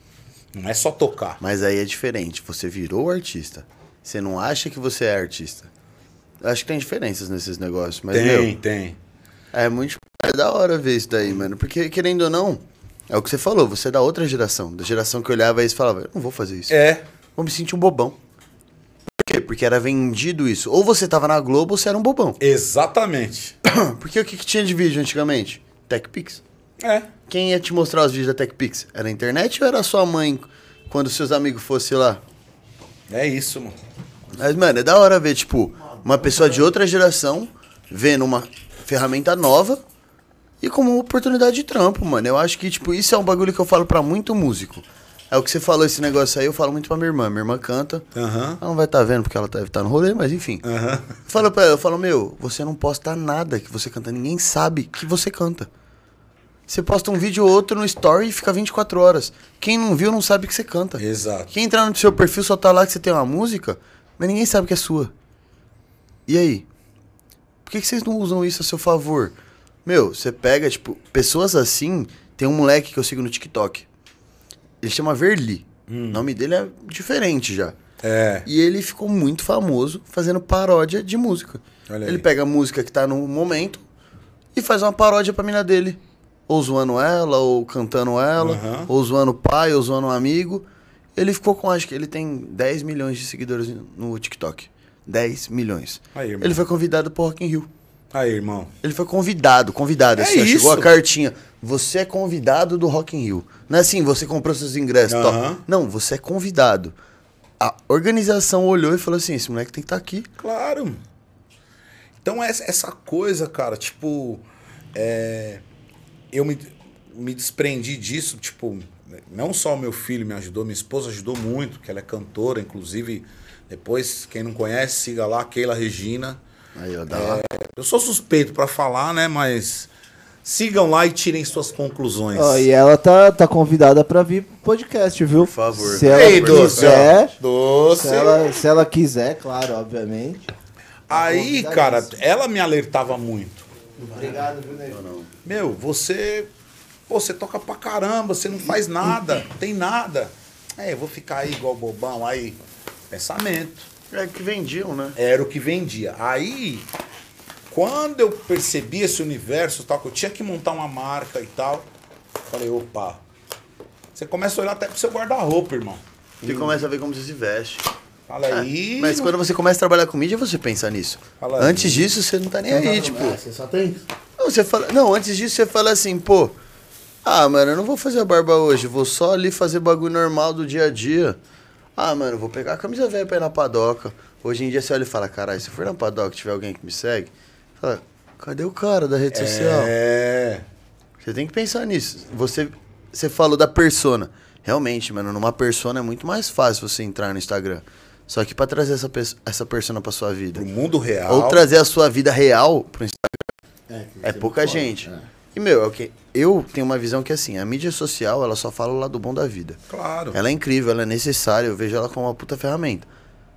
Speaker 5: Não é só tocar.
Speaker 6: Mas aí é diferente. Você virou artista. Você não acha que você é artista. Acho que tem diferenças nesses negócios. Mas,
Speaker 5: tem,
Speaker 6: meu,
Speaker 5: tem.
Speaker 6: É muito é da hora ver isso daí, mano. Porque, querendo ou não, é o que você falou, você é da outra geração. Da geração que olhava isso e falava, eu não vou fazer isso.
Speaker 5: É.
Speaker 6: Vou me sentir um bobão. Por quê? Porque era vendido isso. Ou você tava na Globo ou você era um bobão.
Speaker 5: Exatamente.
Speaker 6: Porque o que, que tinha de vídeo antigamente? TechPix.
Speaker 5: É.
Speaker 6: Quem ia te mostrar os vídeos da TechPix? Era a internet ou era a sua mãe quando seus amigos fossem lá?
Speaker 5: É isso, mano.
Speaker 6: Mas, mano, é da hora ver, tipo, uma pessoa de outra geração vendo uma ferramenta nova e como uma oportunidade de trampo, mano. Eu acho que, tipo, isso é um bagulho que eu falo pra muito músico. É o que você falou, esse negócio aí, eu falo muito pra minha irmã. Minha irmã canta.
Speaker 5: Aham.
Speaker 6: Ela não vai estar vendo porque ela deve estar no rolê, mas enfim.
Speaker 5: Aham.
Speaker 6: Falo pra ela, eu falo, meu, você não posta nada que você canta. Ninguém sabe que você canta. Você posta um vídeo ou outro no story e fica 24 horas. Quem não viu não sabe que você canta.
Speaker 5: Exato.
Speaker 6: Quem entrar no seu perfil só tá lá que você tem uma música, mas ninguém sabe que é sua. E aí? Por que, que vocês não usam isso a seu favor? Meu, você pega, tipo, pessoas assim. Tem um moleque que eu sigo no TikTok. Ele chama Verli. O nome dele é diferente já.
Speaker 5: É.
Speaker 6: E ele ficou muito famoso fazendo paródia de música.
Speaker 5: Olha aí.
Speaker 6: ele pega a música que tá no momento e faz uma paródia pra mina dele. Ou zoando ela, ou cantando ela,
Speaker 5: Aham.
Speaker 6: ou zoando o pai, ou zoando um amigo. Ele ficou com, acho que ele tem 10 milhões de seguidores no TikTok. 10 milhões.
Speaker 5: Aí, irmão.
Speaker 6: ele foi convidado pro Rock in Rio.
Speaker 5: Aí, irmão.
Speaker 6: Ele foi convidado, convidado.
Speaker 5: É
Speaker 6: assim, ó, chegou
Speaker 5: isso.
Speaker 6: a cartinha. Você é convidado do Rock in Rio. Não é assim, você comprou seus ingressos. Não, você é convidado. A organização olhou e falou assim: esse moleque tem que estar aqui.
Speaker 5: Claro. Então, essa, essa coisa, cara, tipo. é, eu me, me desprendi disso, tipo. Não só o meu filho me ajudou, minha esposa ajudou muito, que ela é cantora, inclusive. Depois, quem não conhece, siga lá, Keila Regina.
Speaker 6: Aí, ó, dá lá.
Speaker 5: Eu sou suspeito pra falar, né? Mas sigam lá e tirem suas conclusões.
Speaker 4: Ó, e ela tá, tá convidada pra vir pro podcast, viu? Por
Speaker 6: favor.
Speaker 4: Se ela
Speaker 5: Ei,
Speaker 4: quiser.
Speaker 5: Doce.
Speaker 4: Se ela, se ela quiser, claro, obviamente.
Speaker 5: Aí, cara, ela me alertava muito.
Speaker 4: Obrigado, viu, Nego?
Speaker 5: Meu, você. Pô, você toca pra caramba, você não faz nada, tem nada. É, eu vou ficar aí igual bobão, aí. Pensamento.
Speaker 6: É que vendiam, né?
Speaker 5: Era o que vendia. Aí, quando eu percebi esse universo tal, que eu tinha que montar uma marca e tal, falei, opa, Você começa a olhar até pro seu guarda-roupa, irmão.
Speaker 6: Você começa a ver como você se veste.
Speaker 5: Fala aí.
Speaker 6: É, Mas quando você começa a trabalhar com mídia, você pensa nisso.
Speaker 5: Fala aí.
Speaker 6: Antes disso, você não tá nem aí, tipo.
Speaker 2: É, você só tem.
Speaker 6: Não, você fala, não, antes disso você fala assim, pô, ah, mano, eu não vou fazer a barba hoje, vou só ali fazer bagulho normal do dia a dia. Ah, mano, vou pegar a camisa velha pra ir na padoca. Hoje em dia você olha e fala, caralho, se for na padoca e tiver alguém que me segue, fala, cadê o cara da rede social?
Speaker 5: É.
Speaker 6: Você tem que pensar nisso. Você, você falou da persona. Realmente, mano, numa persona é muito mais fácil você entrar no Instagram. Só que pra trazer essa, essa persona pra sua vida,
Speaker 5: Pro mundo real.
Speaker 6: ou trazer a sua vida real pro Instagram,
Speaker 2: É,
Speaker 6: é pouca gente. E, meu, é o que eu tenho uma visão que, assim, a mídia social, ela só fala o lado bom da vida.
Speaker 5: Claro.
Speaker 6: Ela é incrível, ela é necessária, eu vejo ela como uma puta ferramenta.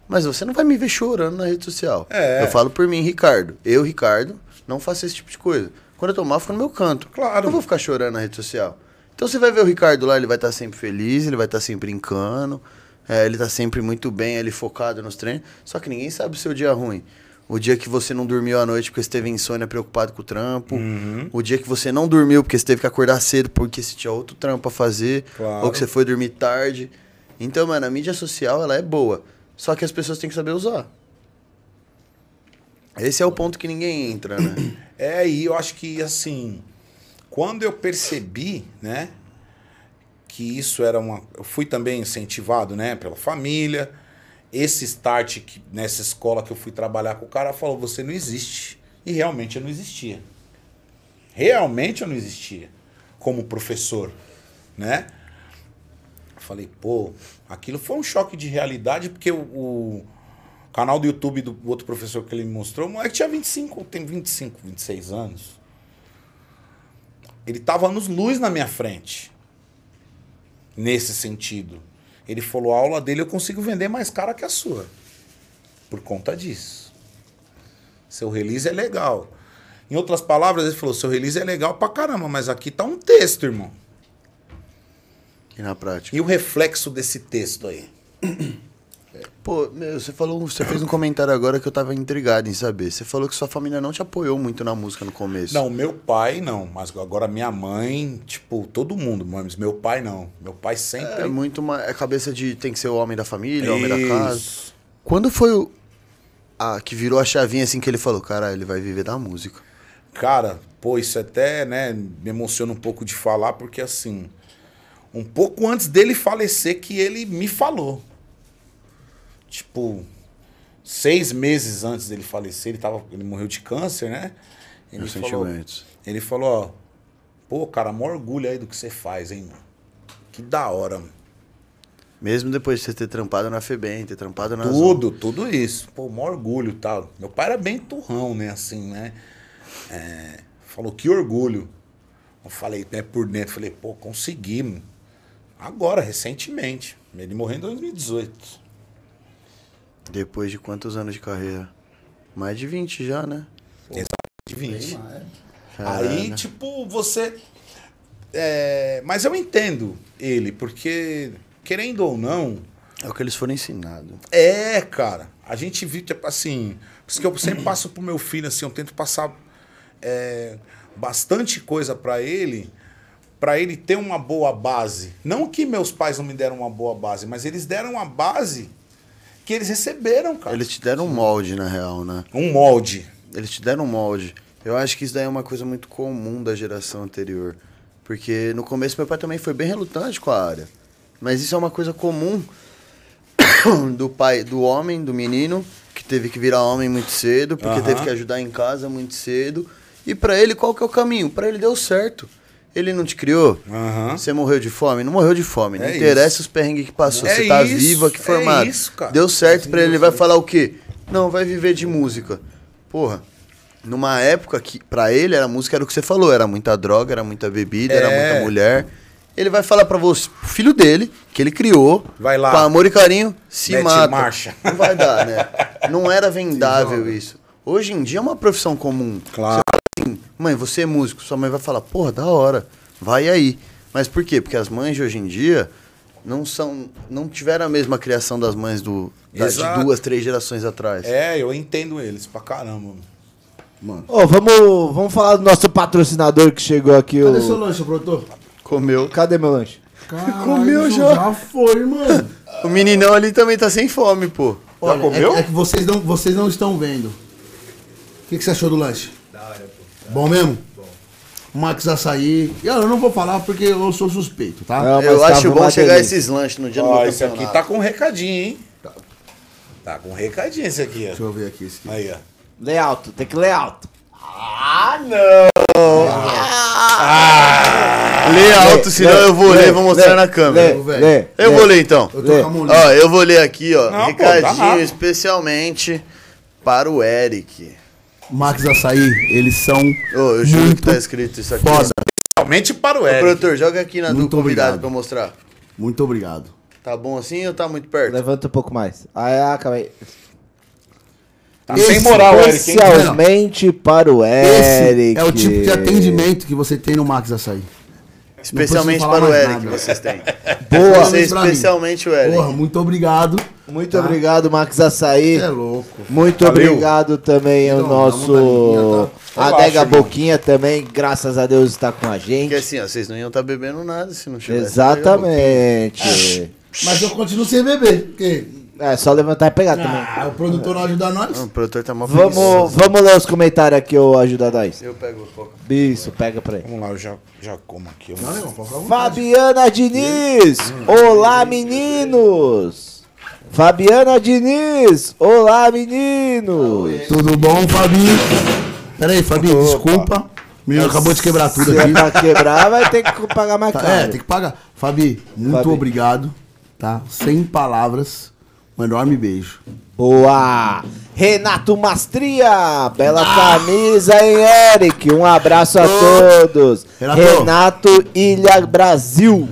Speaker 6: Mas você não vai me ver chorando na rede social.
Speaker 5: É.
Speaker 6: Eu falo por mim, Ricardo. Eu, Ricardo, não faço esse tipo de coisa. Quando eu tô mal, eu fico no meu canto.
Speaker 5: Claro.
Speaker 6: Não vou ficar chorando na rede social. Então você vai ver o Ricardo lá, ele vai estar sempre feliz, ele vai estar sempre brincando, é, ele tá sempre muito bem, ele focado nos treinos. Só que ninguém sabe o seu dia ruim. O dia que você não dormiu à noite porque você teve insônia preocupado com o trampo.
Speaker 5: Uhum.
Speaker 6: O dia que você não dormiu porque você teve que acordar cedo porque você tinha outro trampo a fazer.
Speaker 5: Claro.
Speaker 6: Ou que você foi dormir tarde. Então, mano, a mídia social, ela é boa. Só que as pessoas têm que saber usar. Esse é o ponto que ninguém entra, né?
Speaker 5: É, e eu acho que assim, quando eu percebi, né, que isso era uma. Eu fui também incentivado, né, pela família. Esse start que, nessa escola que eu fui trabalhar com o cara falou: você não existe. E realmente eu não existia. Realmente eu não existia como professor, né? Falei, pô, aquilo foi um choque de realidade, porque o, o canal do YouTube do outro professor que ele me mostrou, o moleque tinha 25, tem 25, 26 anos. Ele tava nos luz na minha frente. Nesse sentido. Ele falou, a aula dele eu consigo vender mais cara que a sua. Por conta disso. Seu release é legal. Em outras palavras, ele falou, seu release é legal pra caramba, mas aqui tá um texto, irmão.
Speaker 6: E na prática.
Speaker 5: E o reflexo desse texto aí?
Speaker 6: Pô, meu, você falou, você fez um comentário agora que eu tava intrigado em saber. Você falou que sua família não te apoiou muito na música no começo.
Speaker 5: Não, meu pai não, mas agora minha mãe, tipo, todo mundo, mas meu pai não. Meu pai sempre.
Speaker 6: É muito uma é cabeça de tem que ser o homem da família, o homem da casa. Quando foi o a que virou a chavinha assim que ele falou, cara, ele vai viver da música.
Speaker 5: Cara, pô, isso até, né, me emociona um pouco de falar, porque assim, um pouco antes dele falecer que ele me falou. Tipo, seis meses antes dele falecer, ele, tava, ele morreu de câncer, né? Ele
Speaker 6: Meus
Speaker 5: falou,
Speaker 6: sentimentos.
Speaker 5: ele falou, ó, pô, cara, maior orgulho aí do que você faz, hein, mano. Que da hora, mano.
Speaker 6: Mesmo depois de você ter trampado na FEBEM, ter trampado na.
Speaker 5: Tudo, tudo isso. Pô, maior orgulho e tal. Meu pai era bem turrão, né? Assim, né? É, falou, que orgulho. Eu falei, né, por dentro, falei, pô, conseguimos. Agora, recentemente. Ele morreu em 2018.
Speaker 6: Depois de quantos anos de carreira? Mais de 20 já, né?
Speaker 5: De 20.
Speaker 6: Caralho.
Speaker 5: Aí, tipo, você. é, mas eu entendo ele, porque, querendo ou não,
Speaker 6: É o que eles foram ensinados.
Speaker 5: É, cara. A gente viu, tipo assim. Por isso que eu sempre passo pro meu filho, assim, eu tento passar é, bastante coisa pra ele, pra ele ter uma boa base. Não que meus pais não me deram uma boa base, mas eles deram uma base que eles receberam, cara.
Speaker 6: Eles te deram um molde, na real, né?
Speaker 5: Um molde.
Speaker 6: Eles te deram um molde. Eu acho que isso daí é uma coisa muito comum da geração anterior. Porque no começo meu pai também foi bem relutante com a área. Mas isso é uma coisa comum do pai, do homem, do menino, que teve que virar homem muito cedo, porque teve que ajudar em casa muito cedo. E pra ele, qual que é o caminho? Pra ele deu certo. Ele não te criou?
Speaker 5: Aham.
Speaker 6: Você morreu de fome? Não morreu de fome. Não
Speaker 5: É
Speaker 6: interessa
Speaker 5: isso.
Speaker 6: os perrengues que passou.
Speaker 5: É
Speaker 6: Você tá
Speaker 5: isso,
Speaker 6: vivo aqui
Speaker 5: é
Speaker 6: formado.
Speaker 5: isso, cara.
Speaker 6: Deu certo pra ele. Ele vai falar o quê? Não, vai viver de música. Porra, numa época que pra ele era música, era o que você falou. Era muita droga, era muita bebida, era
Speaker 5: É.
Speaker 6: muita mulher. Ele vai falar pra você, filho dele, que ele criou,
Speaker 5: Vai lá.
Speaker 6: com amor e carinho, se
Speaker 5: Mete
Speaker 6: mata.
Speaker 5: marcha.
Speaker 6: Não vai dar, né? Não era vendável isso. Hoje em dia é uma profissão comum.
Speaker 5: Claro.
Speaker 6: Mãe, você é músico. Sua mãe vai falar, porra, da hora, vai aí. Mas por quê? Porque as mães de hoje em dia não são, não tiveram a mesma criação das mães do, das de duas, três gerações atrás.
Speaker 5: É, eu entendo eles pra caramba.
Speaker 2: Mano.
Speaker 4: Ô, vamos, vamos falar do nosso patrocinador que chegou aqui.
Speaker 2: Cadê
Speaker 4: o...
Speaker 2: seu lanche, produtor?
Speaker 6: Comeu.
Speaker 4: Cadê meu lanche?
Speaker 2: Caralho,
Speaker 6: Comeu já.
Speaker 2: Já foi, mano.
Speaker 6: O meninão ali também tá sem fome, pô.
Speaker 2: Olha,
Speaker 5: comeu?
Speaker 2: É, é que vocês não, vocês não estão vendo. O que, que você achou do lanche? Pô. Bom mesmo? Bom. Max Açaí. Eu não vou falar porque eu sou suspeito, tá?
Speaker 4: Não, mas
Speaker 6: Eu
Speaker 4: tava
Speaker 6: acho bom chegar
Speaker 4: delícia.
Speaker 6: esses lanches no dia do
Speaker 5: Ó,
Speaker 6: meu
Speaker 5: esse aqui tá com um recadinho, hein? Tá com um recadinho esse aqui,
Speaker 2: Deixa eu ver aqui esse
Speaker 5: ó.
Speaker 2: aqui.
Speaker 5: Aí, ó.
Speaker 4: Lê alto, tem que ler alto.
Speaker 6: Lê alto, senão
Speaker 4: Lê,
Speaker 6: eu vou
Speaker 4: lê,
Speaker 6: ler e vou mostrar
Speaker 4: lê,
Speaker 6: na câmera.
Speaker 4: lê,
Speaker 6: Eu
Speaker 4: lê.
Speaker 6: vou ler então.
Speaker 2: Eu tô
Speaker 4: Lê.
Speaker 2: com a mão livre.
Speaker 6: Ó, eu vou ler aqui, ó.
Speaker 5: Não, pô,
Speaker 6: recadinho
Speaker 5: tá rápido.
Speaker 6: especialmente para o Eric.
Speaker 2: Max Açaí, eles são
Speaker 6: Ô, eu juro
Speaker 2: muito
Speaker 6: que tá escrito isso aqui.
Speaker 2: foda.
Speaker 5: Somente para o
Speaker 6: Ô,
Speaker 5: Eric.
Speaker 6: produtor, joga aqui na do
Speaker 2: Muito
Speaker 6: convidado
Speaker 2: obrigado.
Speaker 6: pra mostrar.
Speaker 2: Muito obrigado.
Speaker 6: Tá bom assim ou tá muito perto?
Speaker 4: Levanta um pouco mais. Ah, ah, calma aí.
Speaker 5: Tá sem moral, Eric?
Speaker 4: Especialmente para o Eric.
Speaker 2: Esse é o tipo de atendimento que você tem no Max Açaí.
Speaker 6: Especialmente para o Eric
Speaker 2: nada.
Speaker 6: vocês têm.
Speaker 4: Boa.
Speaker 6: Você
Speaker 2: pra mim.
Speaker 6: especialmente o Eric.
Speaker 2: Porra, muito obrigado.
Speaker 4: Muito obrigado, Max Açaí.
Speaker 2: É louco.
Speaker 4: Muito
Speaker 5: Valeu.
Speaker 4: obrigado também ao
Speaker 2: Então,
Speaker 4: nosso
Speaker 2: daninha, tá?
Speaker 4: Adega
Speaker 5: irmão.
Speaker 4: Boquinha também, graças a Deus está com a
Speaker 6: Porque
Speaker 4: gente.
Speaker 6: assim, ó, vocês não iam estar bebendo nada se não tivesse.
Speaker 4: Exatamente.
Speaker 2: Mas eu continuo sem beber. Porque
Speaker 4: É só levantar e pegar também.
Speaker 2: ah, o produtor não ajuda nós.
Speaker 6: O produtor tá mal
Speaker 4: Vamos, vamos ler os comentários aqui, ô Ajuda Nós.
Speaker 6: Eu pego o coca.
Speaker 4: Isso, pega pra aí.
Speaker 5: Vamos lá, eu já, já como aqui. Eu
Speaker 2: Não, vontade.
Speaker 4: Fabiana Diniz, olá meninos. Fabiana Diniz, olá meninos.
Speaker 2: Tudo bom, Fabinho? Pera aí, Fabinho, desculpa. O menino acabou de quebrar tudo
Speaker 4: Se é
Speaker 2: aqui.
Speaker 4: pra quebrar, vai ter que pagar mais
Speaker 2: Tá,
Speaker 4: caro.
Speaker 2: é, tem que pagar. Fabi, muito
Speaker 4: Fabi.
Speaker 2: obrigado, tá? Sem palavras. Um enorme beijo.
Speaker 4: Boa! Renato Mastria, bela camisa, hein, Eric? Um abraço a todos.
Speaker 2: Renato.
Speaker 4: Renato Ilha Brasil.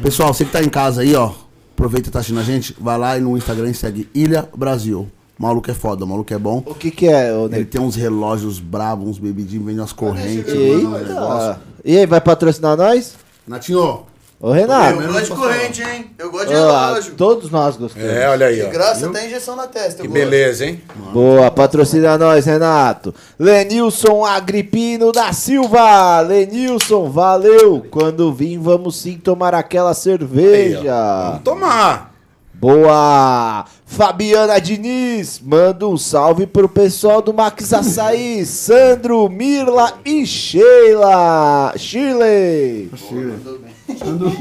Speaker 2: Pessoal, você que tá em casa aí, ó, aproveita e tá assistindo a gente, vai lá e no Instagram e segue Ilha Brasil. O maluco é foda, o maluco é bom.
Speaker 4: O que que é, ô
Speaker 2: Ele tem uns relógios bravos, uns bebidinhos, vende umas correntes. manda um negócio.
Speaker 4: E aí, vai patrocinar nós?
Speaker 2: Natinho,
Speaker 4: Ô, Renato.
Speaker 6: Eu gosto de corrente, hein? Eu gosto de
Speaker 4: Ah,
Speaker 6: relógio.
Speaker 4: todos nós gostamos.
Speaker 5: É, olha aí,
Speaker 6: De graça até injeção na testa.
Speaker 5: Que
Speaker 6: eu gosto.
Speaker 5: beleza, hein?
Speaker 4: Boa, patrocina nós, Renato. Lenilson Agripino da Silva. Lenilson, valeu. Quando vim, vamos sim tomar aquela
Speaker 5: Aí,
Speaker 4: cerveja.
Speaker 5: Vamos tomar.
Speaker 4: Boa! Fabiana Diniz, manda um salve pro pessoal do Max Açaí, Sandro, Mirla e Sheila. Shirley.
Speaker 2: Sandro.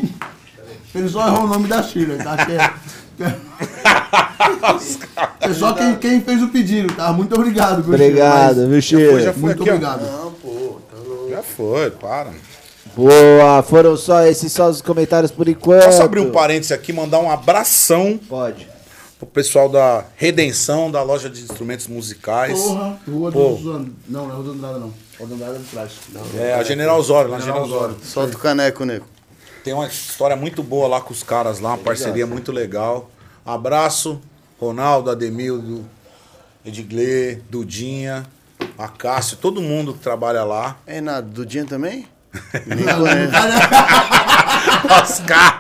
Speaker 2: Ele só errou o nome da Sheila, tá? Que é... é só quem, quem fez o pedido, tá? Muito obrigado, viu, Sheila?
Speaker 4: Obrigado, viu, Sheila?
Speaker 5: já foi
Speaker 2: Muito
Speaker 5: aqui, ó.
Speaker 2: obrigado.
Speaker 6: Não, pô. tá louco.
Speaker 5: Já foi, para.
Speaker 4: Boa, foram só esses só os comentários por enquanto.
Speaker 5: Posso abrir um parênteses aqui e mandar um abração
Speaker 4: Pode.
Speaker 5: pro pessoal da Redenção, da loja de instrumentos musicais.
Speaker 2: Porra, Rua
Speaker 5: Pô.
Speaker 2: dos. Não, não é Rua dos Andrada, não. Rua dos Andrada é de trás.
Speaker 5: É, a General Osório, lá General Osório.
Speaker 6: Solta o caneco, nego.
Speaker 5: Tem uma história muito boa lá com os caras lá, uma parceria muito legal. Abraço, Ronaldo, Ademildo, Edgley, Dudinha, Acácio, todo mundo que trabalha lá.
Speaker 6: É, nada. Dudinha também?
Speaker 5: Oscar!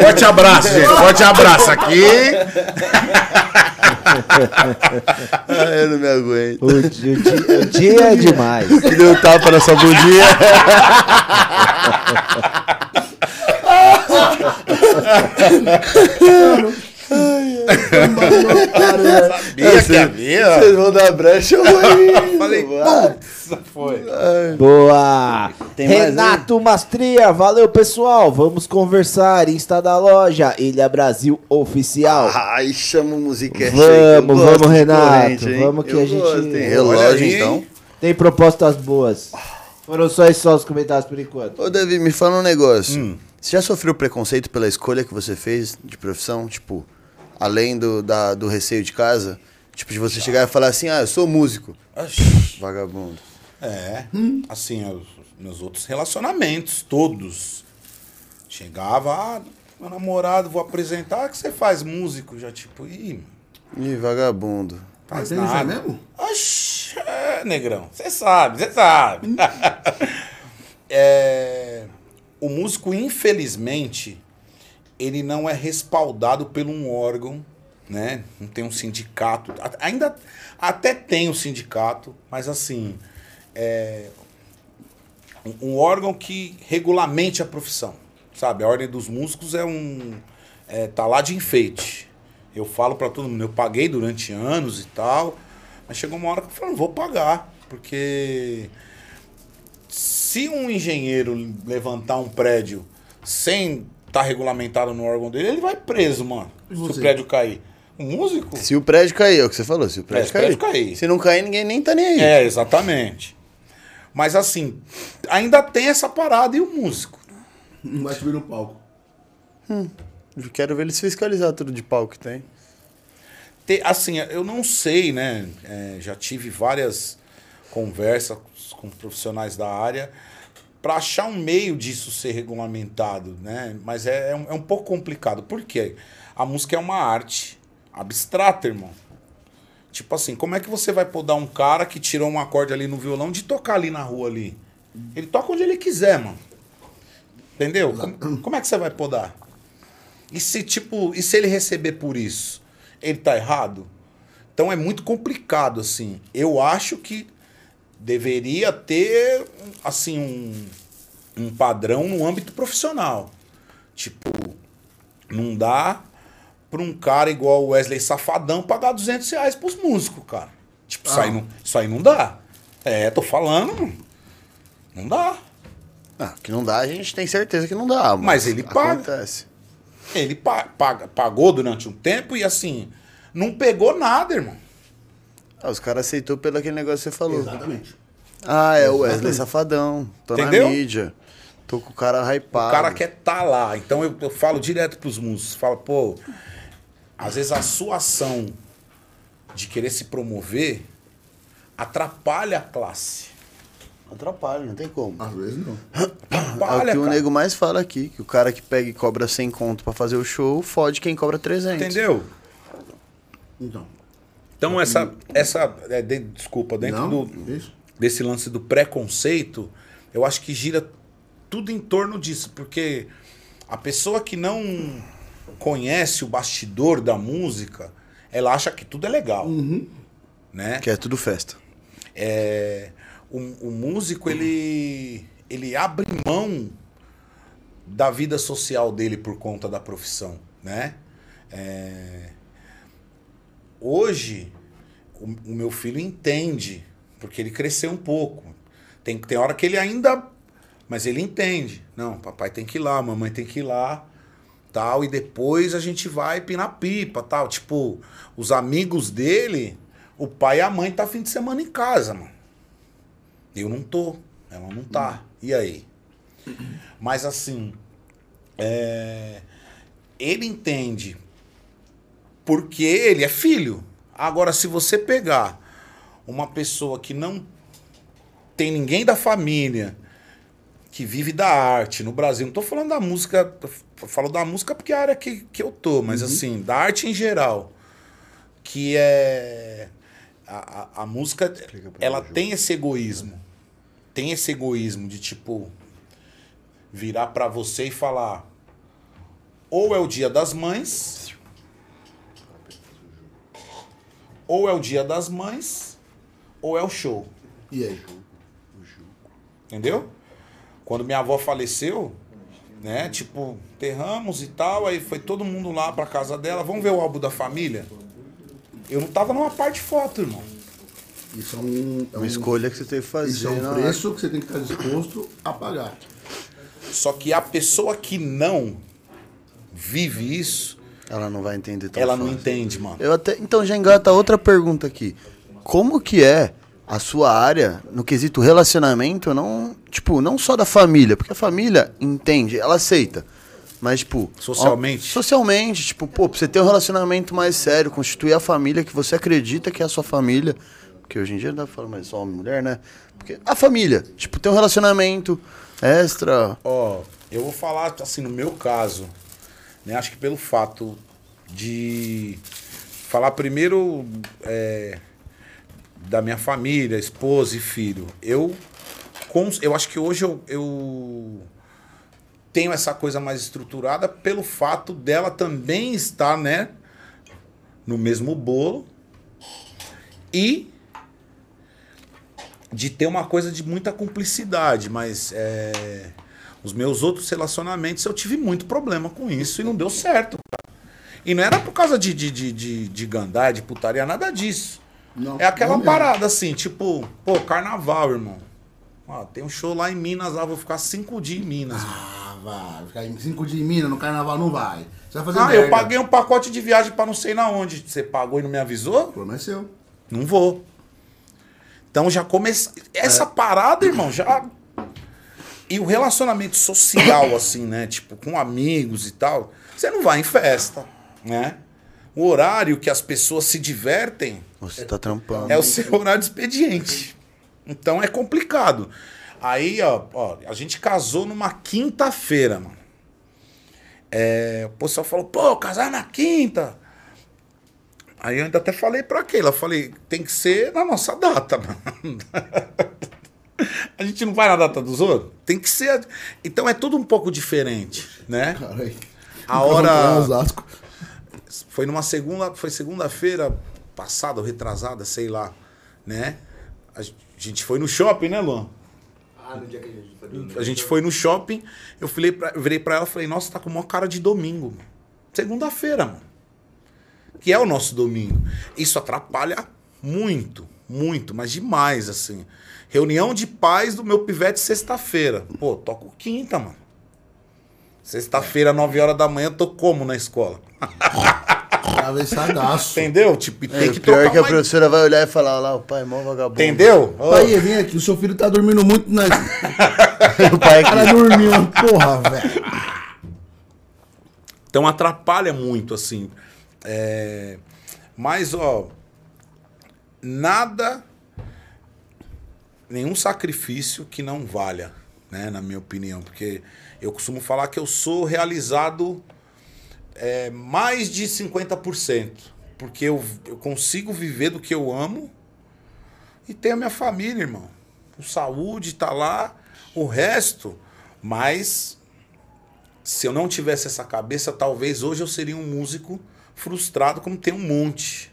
Speaker 5: Forte abraço, gente. Forte abraço aqui.
Speaker 6: Ah, eu não me aguento.
Speaker 4: O, di- o di- o dia é demais.
Speaker 6: Deu um tapa na sua bundinha.
Speaker 5: Sabia que havia.
Speaker 6: Vocês vão dar brecha, eu vou ir.
Speaker 5: Falei, putz, foi.
Speaker 4: Boa!
Speaker 6: Tem mais
Speaker 4: Renato Mastria, valeu pessoal, vamos conversar. Insta da loja, Ilha Brasil Oficial.
Speaker 6: Ai, chama o Musicast
Speaker 4: Vamos,
Speaker 6: gosto
Speaker 4: vamos, Renato,
Speaker 6: corrente,
Speaker 4: vamos que
Speaker 6: Eu
Speaker 4: a gente-? Olha
Speaker 6: Relógio,
Speaker 5: aí,
Speaker 6: então.
Speaker 4: Tem propostas boas. Foram só esses só os comentários por enquanto.
Speaker 6: Ô, Davi, me fala um negócio.
Speaker 5: Hum.
Speaker 6: Você já sofreu preconceito pela escolha que você fez de profissão? Tipo, além do, da- do receio de casa? Tipo, de você chegar e falar assim, ah, eu sou músico.
Speaker 5: Oxi.
Speaker 6: Vagabundo.
Speaker 5: É, assim, os meus outros relacionamentos, todos. Chegava, ah, meu namorado, vou apresentar, o que você faz músico? Já tipo, ih,
Speaker 6: Ih, vagabundo.
Speaker 5: faz
Speaker 2: Mas aí
Speaker 5: nada.
Speaker 2: mesmo?
Speaker 5: Oxi, é, negrão, você sabe, você sabe. É, o músico, infelizmente, ele não é respaldado por um órgão, né? Não tem um sindicato. Ainda até tem o sindicato, mas assim, é, um, um órgão que regulamente a profissão. Sabe? A Ordem dos Músicos é um. É, tá lá de enfeite. Eu falo para todo mundo, eu paguei durante anos e tal, mas chegou uma hora que eu falei, não vou pagar, porque se um engenheiro levantar um prédio sem estar regulamentado no órgão dele, ele vai preso, mano. Se o prédio cair. Um músico?
Speaker 6: Se o prédio cair, é o que você falou, se o prédio,
Speaker 5: o
Speaker 6: cair.
Speaker 5: prédio cair.
Speaker 6: Se não cair, ninguém nem tá nem aí.
Speaker 5: É, exatamente. Mas assim, ainda tem essa parada e o músico.
Speaker 2: Não vai subir no palco.
Speaker 6: Eu Quero ver eles fiscalizar tudo de pau que tem.
Speaker 5: Te- assim, eu não sei, né? É, já tive várias conversas com profissionais da área para achar um meio disso ser regulamentado, né? Mas é, é um, é um pouco complicado. Por quê? A música é uma arte abstrata, irmão. Tipo assim, como é que você vai podar um cara que tirou um acorde ali no violão de tocar ali na rua ali? Ele toca onde ele quiser, mano. Entendeu? Como, como é que você vai podar? E se, tipo, e se ele receber por isso? Ele tá errado? Então é muito complicado, assim. Eu acho que deveria ter, assim, um, um padrão no âmbito profissional. Tipo, não dá pra um cara igual o Wesley Safadão pagar 200 reais pros músicos, cara. Tipo, isso, aí
Speaker 2: Ah.
Speaker 5: não, isso aí não dá. É, tô falando. Não dá.
Speaker 6: Ah, que não dá, a gente tem certeza que não dá.
Speaker 5: Mas ele paga.
Speaker 6: Acontece.
Speaker 5: Ele pa- paga, pagou durante um tempo e assim, não pegou nada, irmão.
Speaker 6: Ah, os caras aceitou pelo aquele negócio que você falou.
Speaker 2: Exatamente.
Speaker 6: Ah, é o Wesley. Safadão. Tô
Speaker 5: Entendeu?
Speaker 6: na mídia. Tô com o cara hypado.
Speaker 5: O cara quer tá lá. Então eu, eu falo direto pros músicos. Falo, pô, às vezes a sua ação de querer se promover atrapalha a classe.
Speaker 6: Atrapalha, não tem como.
Speaker 2: Às vezes não.
Speaker 6: É o
Speaker 5: Atrapalha,
Speaker 6: que o
Speaker 5: cara.
Speaker 6: nego mais fala aqui, que o cara que pega e cobra 100 conto pra fazer o show, fode quem cobra 300.
Speaker 5: Entendeu?
Speaker 2: Então.
Speaker 5: Então essa, essa é, de- desculpa, dentro
Speaker 2: não,
Speaker 5: do,
Speaker 2: isso.
Speaker 5: desse lance do preconceito, eu acho que gira tudo em torno disso, porque a pessoa que não conhece o bastidor da música, ela acha que tudo é legal, né?
Speaker 6: Que é tudo festa.
Speaker 5: É, o, o músico ele ele abre mão da vida social dele por conta da profissão, né? É, hoje o, o meu filho entende porque ele cresceu um pouco. Tem tem hora que ele ainda, mas ele entende. Não, papai tem que ir lá, mamãe tem que ir lá, tal e depois a gente vai pinar pipa, tal. Tipo, os amigos dele, o pai e a mãe tá fim de semana em casa, mano. Eu não tô, ela não tá. E aí? Mas assim, é, ele entende porque ele é filho. Agora, se você pegar uma pessoa que não tem ninguém da família que vive da arte no Brasil, não tô falando da música, falo da música porque é a área que, que eu tô, mas assim, da arte em geral, que é. A, a, a música, ela tem esse egoísmo. Tem esse egoísmo de tipo. Virar pra você e falar. Ou é o dia das mães. Ou é o dia das mães. Ou é o show.
Speaker 2: E aí?
Speaker 5: Entendeu? Quando minha avó faleceu, né? Tipo, enterramos e tal, aí foi todo mundo lá pra casa dela. Vamos ver o álbum da família? Eu não tava numa parte de foto, irmão.
Speaker 2: Isso é um. É
Speaker 6: Uma
Speaker 2: um-
Speaker 6: escolha que você teve que fazer.
Speaker 2: Isso é um
Speaker 6: na-
Speaker 2: preço que você tem que estar disposto a pagar.
Speaker 5: Só que a pessoa que não vive isso,
Speaker 6: Ela não vai entender tão
Speaker 5: ela não
Speaker 6: fácil.
Speaker 5: entende, mano.
Speaker 6: Eu até, então já engata outra pergunta aqui. Como que é a sua área no quesito relacionamento, não, tipo, não só da família, porque a família entende, ela aceita. Mas, tipo.
Speaker 5: Socialmente?
Speaker 6: ó, socialmente, tipo, pô, pra você ter um relacionamento mais sério, constituir a família que você acredita que é a sua família. Porque hoje em dia não dá pra falar mais só homem e mulher, né? Porque a família, tipo, ter um relacionamento extra.
Speaker 5: Ó, eu vou falar assim no meu caso, né? Acho que pelo fato de falar primeiro é, da minha família, esposa e filho. Eu, eu acho que hoje eu, eu tenho essa coisa mais estruturada pelo fato dela também estar, né, no mesmo bolo e de ter uma coisa de muita cumplicidade, mas é, os meus outros relacionamentos eu tive muito problema com isso e não deu certo. cara. E não era por causa de, de, de, de, de gandar, de putaria, nada disso.
Speaker 2: Não,
Speaker 5: É aquela
Speaker 2: não
Speaker 5: parada assim, tipo, pô, carnaval, irmão. Ó, tem um show lá em Minas, lá vou ficar cinco dias em Minas. mano.
Speaker 2: Ah, vai. Ficar cinco dias em Minas, no carnaval não vai. Você vai fazer
Speaker 5: Ah,
Speaker 2: merda.
Speaker 5: eu paguei um pacote de viagem pra não sei na onde. Você pagou e não me avisou?
Speaker 2: Problema é.
Speaker 5: Não vou. Então já começa. Essa parada, irmão, já. E o relacionamento social, assim, né? Tipo, com amigos e tal. Você não vai em festa, né? O horário que as pessoas se divertem
Speaker 6: Você tá trampando.
Speaker 5: é o seu horário de expediente. Então é complicado. Aí, ó, ó, a gente casou numa quinta-feira, mano. É, o pessoal falou, pô, casar na quinta. Aí eu ainda até falei pra eu falei, tem que ser na nossa data, mano. A gente não vai na data dos outros? Tem que ser. Então é tudo um pouco diferente, né?
Speaker 2: Caralho.
Speaker 5: A hora-. Foi numa segunda, foi segunda-feira passada ou retrasada, sei lá, né? A gente foi no shopping, né, Luan?
Speaker 4: Ah, no dia que a gente foi
Speaker 5: A gente foi no shopping, eu, falei pra, eu virei pra ela e falei, nossa, tá com uma cara de domingo. mano. Segunda-feira, mano. Que é o nosso domingo. Isso atrapalha muito, muito, mas demais, assim. Reunião de pais do meu pivete sexta-feira. Pô, toco quinta, mano. Sexta-feira, 9 horas da manhã, eu tô como na escola?
Speaker 2: Atravessadaço.
Speaker 5: Entendeu? Tipo,
Speaker 6: É,
Speaker 5: tem que
Speaker 6: pior
Speaker 5: trocar
Speaker 6: que a professora vai olhar e falar, "Olha lá, o pai é mó vagabundo.
Speaker 5: Entendeu? Ô,
Speaker 2: Pai, vem aqui, o seu filho tá dormindo muito na.
Speaker 6: o pai
Speaker 2: O cara
Speaker 6: aqui.
Speaker 2: dormiu, porra, velho.
Speaker 5: Então atrapalha muito, assim. É, Mas, ó, nada, nenhum sacrifício que não valha, né, na minha opinião. Porque eu costumo falar que eu sou realizado é, mais de 50%. Porque eu, eu consigo viver do que eu amo e tenho a minha família, irmão. Com saúde, tá lá, o resto. Mas se eu não tivesse essa cabeça, talvez hoje eu seria um músico frustrado, como tem um monte.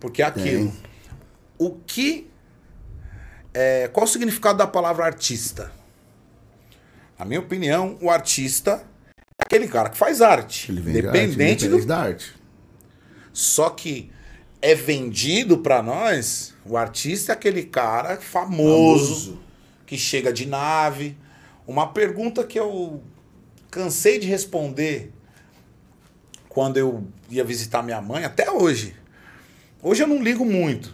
Speaker 5: Porque é aquilo. O que. é, qual o significado da palavra artista? Na minha opinião, o artista é aquele cara que faz arte.
Speaker 2: Ele vende arte,
Speaker 5: independente do.
Speaker 2: independente da arte.
Speaker 5: Só que é vendido pra nós, o artista é aquele cara famoso,
Speaker 2: Famoso.
Speaker 5: que chega de nave. Uma pergunta que eu cansei de responder quando eu ia visitar minha mãe, até hoje. Hoje eu não ligo muito,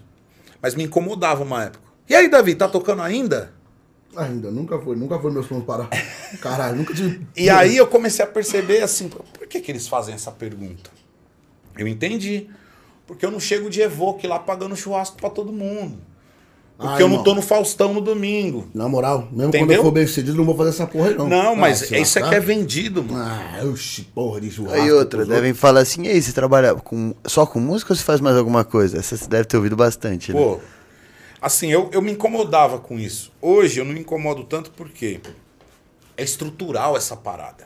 Speaker 5: mas me incomodava uma época. E aí, Davi, tá tocando ainda?
Speaker 2: Ainda, nunca foi, nunca foi meus planos parar. Caralho, nunca tive.
Speaker 5: E aí eu comecei a perceber assim, por que, que eles fazem essa pergunta? Eu entendi. Porque eu não chego de Evoque lá pagando churrasco pra todo mundo. Porque
Speaker 2: Ah,
Speaker 5: eu não
Speaker 2: irmão.
Speaker 5: tô no Faustão no domingo.
Speaker 2: Na moral, mesmo quando
Speaker 5: Entendeu?
Speaker 2: eu for bem sucedido, não vou fazer essa porra aí, não.
Speaker 5: Não,
Speaker 2: Ah,
Speaker 5: mas
Speaker 2: se
Speaker 5: isso aqui é vendido, mano.
Speaker 2: Ah, oxi, porra de churrasco.
Speaker 6: Aí outra, devem falar assim, e aí, você trabalha com, só com música ou você faz mais alguma coisa? Essa você deve ter ouvido bastante, né?
Speaker 5: Pô, assim, eu, eu me incomodava com isso. Hoje eu não me incomodo tanto porque é estrutural essa parada.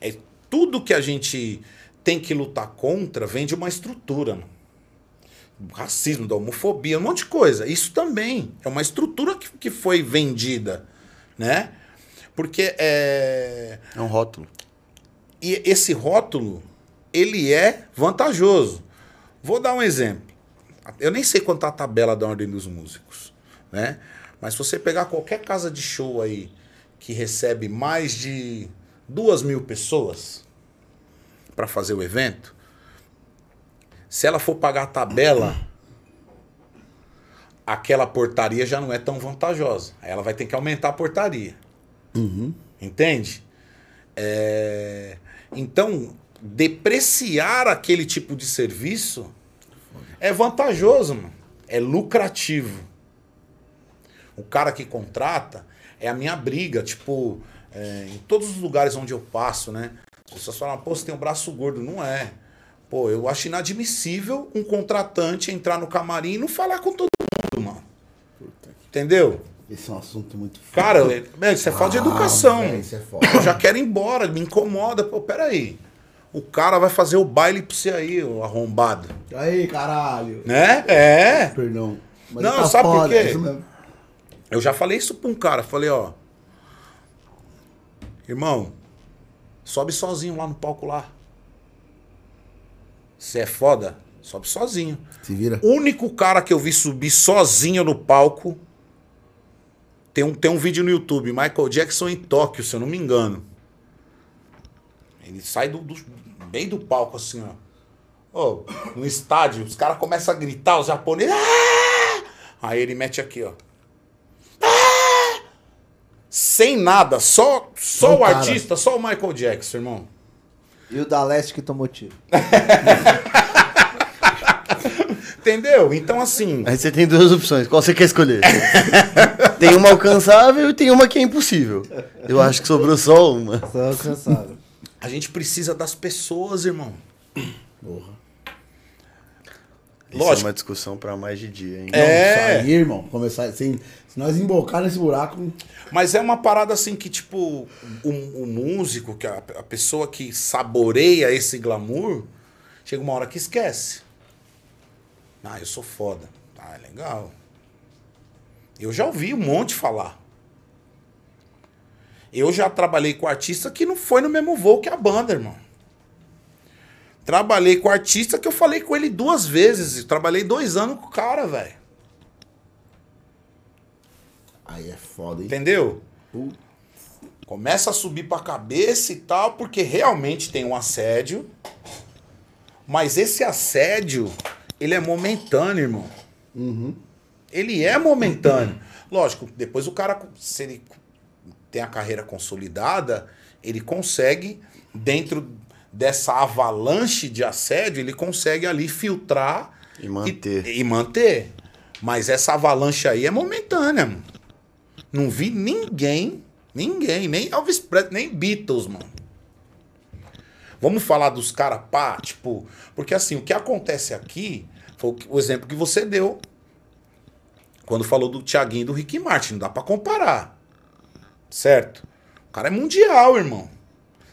Speaker 5: É tudo que a gente tem que lutar contra vem de uma estrutura, mano. Do racismo, da homofobia, um monte de coisa. Isso também é uma estrutura que, que foi vendida, né? Porque é,
Speaker 6: É um rótulo.
Speaker 5: e esse rótulo, ele é vantajoso. Vou dar um exemplo. Eu nem sei quanto tá a tabela da Ordem dos Músicos, né? Mas se você pegar qualquer casa de show aí que recebe mais de duas mil pessoas para fazer o evento, se ela for pagar a tabela, aquela portaria já não é tão vantajosa. Aí ela vai ter que aumentar a portaria. Entende? É, Então, depreciar aquele tipo de serviço é vantajoso, mano. É lucrativo. O cara que contrata é a minha briga, tipo, é, em todos os lugares onde eu passo, né? As pessoas falam, pô, você tem um braço gordo. Não é. Pô, eu acho inadmissível um contratante entrar no camarim e não falar com todo mundo, mano. Entendeu?
Speaker 2: Esse é um assunto muito foda.
Speaker 5: Cara, é- meu, isso é falta de
Speaker 2: Ah,
Speaker 5: educação.
Speaker 2: Isso é foda.
Speaker 5: Eu já quero ir embora, me incomoda. Pô, peraí. O cara vai fazer o baile pra você aí, o arrombado.
Speaker 2: Aí, caralho.
Speaker 5: Né? É.
Speaker 2: Perdão. Mas
Speaker 5: Não,
Speaker 2: tá
Speaker 5: sabe por
Speaker 2: foda,
Speaker 5: quê?
Speaker 2: é mesmo.
Speaker 5: Eu já falei isso pra um cara. Falei, ó. Irmão, sobe sozinho lá no palco lá. Você é foda? Sobe sozinho.
Speaker 2: Se vira.
Speaker 5: O único cara que eu vi subir sozinho no palco. Tem um, tem um vídeo no YouTube, Michael Jackson em Tóquio, se eu não me engano. Ele sai do, do meio do palco assim, ó. Ô, no estádio, os caras começam a gritar, os japoneses. "Ah!" Aí ele mete aqui, ó. "Ah!" Sem nada, só, só
Speaker 2: o cara.
Speaker 5: artista, só o Michael Jackson, irmão.
Speaker 4: E o da Leste que tomou tiro.
Speaker 5: Entendeu? Então, assim.
Speaker 6: Aí você tem duas opções. Qual você quer escolher? tem uma alcançável e tem uma que é impossível. Eu acho que sobrou só uma.
Speaker 4: Só alcançável.
Speaker 5: A gente precisa das pessoas, irmão.
Speaker 2: Porra.
Speaker 6: Isso é
Speaker 5: Lógico.
Speaker 6: uma discussão pra mais de dia, hein?
Speaker 5: É.
Speaker 2: Não, sair, irmão. Começar assim. Se nós embocar nesse buraco.
Speaker 5: Mas é uma parada assim que, tipo, o, o músico, que a, a pessoa que saboreia esse glamour, chega uma hora que esquece. Ah, eu sou foda. Ah, é legal. Eu já ouvi um monte falar. Eu já trabalhei com artista que não foi no mesmo voo que a banda, irmão. Trabalhei com artista que eu falei com ele duas vezes. Trabalhei dois anos com o cara, velho.
Speaker 2: Aí é foda, hein?
Speaker 5: Entendeu? Começa a subir pra cabeça e tal, porque realmente tem um assédio. Mas esse assédio, ele é momentâneo, irmão. Ele é momentâneo. Lógico, depois o cara, se ele tem a carreira consolidada, ele consegue, dentro dessa avalanche de assédio, ele consegue ali filtrar
Speaker 6: E manter.
Speaker 5: E, e manter. Mas essa avalanche aí é momentânea, mano. Não vi ninguém, ninguém, nem Elvis Presley, nem Beatles, mano. Vamos falar dos caras, pá, tipo. Porque assim, o que acontece aqui foi o exemplo que você deu quando falou do Thiaguinho e do Rick Martin. Não dá pra comparar. Certo? O cara é mundial, irmão.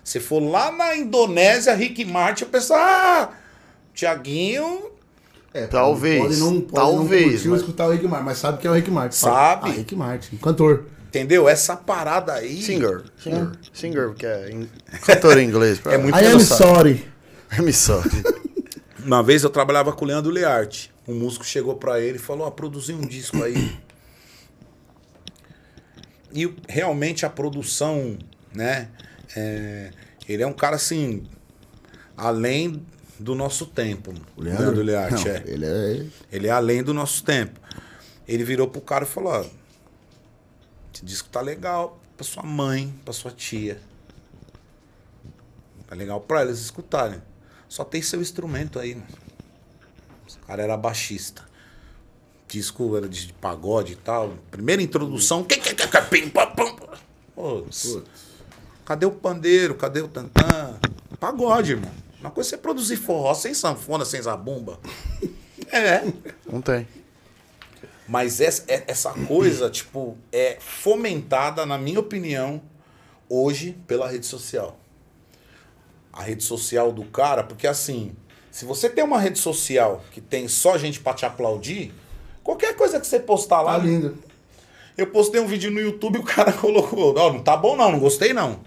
Speaker 5: Se for lá na Indonésia, Rick Martin, o pessoal. Ah, Thiaguinho
Speaker 2: É,
Speaker 6: Talvez,
Speaker 2: Pode não, pode
Speaker 6: talvez,
Speaker 2: não curtir
Speaker 6: mas-
Speaker 2: escutar o Rick Martin, mas sabe que é o Rick Martin.
Speaker 5: Sabe.
Speaker 2: Ah, Rick Martin. Cantor.
Speaker 5: Entendeu? Essa parada aí.
Speaker 6: Singer. Singer. Singer, que é in... cantor em inglês.
Speaker 5: É muito
Speaker 2: I am sorry.
Speaker 6: I'm sorry.
Speaker 5: Uma vez eu trabalhava com o Leandro Learte. Um músico chegou pra ele e falou: Ó, produzi um disco aí. E realmente a produção, né? é, ele é um cara assim, além do nosso tempo.
Speaker 2: O Leandro?
Speaker 5: Learte,
Speaker 2: Não,
Speaker 5: é.
Speaker 2: Ele é.
Speaker 5: Ele é além do nosso tempo. Ele virou pro cara e falou: ó, esse disco tá legal pra sua mãe, pra sua tia. Tá legal pra eles escutarem. Só tem seu instrumento aí, mano. O cara era baixista. Disco era de pagode e tal. Primeira introdução. Pô, Cadê o pandeiro? Cadê o tantã? Pagode, irmão. Uma coisa é você produzir forró sem sanfona, sem zabumba. É.
Speaker 6: Não tem.
Speaker 5: Mas essa, é- essa coisa, tipo, é fomentada, na minha opinião, hoje pela rede social. A rede social do cara, porque assim, se você tem uma rede social que tem só gente pra te aplaudir, qualquer coisa que você postar lá.
Speaker 2: Tá lindo.
Speaker 5: Eu postei um vídeo no YouTube e o cara colocou: Não, não tá bom não, não gostei não.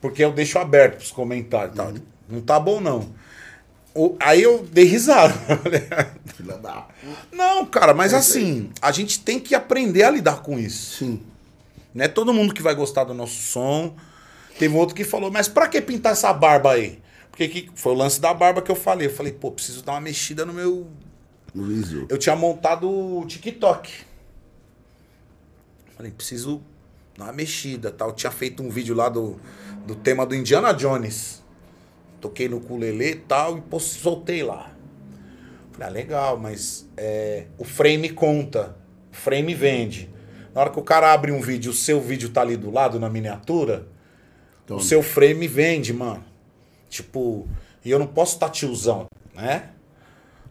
Speaker 5: Porque eu deixo aberto pros comentários e tal. Não tá bom não. O- aí eu dei risada. Não, cara, mas assim, a gente tem que aprender a lidar com isso.
Speaker 2: Sim.
Speaker 5: Não é todo mundo que vai gostar do nosso som. Teve outro que falou, mas pra que pintar essa barba aí? Porque que foi o lance da barba que eu falei. Eu falei, pô, preciso dar uma mexida no meu.
Speaker 2: No visu.
Speaker 5: Eu tinha montado o TikTok. Falei, preciso dar uma mexida tal. Eu tinha feito um vídeo lá do, do tema do Indiana Jones. Toquei no ukulele e tal e soltei lá. Falei, ah, legal, mas é, o frame conta. O frame vende. Na hora que o cara abre um vídeo, o seu vídeo tá ali do lado na miniatura,
Speaker 2: Toma.
Speaker 5: o seu frame vende, mano. Tipo, e eu não posso estar tiozão, né?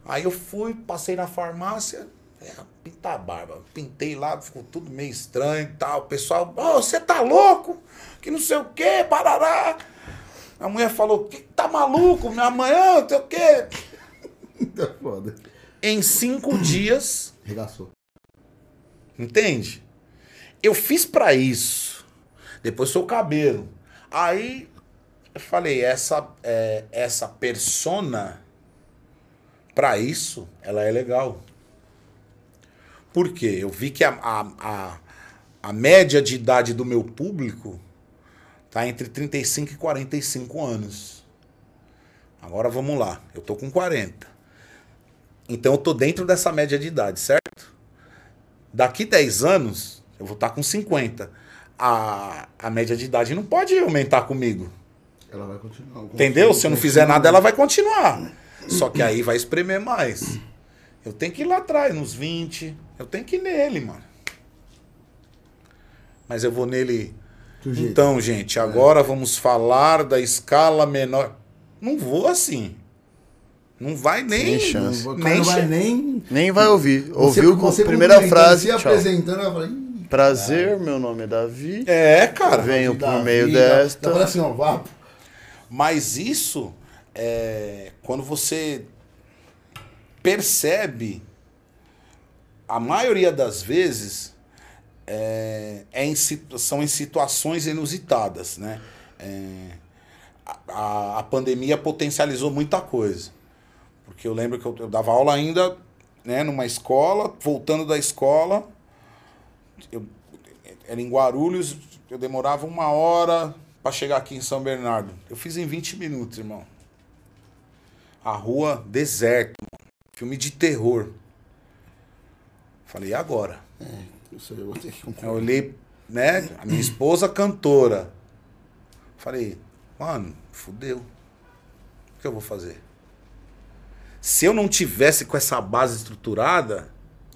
Speaker 5: Aí eu fui, passei na farmácia, é, pintar a barba. Pintei lá, ficou tudo meio estranho e tal. O pessoal, ô, você tá louco? Que não sei o quê, parará. A mulher falou, que tá maluco? Minha mãe, ah, não sei o quê.
Speaker 2: Tá foda.
Speaker 5: Em cinco dias,
Speaker 2: Regaçou.
Speaker 5: Entende? Eu fiz pra isso. Depois foi o cabelo. Aí eu falei, essa, é, essa persona, pra isso, ela é legal. Por quê? Eu vi que a, a, a, a média de idade do meu público tá entre 35 e 45 anos. Agora vamos lá, eu tô com 40. Então eu tô dentro dessa média de idade, certo? Daqui 10 anos, eu vou estar com 50. A, a média de idade não pode aumentar comigo.
Speaker 2: Ela vai continuar.
Speaker 5: Entendeu? Se eu não fizer nada, ela vai continuar. Só que aí vai espremer mais. Eu tenho que ir lá atrás, nos 20. Eu tenho que ir nele, mano. Mas eu vou nele. Então, gente, agora vamos falar da escala menor. Não vou assim. Não vai nem.
Speaker 6: Nem chance.
Speaker 2: O cara
Speaker 5: Nem
Speaker 2: não vai nem.
Speaker 6: Nem vai ouvir.
Speaker 2: Você-
Speaker 6: Ouviu
Speaker 2: você
Speaker 6: a primeira frase,
Speaker 2: Se apresentando, ela fala. "Ih,
Speaker 6: Prazer, meu nome é Davi.
Speaker 5: É, cara.
Speaker 6: Venho por
Speaker 2: Davi",
Speaker 6: meio
Speaker 2: ela-
Speaker 6: desta.
Speaker 2: Fala assim, ó, vá.
Speaker 5: Mas isso é quando você percebe, a maioria das vezes é, é em são em situações inusitadas, né? É, a- a, pandemia potencializou muita coisa. Porque eu lembro que eu, eu dava aula ainda né, numa escola, voltando da escola, eu, era em Guarulhos, eu demorava uma hora para chegar aqui em São Bernardo. Eu fiz em 20 minutos, irmão. A rua deserta, mano. filme de terror. Falei, e agora?
Speaker 2: Isso aí eu vou ter que
Speaker 5: Eu
Speaker 2: concordar.
Speaker 5: olhei, né? A minha esposa cantora. Falei, mano, fudeu. O que eu vou fazer? Se eu não tivesse com essa base estruturada,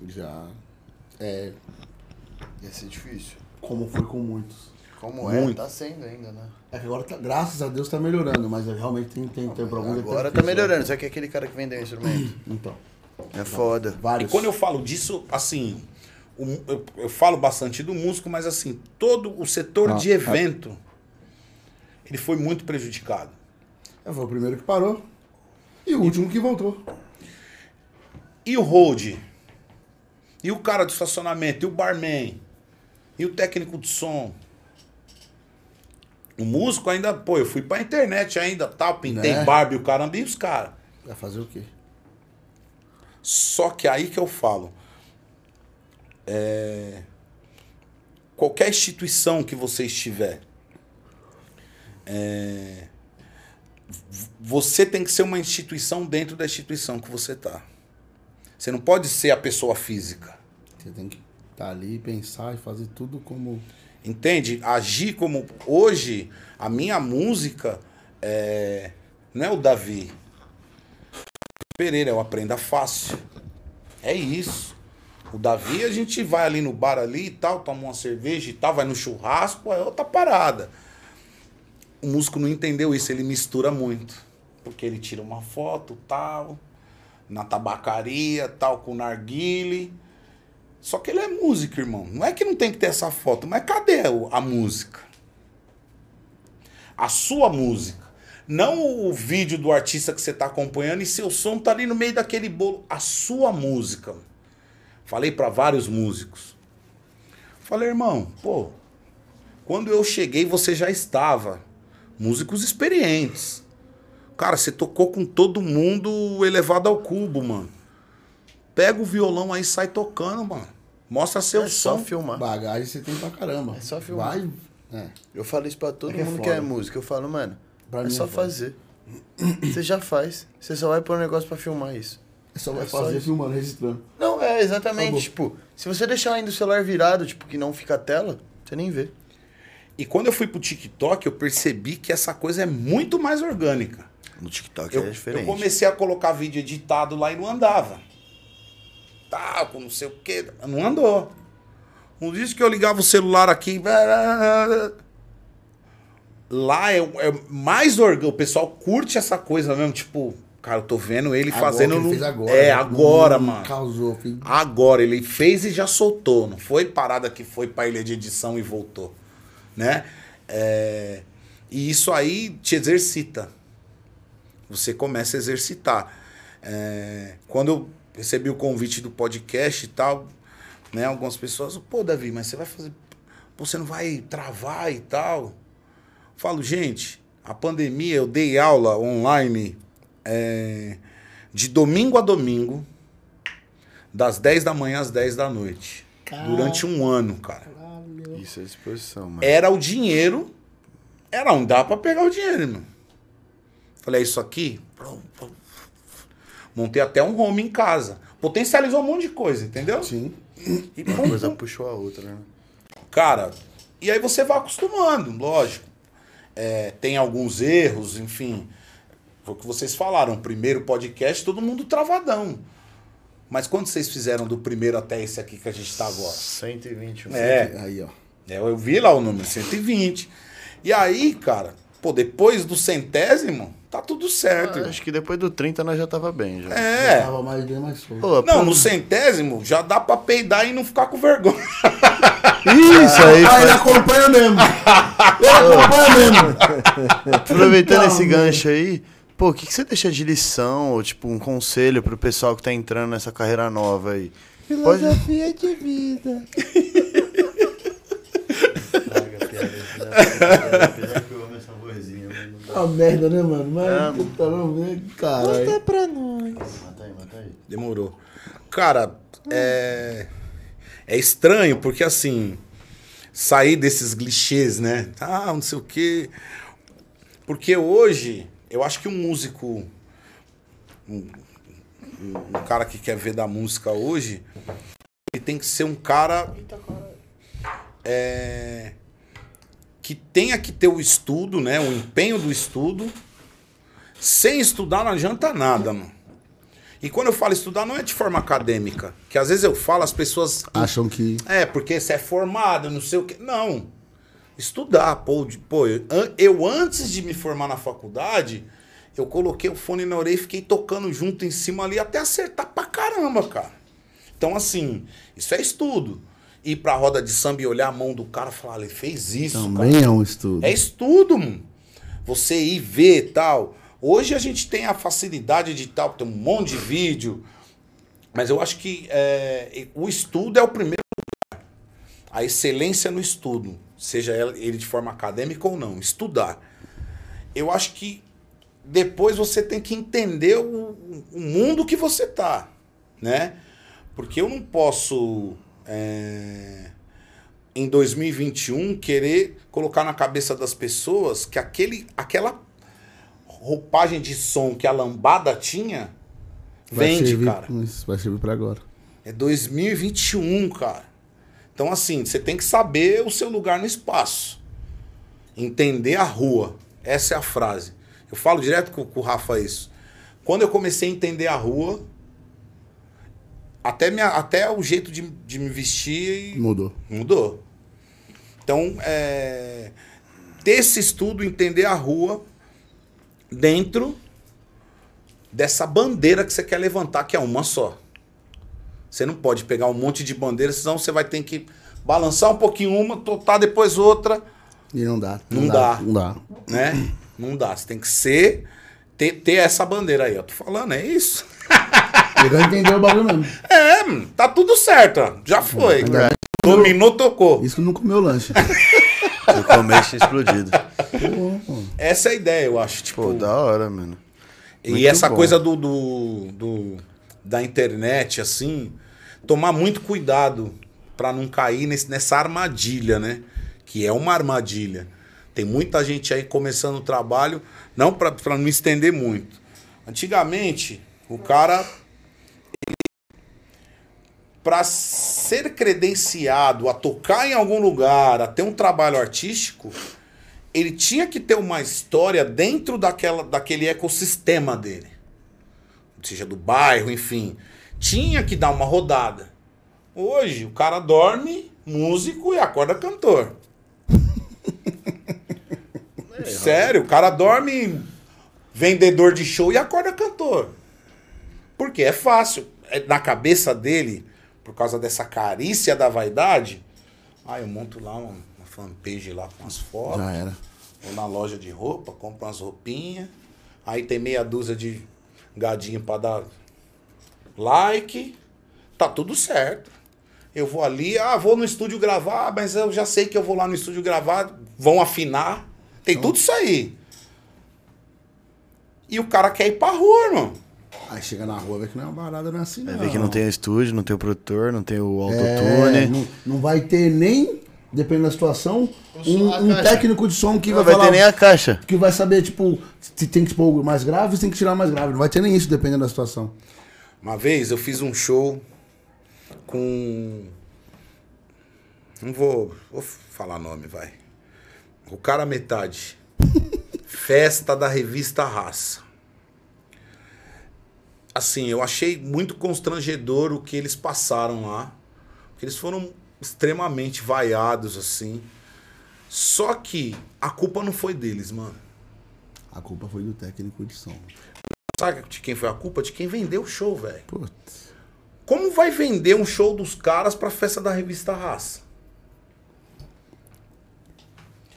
Speaker 2: Já. É.
Speaker 6: Ia ser difícil.
Speaker 2: Como foi com muitos.
Speaker 6: Como
Speaker 5: Muito.
Speaker 6: é? Tá sendo ainda, né?
Speaker 2: É que agora, tá- graças a Deus, tá melhorando, mas realmente tem, tem, tem alguns
Speaker 6: Agora
Speaker 2: é
Speaker 6: tá melhorando. Só que é aquele cara que vendeu o instrumento.
Speaker 2: né? Então.
Speaker 6: É foda.
Speaker 5: E
Speaker 2: Vários.
Speaker 5: quando eu falo disso, assim, o eu, eu falo bastante do músico, mas assim, todo o setor
Speaker 2: Ah,
Speaker 5: de evento, ele foi muito prejudicado.
Speaker 2: É, foi o primeiro que parou. E o último que voltou.
Speaker 5: E o hold? E o cara do estacionamento? E o barman? E o técnico de som? O músico ainda, pô, eu fui pra internet ainda, tal, pintei
Speaker 2: Né?
Speaker 5: Barbie, o caramba e os caras.
Speaker 2: Vai fazer o quê?
Speaker 5: Só que aí que eu falo. É, qualquer instituição que você estiver, é, você tem que ser uma instituição dentro da instituição que você tá. Você não pode ser a pessoa física.
Speaker 2: Você tem que estar ali, pensar e fazer tudo como.
Speaker 5: Entende? Agir como. Hoje, a minha música é, não é o Davi Pereira, é o Aprenda Fácil. É isso. O Davi, a gente vai ali no bar ali e tal, toma uma cerveja e tal, vai no churrasco, é outra parada. O músico não entendeu isso, ele mistura muito. Porque ele tira uma foto, tal, na tabacaria, tal, com narguile. Só que ele é músico, irmão. Não é que não tem que ter essa foto, mas cadê o- a música? A sua música. Não o vídeo do artista que você está acompanhando e seu som tá ali no meio daquele bolo. A sua música. Falei para vários músicos. Falei, irmão, pô, quando eu cheguei você já estava. Músicos experientes. Cara, você tocou com todo mundo elevado ao cubo, mano. Pega o violão aí e sai tocando, mano. Mostra seu
Speaker 6: É só
Speaker 5: som.
Speaker 6: filmar.
Speaker 2: Bagagem você tem pra caramba.
Speaker 6: É só filmar.
Speaker 2: Vai. É.
Speaker 6: Eu falo isso pra todo
Speaker 2: É que é
Speaker 6: mundo que
Speaker 2: foda.
Speaker 6: é música. Eu falo, mano,
Speaker 2: Pra
Speaker 6: é só
Speaker 2: é foda.
Speaker 6: fazer. Você já faz. Você só vai pôr um negócio pra filmar isso.
Speaker 2: É só vai
Speaker 6: É só
Speaker 2: fazer
Speaker 6: isso.
Speaker 2: filmando, registrando.
Speaker 6: Não, é exatamente.
Speaker 2: Acabou.
Speaker 6: Tipo, se você deixar ainda o celular virado, tipo, que não fica a tela, você nem vê.
Speaker 5: E quando eu fui pro TikTok, eu percebi que essa coisa é muito mais orgânica.
Speaker 6: No TikTok
Speaker 5: Eu,
Speaker 6: é diferente.
Speaker 5: eu comecei a colocar vídeo editado lá e não andava. Tá, com não sei o quê. Não andou. Um dia que eu ligava o celular aqui. Lá é, é mais orgânico. O pessoal curte essa coisa mesmo. Tipo, cara, eu tô vendo ele
Speaker 2: Agora
Speaker 5: fazendo.
Speaker 2: ele fez agora.
Speaker 5: É,
Speaker 2: né?
Speaker 5: agora,
Speaker 2: Não
Speaker 5: mano.
Speaker 2: Causou, filho.
Speaker 5: Agora, ele fez e já soltou. Não foi parada que foi pra ilha de edição e voltou. Né? É, E isso aí te exercita. Você começa a exercitar. É, Quando eu recebi o convite do podcast e tal, né? Algumas pessoas, pô, Davi, mas você vai fazer. Pô, você não vai travar e tal. Falo, gente, a pandemia, eu dei aula online é, de domingo a domingo, das 10 da manhã às 10 da noite. Durante um ano, cara.
Speaker 6: Isso é disposição, mano.
Speaker 5: Era o dinheiro. Era onde dava pra pegar o dinheiro, mano. Falei, é isso aqui. Montei até um home em casa. Potencializou um monte de coisa, entendeu?
Speaker 2: Sim.
Speaker 5: E
Speaker 6: Uma
Speaker 5: pum,
Speaker 6: coisa
Speaker 5: pum.
Speaker 6: puxou a outra, né?
Speaker 5: Cara, e aí você vai acostumando, lógico. É, tem alguns erros, enfim. Foi o que vocês falaram. Primeiro podcast, todo mundo travadão. Mas quando vocês fizeram do primeiro até esse aqui que a gente tá agora?
Speaker 6: 121.
Speaker 5: É,
Speaker 2: Aí, ó.
Speaker 5: é, eu vi lá o número, 120. E aí, cara, pô, depois do centésimo, tá tudo certo.
Speaker 6: Ah, acho que depois do 30 nós já tava bem, já.
Speaker 5: É.
Speaker 2: Tava mais bem mais.
Speaker 6: Pô,
Speaker 5: Não,
Speaker 6: pô,
Speaker 5: no centésimo já dá pra peidar e não ficar com vergonha.
Speaker 6: Isso aí,
Speaker 2: Ah, ele acompanha mesmo. Ele acompanha mesmo.
Speaker 6: aproveitando esse
Speaker 2: Calma.
Speaker 6: gancho aí, pô, o que, que você deixa de lição, ou tipo, um conselho pro pessoal que tá entrando nessa carreira nova aí? Pode...
Speaker 4: Filosofia de vida.
Speaker 2: Uma merda, né, mano? Mas
Speaker 6: É.
Speaker 2: puta não vê,
Speaker 4: Conta
Speaker 2: caralho.
Speaker 4: pra nós.
Speaker 6: Mata aí, mata aí.
Speaker 5: Demorou. Cara, é. É estranho, porque assim. Sair desses clichês, né? Ah, não sei o quê. Porque hoje, eu acho que um músico. Um, um- cara que quer ver da música hoje. Ele tem que ser um cara. é, que tenha que ter o estudo, né? O empenho do estudo. Sem estudar não adianta nada, mano. E quando eu falo estudar, não é de forma acadêmica. Que às vezes eu falo, as pessoas.
Speaker 2: Acham que.
Speaker 5: É, porque você é formado, não sei o quê. Não. Estudar, pô. pô eu, an- eu antes de me formar na faculdade, eu coloquei o fone na orelha e fiquei tocando junto em cima ali até acertar pra caramba, cara. Então, assim, isso é estudo. Ir pra roda de samba e olhar a mão do cara e falar, ele fez isso, cara.
Speaker 2: Também é um estudo.
Speaker 5: É estudo, mano. Você ir ver e tal. Hoje a gente tem a facilidade de tal, tem um monte de vídeo. Mas eu acho que é, o estudo é o primeiro lugar. A excelência no estudo. Seja ele de forma acadêmica ou não. Estudar. Eu acho que depois você tem que entender o, o mundo que você tá. Né? Porque eu não posso. é, em 2021 querer colocar na cabeça das pessoas que aquele, aquela roupagem de som que a lambada tinha
Speaker 2: Vai
Speaker 5: vende,
Speaker 2: servir-
Speaker 5: cara.
Speaker 2: Isso vai servir pra agora.
Speaker 5: É 2021, cara. Então, assim, você tem que saber o seu lugar no espaço. Entender a rua. Essa é a frase. Eu falo direto com, com o Rafa isso. Quando eu comecei a entender a rua, até, minha, até o jeito de, de me vestir
Speaker 2: Mudou.
Speaker 5: Mudou. Então, é, ter esse estudo, entender a rua dentro dessa bandeira que você quer levantar, que é uma só. Você não pode pegar um monte de bandeiras, senão você vai ter que balançar um pouquinho uma, totar depois outra,
Speaker 2: E não dá.
Speaker 5: Não dá.
Speaker 2: Não dá.
Speaker 5: né? Não dá. Você tem que ser, ter, ter essa bandeira aí. Eu tô falando, é isso.
Speaker 2: Ele vai entender o bagulho mesmo.
Speaker 5: É, mano, tá tudo certo, ó. Já foi. Dominou, tocou.
Speaker 2: Isso que não comeu lanche.
Speaker 6: No começo tinha explodido.
Speaker 5: Essa é a ideia, eu acho. Tipo,
Speaker 6: Pô, da hora, mano.
Speaker 5: E
Speaker 6: Muito
Speaker 5: essa
Speaker 6: bom.
Speaker 5: coisa do, do, do- da internet, assim, tomar muito cuidado pra não cair nesse- nessa armadilha, né? Que é uma armadilha. Tem muita gente aí começando o trabalho, não pra não estender muito. Antigamente, o cara. Para ser credenciado a tocar em algum lugar, a ter um trabalho artístico, ele tinha que ter uma história dentro daquela, daquele ecossistema dele. Seja do bairro, enfim. Tinha que dar uma rodada. Hoje, o cara dorme músico e acorda cantor. Sério, o cara dorme vendedor de show e acorda cantor. Porque é fácil. É na cabeça dele, por causa dessa carícia da vaidade, ah, eu monto lá uma, uma fanpage lá com as fotos.
Speaker 2: Já era.
Speaker 5: Vou na loja de roupa, compro umas roupinhas. Aí tem meia dúzia de gadinho pra dar like. Tá tudo certo. Eu vou ali, ah, vou no estúdio gravar, mas eu já sei que eu vou lá no estúdio gravar, vão afinar. Tem tudo isso aí. E o cara quer ir pra rua, irmão.
Speaker 2: Aí chega na rua, vê que não é uma parada, não é assim,
Speaker 6: Vai
Speaker 2: não.
Speaker 6: ver que não tem o estúdio, não tem o produtor, não tem o
Speaker 2: É,
Speaker 6: autotune.
Speaker 2: não, não vai ter nem, dependendo da situação, um, um técnico de som que
Speaker 6: não
Speaker 2: vai,
Speaker 6: vai
Speaker 2: falar...
Speaker 6: ter nem a caixa.
Speaker 2: Que vai saber, tipo, se tem que pôr mais grave, se tem que tirar mais grave. Não vai ter nem isso, dependendo da situação.
Speaker 5: Uma vez eu fiz um show com. Não vou, vou falar nome, vai. O cara metade. Festa da revista Raça. Assim, eu achei muito constrangedor o que eles passaram lá. Porque eles foram extremamente vaiados, assim. Só que a culpa não foi deles, mano.
Speaker 2: A culpa foi do técnico de som.
Speaker 5: Sabe de quem foi a culpa? De quem vendeu o show, velho.
Speaker 2: Putz.
Speaker 5: Como vai vender um show dos caras pra festa da revista Raça?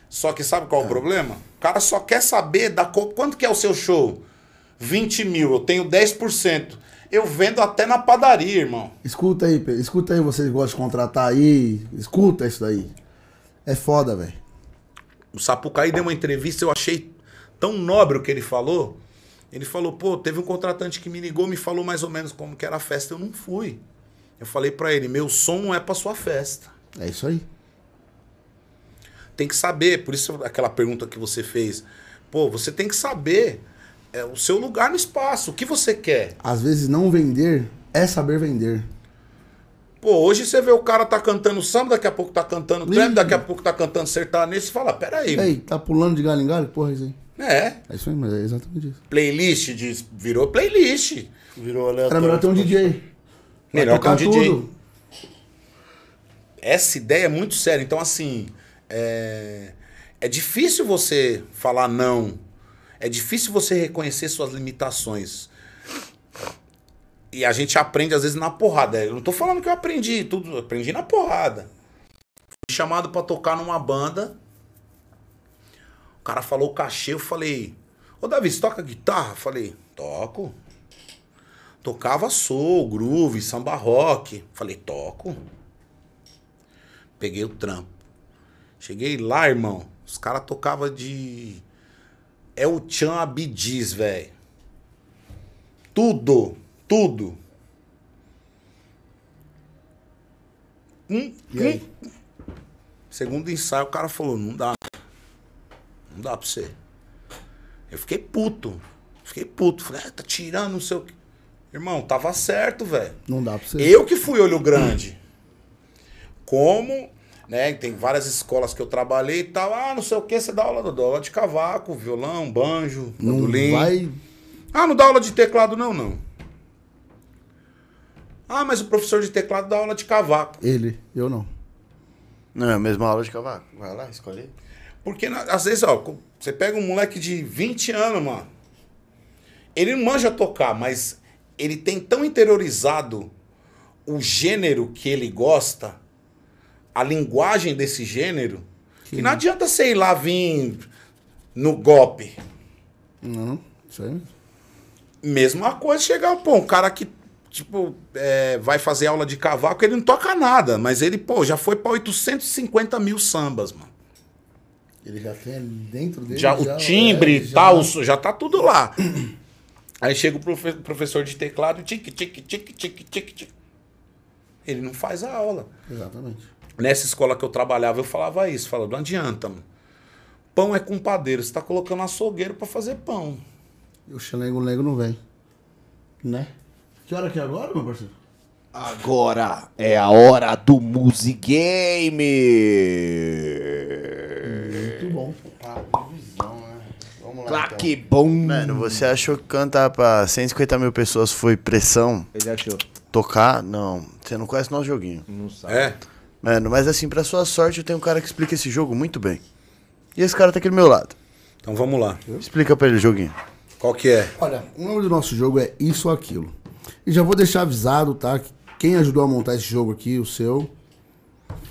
Speaker 5: Só que sabe qual é o problema? O cara só quer saber da co- quanto que é o seu show. 20 mil, eu tenho 10%. Eu vendo até na padaria, irmão.
Speaker 2: Escuta aí, Pedro. Escuta aí, vocês gostam de contratar aí. Escuta isso daí. É foda, velho.
Speaker 5: O Sapucaí deu uma entrevista, eu achei tão nobre o que ele falou. Ele falou, pô, teve um contratante que me ligou, me falou mais ou menos como que era a festa. Eu não fui. Eu falei pra ele, meu som não é pra sua festa.
Speaker 2: É isso aí.
Speaker 5: tem que saber, por isso aquela pergunta que você fez. Pô, você tem que saber é, o seu lugar no espaço, o que você quer.
Speaker 2: Às vezes não vender é saber vender.
Speaker 5: Pô, hoje você vê o cara tá cantando samba, daqui a pouco tá cantando trap, daqui a pouco tá cantando sertanejo, você fala, peraí.
Speaker 2: Ei, tá pulando de galho em galho? Porra, isso aí.
Speaker 5: É,
Speaker 2: É isso aí, mas é exatamente isso.
Speaker 5: playlist, de, virou playlist.
Speaker 6: Virou
Speaker 2: Era melhor ter um DJ.
Speaker 5: Melhor ter um DJ.
Speaker 2: tudo.
Speaker 5: Essa ideia é muito séria. Então, assim, é, é difícil você falar não. É difícil você reconhecer suas limitações. E a gente aprende, às vezes, na porrada. Eu não tô falando que eu aprendi tudo, eu aprendi na porrada. Fui chamado pra tocar numa banda. O cara falou o cachê, eu falei, ô Davi, você toca guitarra? Eu falei, toco. Tocava soul, groove, samba rock. Falei, toco. Peguei o trampo. Cheguei lá, irmão. Os caras tocavam de. É o Chan Abidis, velho. Tudo. Tudo. Hum,
Speaker 2: E aí?
Speaker 5: hum. Segundo ensaio, o cara falou: não dá. Não dá pra você. Eu fiquei puto. Fiquei puto. Falei, ah, tá tirando, não sei o que. Irmão, tava certo, velho.
Speaker 2: Não dá pra você.
Speaker 5: Eu que fui olho grande. Como, né? Tem várias escolas que eu trabalhei e tal. Ah, não sei o que, você dá aula, dou aula de cavaco, violão, banjo,
Speaker 2: não
Speaker 5: bandolim.
Speaker 2: vai.
Speaker 5: Ah, não dá aula de teclado, não, não. Ah, mas o professor de teclado dá aula de cavaco.
Speaker 2: Ele, eu não.
Speaker 6: Não, é a mesma aula de cavaco. Vai lá, escolhe.
Speaker 5: Porque às vezes, ó, você pega um moleque de 20 anos, mano. Ele não manja tocar, mas ele tem tão interiorizado o gênero que ele gosta, a linguagem desse gênero, que não adianta, sei lá, vir no golpe.
Speaker 2: Não, mesmo.
Speaker 5: Mesma coisa chegar, pô, um cara que, tipo, é, vai fazer aula de cavaco, ele não toca nada, mas ele, pô, já foi pra 850 mil sambas, mano.
Speaker 2: Ele já tem dentro dele.
Speaker 5: Já, o timbre
Speaker 2: é,
Speaker 5: e tal, já tá tudo lá. Aí chega o profe- professor de teclado, tique, tique, tique, tique, tique, tique. Ele não faz a aula.
Speaker 2: Exatamente.
Speaker 5: Nessa escola que eu trabalhava, eu falava isso. Falava, não adianta, mano. Pão é com padeiro. Você tá colocando açougueiro pra fazer pão.
Speaker 2: E o xalengo-lengo não vem. Né? Que hora que é agora, meu parceiro?
Speaker 4: Agora é a hora do Music Game.
Speaker 2: Bom.
Speaker 6: Vamos lá.
Speaker 4: Claque bom.
Speaker 6: Mano, você achou que cantar pra 150 mil pessoas foi pressão?
Speaker 4: Ele achou.
Speaker 6: Tocar? Não. Você não conhece nosso joguinho.
Speaker 4: Não sabe.
Speaker 5: É?
Speaker 6: Mano, mas assim, pra sua sorte, eu tenho um cara que explica esse jogo muito bem. E esse cara tá aqui do meu lado.
Speaker 5: Então vamos lá.
Speaker 6: Explica pra ele o joguinho.
Speaker 5: Qual que é?
Speaker 2: Olha, o nome do nosso jogo é Isso ou Aquilo. E já vou deixar avisado, tá? que Quem ajudou a montar esse jogo aqui, o seu,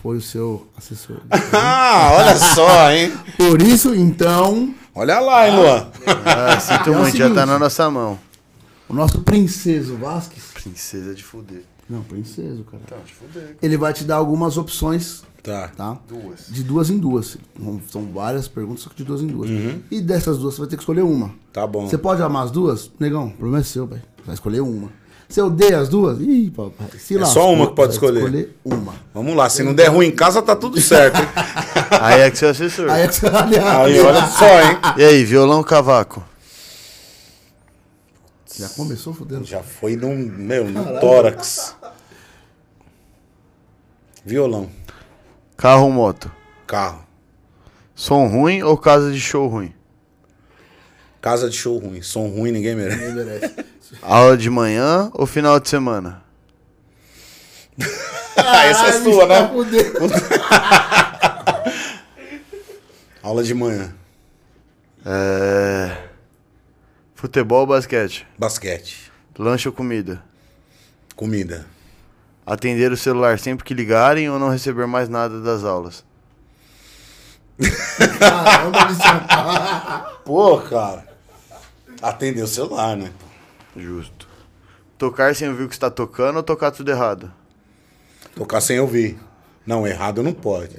Speaker 2: foi o seu assessor.
Speaker 5: Ah, olha só, hein?
Speaker 2: Por isso, então,
Speaker 5: Olha lá, hein, Luan?
Speaker 6: Ah, sinto
Speaker 2: É o
Speaker 6: muito, já tá
Speaker 2: seguinte.
Speaker 6: na nossa mão.
Speaker 2: o nosso princeso Vasquez,
Speaker 6: Princesa de fuder.
Speaker 2: Não, princesa, cara. Ele vai te dar algumas opções,
Speaker 5: Tá.
Speaker 2: tá? Duas. De duas em duas. São várias perguntas, só que de duas em duas. E dessas duas você vai ter que escolher uma.
Speaker 5: Tá bom.
Speaker 2: Você pode amar as duas? Negão, o problema é seu, velho. Você vai escolher uma. Você odeia as duas? Ih, papai. Se
Speaker 5: É
Speaker 2: lascou,
Speaker 5: só uma que pode escolher.
Speaker 2: escolher uma.
Speaker 5: Vamos lá, se não der ruim em casa, tá tudo certo. hein?
Speaker 6: Aí é que seu assessor.
Speaker 2: Aí é que você.
Speaker 5: Aí, olha só, hein?
Speaker 6: E aí, violão ou cavaco?
Speaker 2: Já começou fodendo.
Speaker 5: Já foi no, meu, no tórax. Violão,
Speaker 6: Carro ou moto?
Speaker 5: carro,
Speaker 6: Som ruim ou casa de show ruim?
Speaker 5: casa de show ruim, som ruim, ninguém merece.
Speaker 2: Ninguém merece.
Speaker 6: Aula de manhã ou final de semana?
Speaker 5: Ah, essa é sua,
Speaker 2: tá
Speaker 5: né?
Speaker 2: fudendo.
Speaker 5: Aula de manhã,
Speaker 6: É... Futebol ou basquete?
Speaker 5: basquete,
Speaker 6: Lanche ou comida?
Speaker 5: comida,
Speaker 6: Atender o celular sempre que ligarem ou não receber mais nada das aulas?
Speaker 2: Caramba.
Speaker 5: Pô, cara. Atender o celular, né?
Speaker 6: Justo. Tocar sem ouvir o que está tocando ou tocar tudo errado?
Speaker 5: Tocar sem ouvir. Não, errado não pode.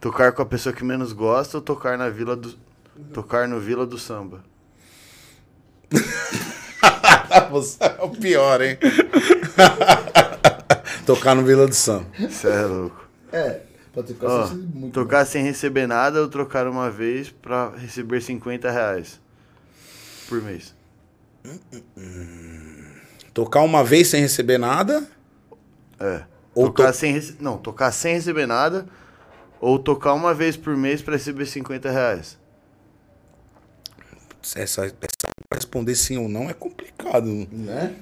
Speaker 6: Tocar com a pessoa que menos gosta ou tocar na vila do... Tocar no Vila do Samba?
Speaker 5: Você é o pior, hein? Tocar no Vila do Samba.
Speaker 6: Cê é louco.
Speaker 2: É, pode ter que
Speaker 6: Ó,
Speaker 2: ficar muito.
Speaker 6: tocar sem receber nada ou trocar uma vez pra receber 50 reais por mês?
Speaker 5: Tocar uma vez sem receber nada.
Speaker 6: É.
Speaker 5: Ou
Speaker 6: tocar
Speaker 5: to-
Speaker 6: sem rece- Não, tocar sem receber nada ou tocar uma vez por mês pra receber 50 reais.
Speaker 5: Essa, essa responder sim ou não é complicado.
Speaker 2: Né?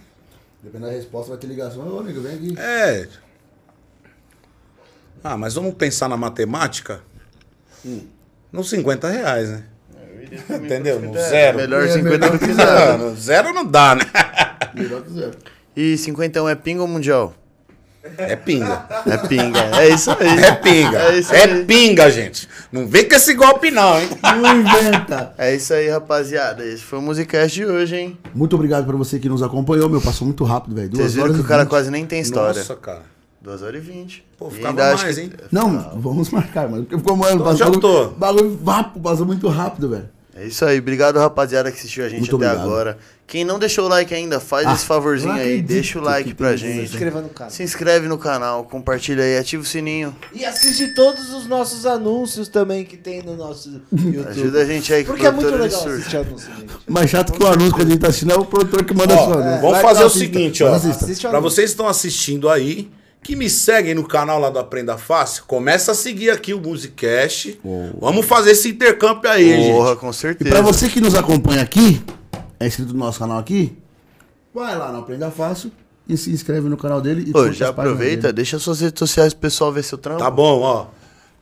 Speaker 2: Dependendo da resposta, vai ter ligação. Ô, nego, vem aqui.
Speaker 5: É. Ah, mas vamos pensar na matemática? Nos 50 reais, né? Entendeu? No zero.
Speaker 6: Melhor
Speaker 2: É,
Speaker 6: 50
Speaker 2: melhor
Speaker 6: do
Speaker 2: que zero.
Speaker 5: zero não dá, né?
Speaker 2: Melhor que zero.
Speaker 6: E 51 é pinga ou mundial?
Speaker 5: É pinga.
Speaker 6: É pinga. É isso aí.
Speaker 5: É pinga.
Speaker 6: É isso
Speaker 5: É
Speaker 6: aí.
Speaker 5: pinga, gente. Não vem com esse golpe, não, hein?
Speaker 2: Não inventa.
Speaker 6: É isso aí, rapaziada. Esse foi o Musicast de hoje, hein?
Speaker 2: Muito obrigado pra você que nos acompanhou, meu. Passou muito rápido, velho. Duas
Speaker 6: Vocês viram
Speaker 2: horas
Speaker 6: que o cara
Speaker 2: 20.
Speaker 6: quase nem tem história.
Speaker 5: Nossa, cara.
Speaker 6: 2 horas e 20.
Speaker 5: Pô, ficava
Speaker 6: ainda acho
Speaker 5: mais,
Speaker 6: que-
Speaker 5: hein?
Speaker 2: Não, vamos marcar, mano. Porque ficou mano,
Speaker 5: Tô, já
Speaker 2: bagulho,
Speaker 5: tô.
Speaker 2: bagulho vapo, passou muito rápido, velho.
Speaker 6: É isso aí. Obrigado, rapaziada, que assistiu a gente
Speaker 2: Muito
Speaker 6: até
Speaker 2: obrigado.
Speaker 6: agora. Quem não deixou o like ainda, faz
Speaker 2: Ah,
Speaker 6: esse favorzinho aí. Deixa o like
Speaker 2: que
Speaker 6: pra gente.
Speaker 4: Se inscreva no canal.
Speaker 6: Se inscreve no canal, compartilha aí, ativa o sininho.
Speaker 4: E assiste todos os nossos anúncios também que tem no nosso YouTube.
Speaker 6: Ajuda a gente aí que
Speaker 4: Porque é
Speaker 6: o
Speaker 4: muito legal assistir anúncio, gente.
Speaker 2: Mais chato que o anúncio quando a gente tá assistindo é o produtor que manda
Speaker 5: Ó,
Speaker 2: só. Né?
Speaker 5: vamos fazer o seguinte, ó. Pra vocês que estão assistindo aí, que me seguem no canal lá do Aprenda Fácil, começa a seguir aqui o Musicast. Vamos fazer esse intercâmbio aí, hein,
Speaker 6: Porra,
Speaker 5: gente.
Speaker 6: com
Speaker 2: E
Speaker 6: certeza.
Speaker 2: pra você que nos acompanha aqui, é inscrito no nosso canal aqui, vai lá no Aprenda Fácil e se inscreve no canal dele. E
Speaker 6: Ô, já aproveita,
Speaker 2: dele.
Speaker 6: deixa suas redes sociais pro pessoal ver seu trampo.
Speaker 5: Tá bom, ó.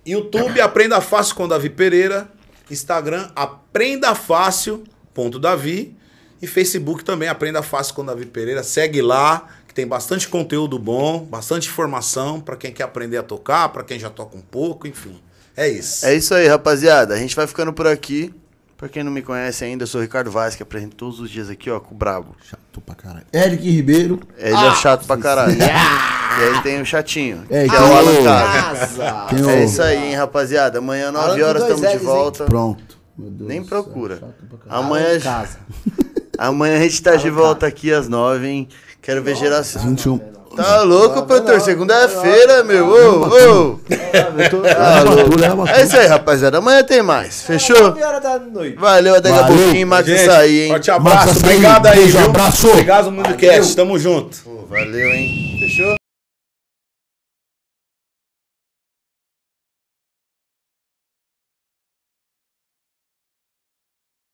Speaker 5: YouTube Aprenda Fácil com Davi Pereira. Instagram Aprenda Fácil ponto Davi. E Facebook também Aprenda Fácil com Davi Pereira. Segue lá, tem bastante conteúdo bom, bastante informação pra quem quer aprender a tocar, pra quem já toca um pouco, enfim. É isso.
Speaker 6: É isso aí, rapaziada. A gente vai ficando por aqui. Pra quem não me conhece ainda, eu sou o Ricardo Vaz, que apresento todos os dias aqui, ó, com o Brabo.
Speaker 2: Chato pra caralho. Eric Ribeiro.
Speaker 6: Ele é chato pra caralho. E aí tem o chatinho,
Speaker 2: É,
Speaker 6: que é o Alan É isso aí, hein, rapaziada. Amanhã, 9
Speaker 4: Alan com
Speaker 6: horas, estamos de
Speaker 4: L's, hein?
Speaker 6: volta.
Speaker 2: Pronto. Meu Deus
Speaker 6: Nem procura.
Speaker 2: chato pra caralho.
Speaker 6: Amanhã,
Speaker 4: Casa.
Speaker 6: amanhã a gente tá de volta aqui às 9, hein? Quero ver geração.
Speaker 2: 21.
Speaker 6: Tá louco, produtor? Segunda-feira, meu. Ô, ô. Tá louco.
Speaker 2: É
Speaker 6: É isso aí, rapaziada. Amanhã tem mais. Fechou?
Speaker 4: 9 horas da noite.
Speaker 6: Valeu, até daqui a
Speaker 2: Valeu.
Speaker 6: pouquinho, Max
Speaker 5: Gente,
Speaker 6: sair, hein?
Speaker 5: forte abraço. Obrigado aí, viu?
Speaker 2: abraço.
Speaker 5: Obrigado, Mundocast. Tamo junto.
Speaker 6: Pô, Valeu, hein?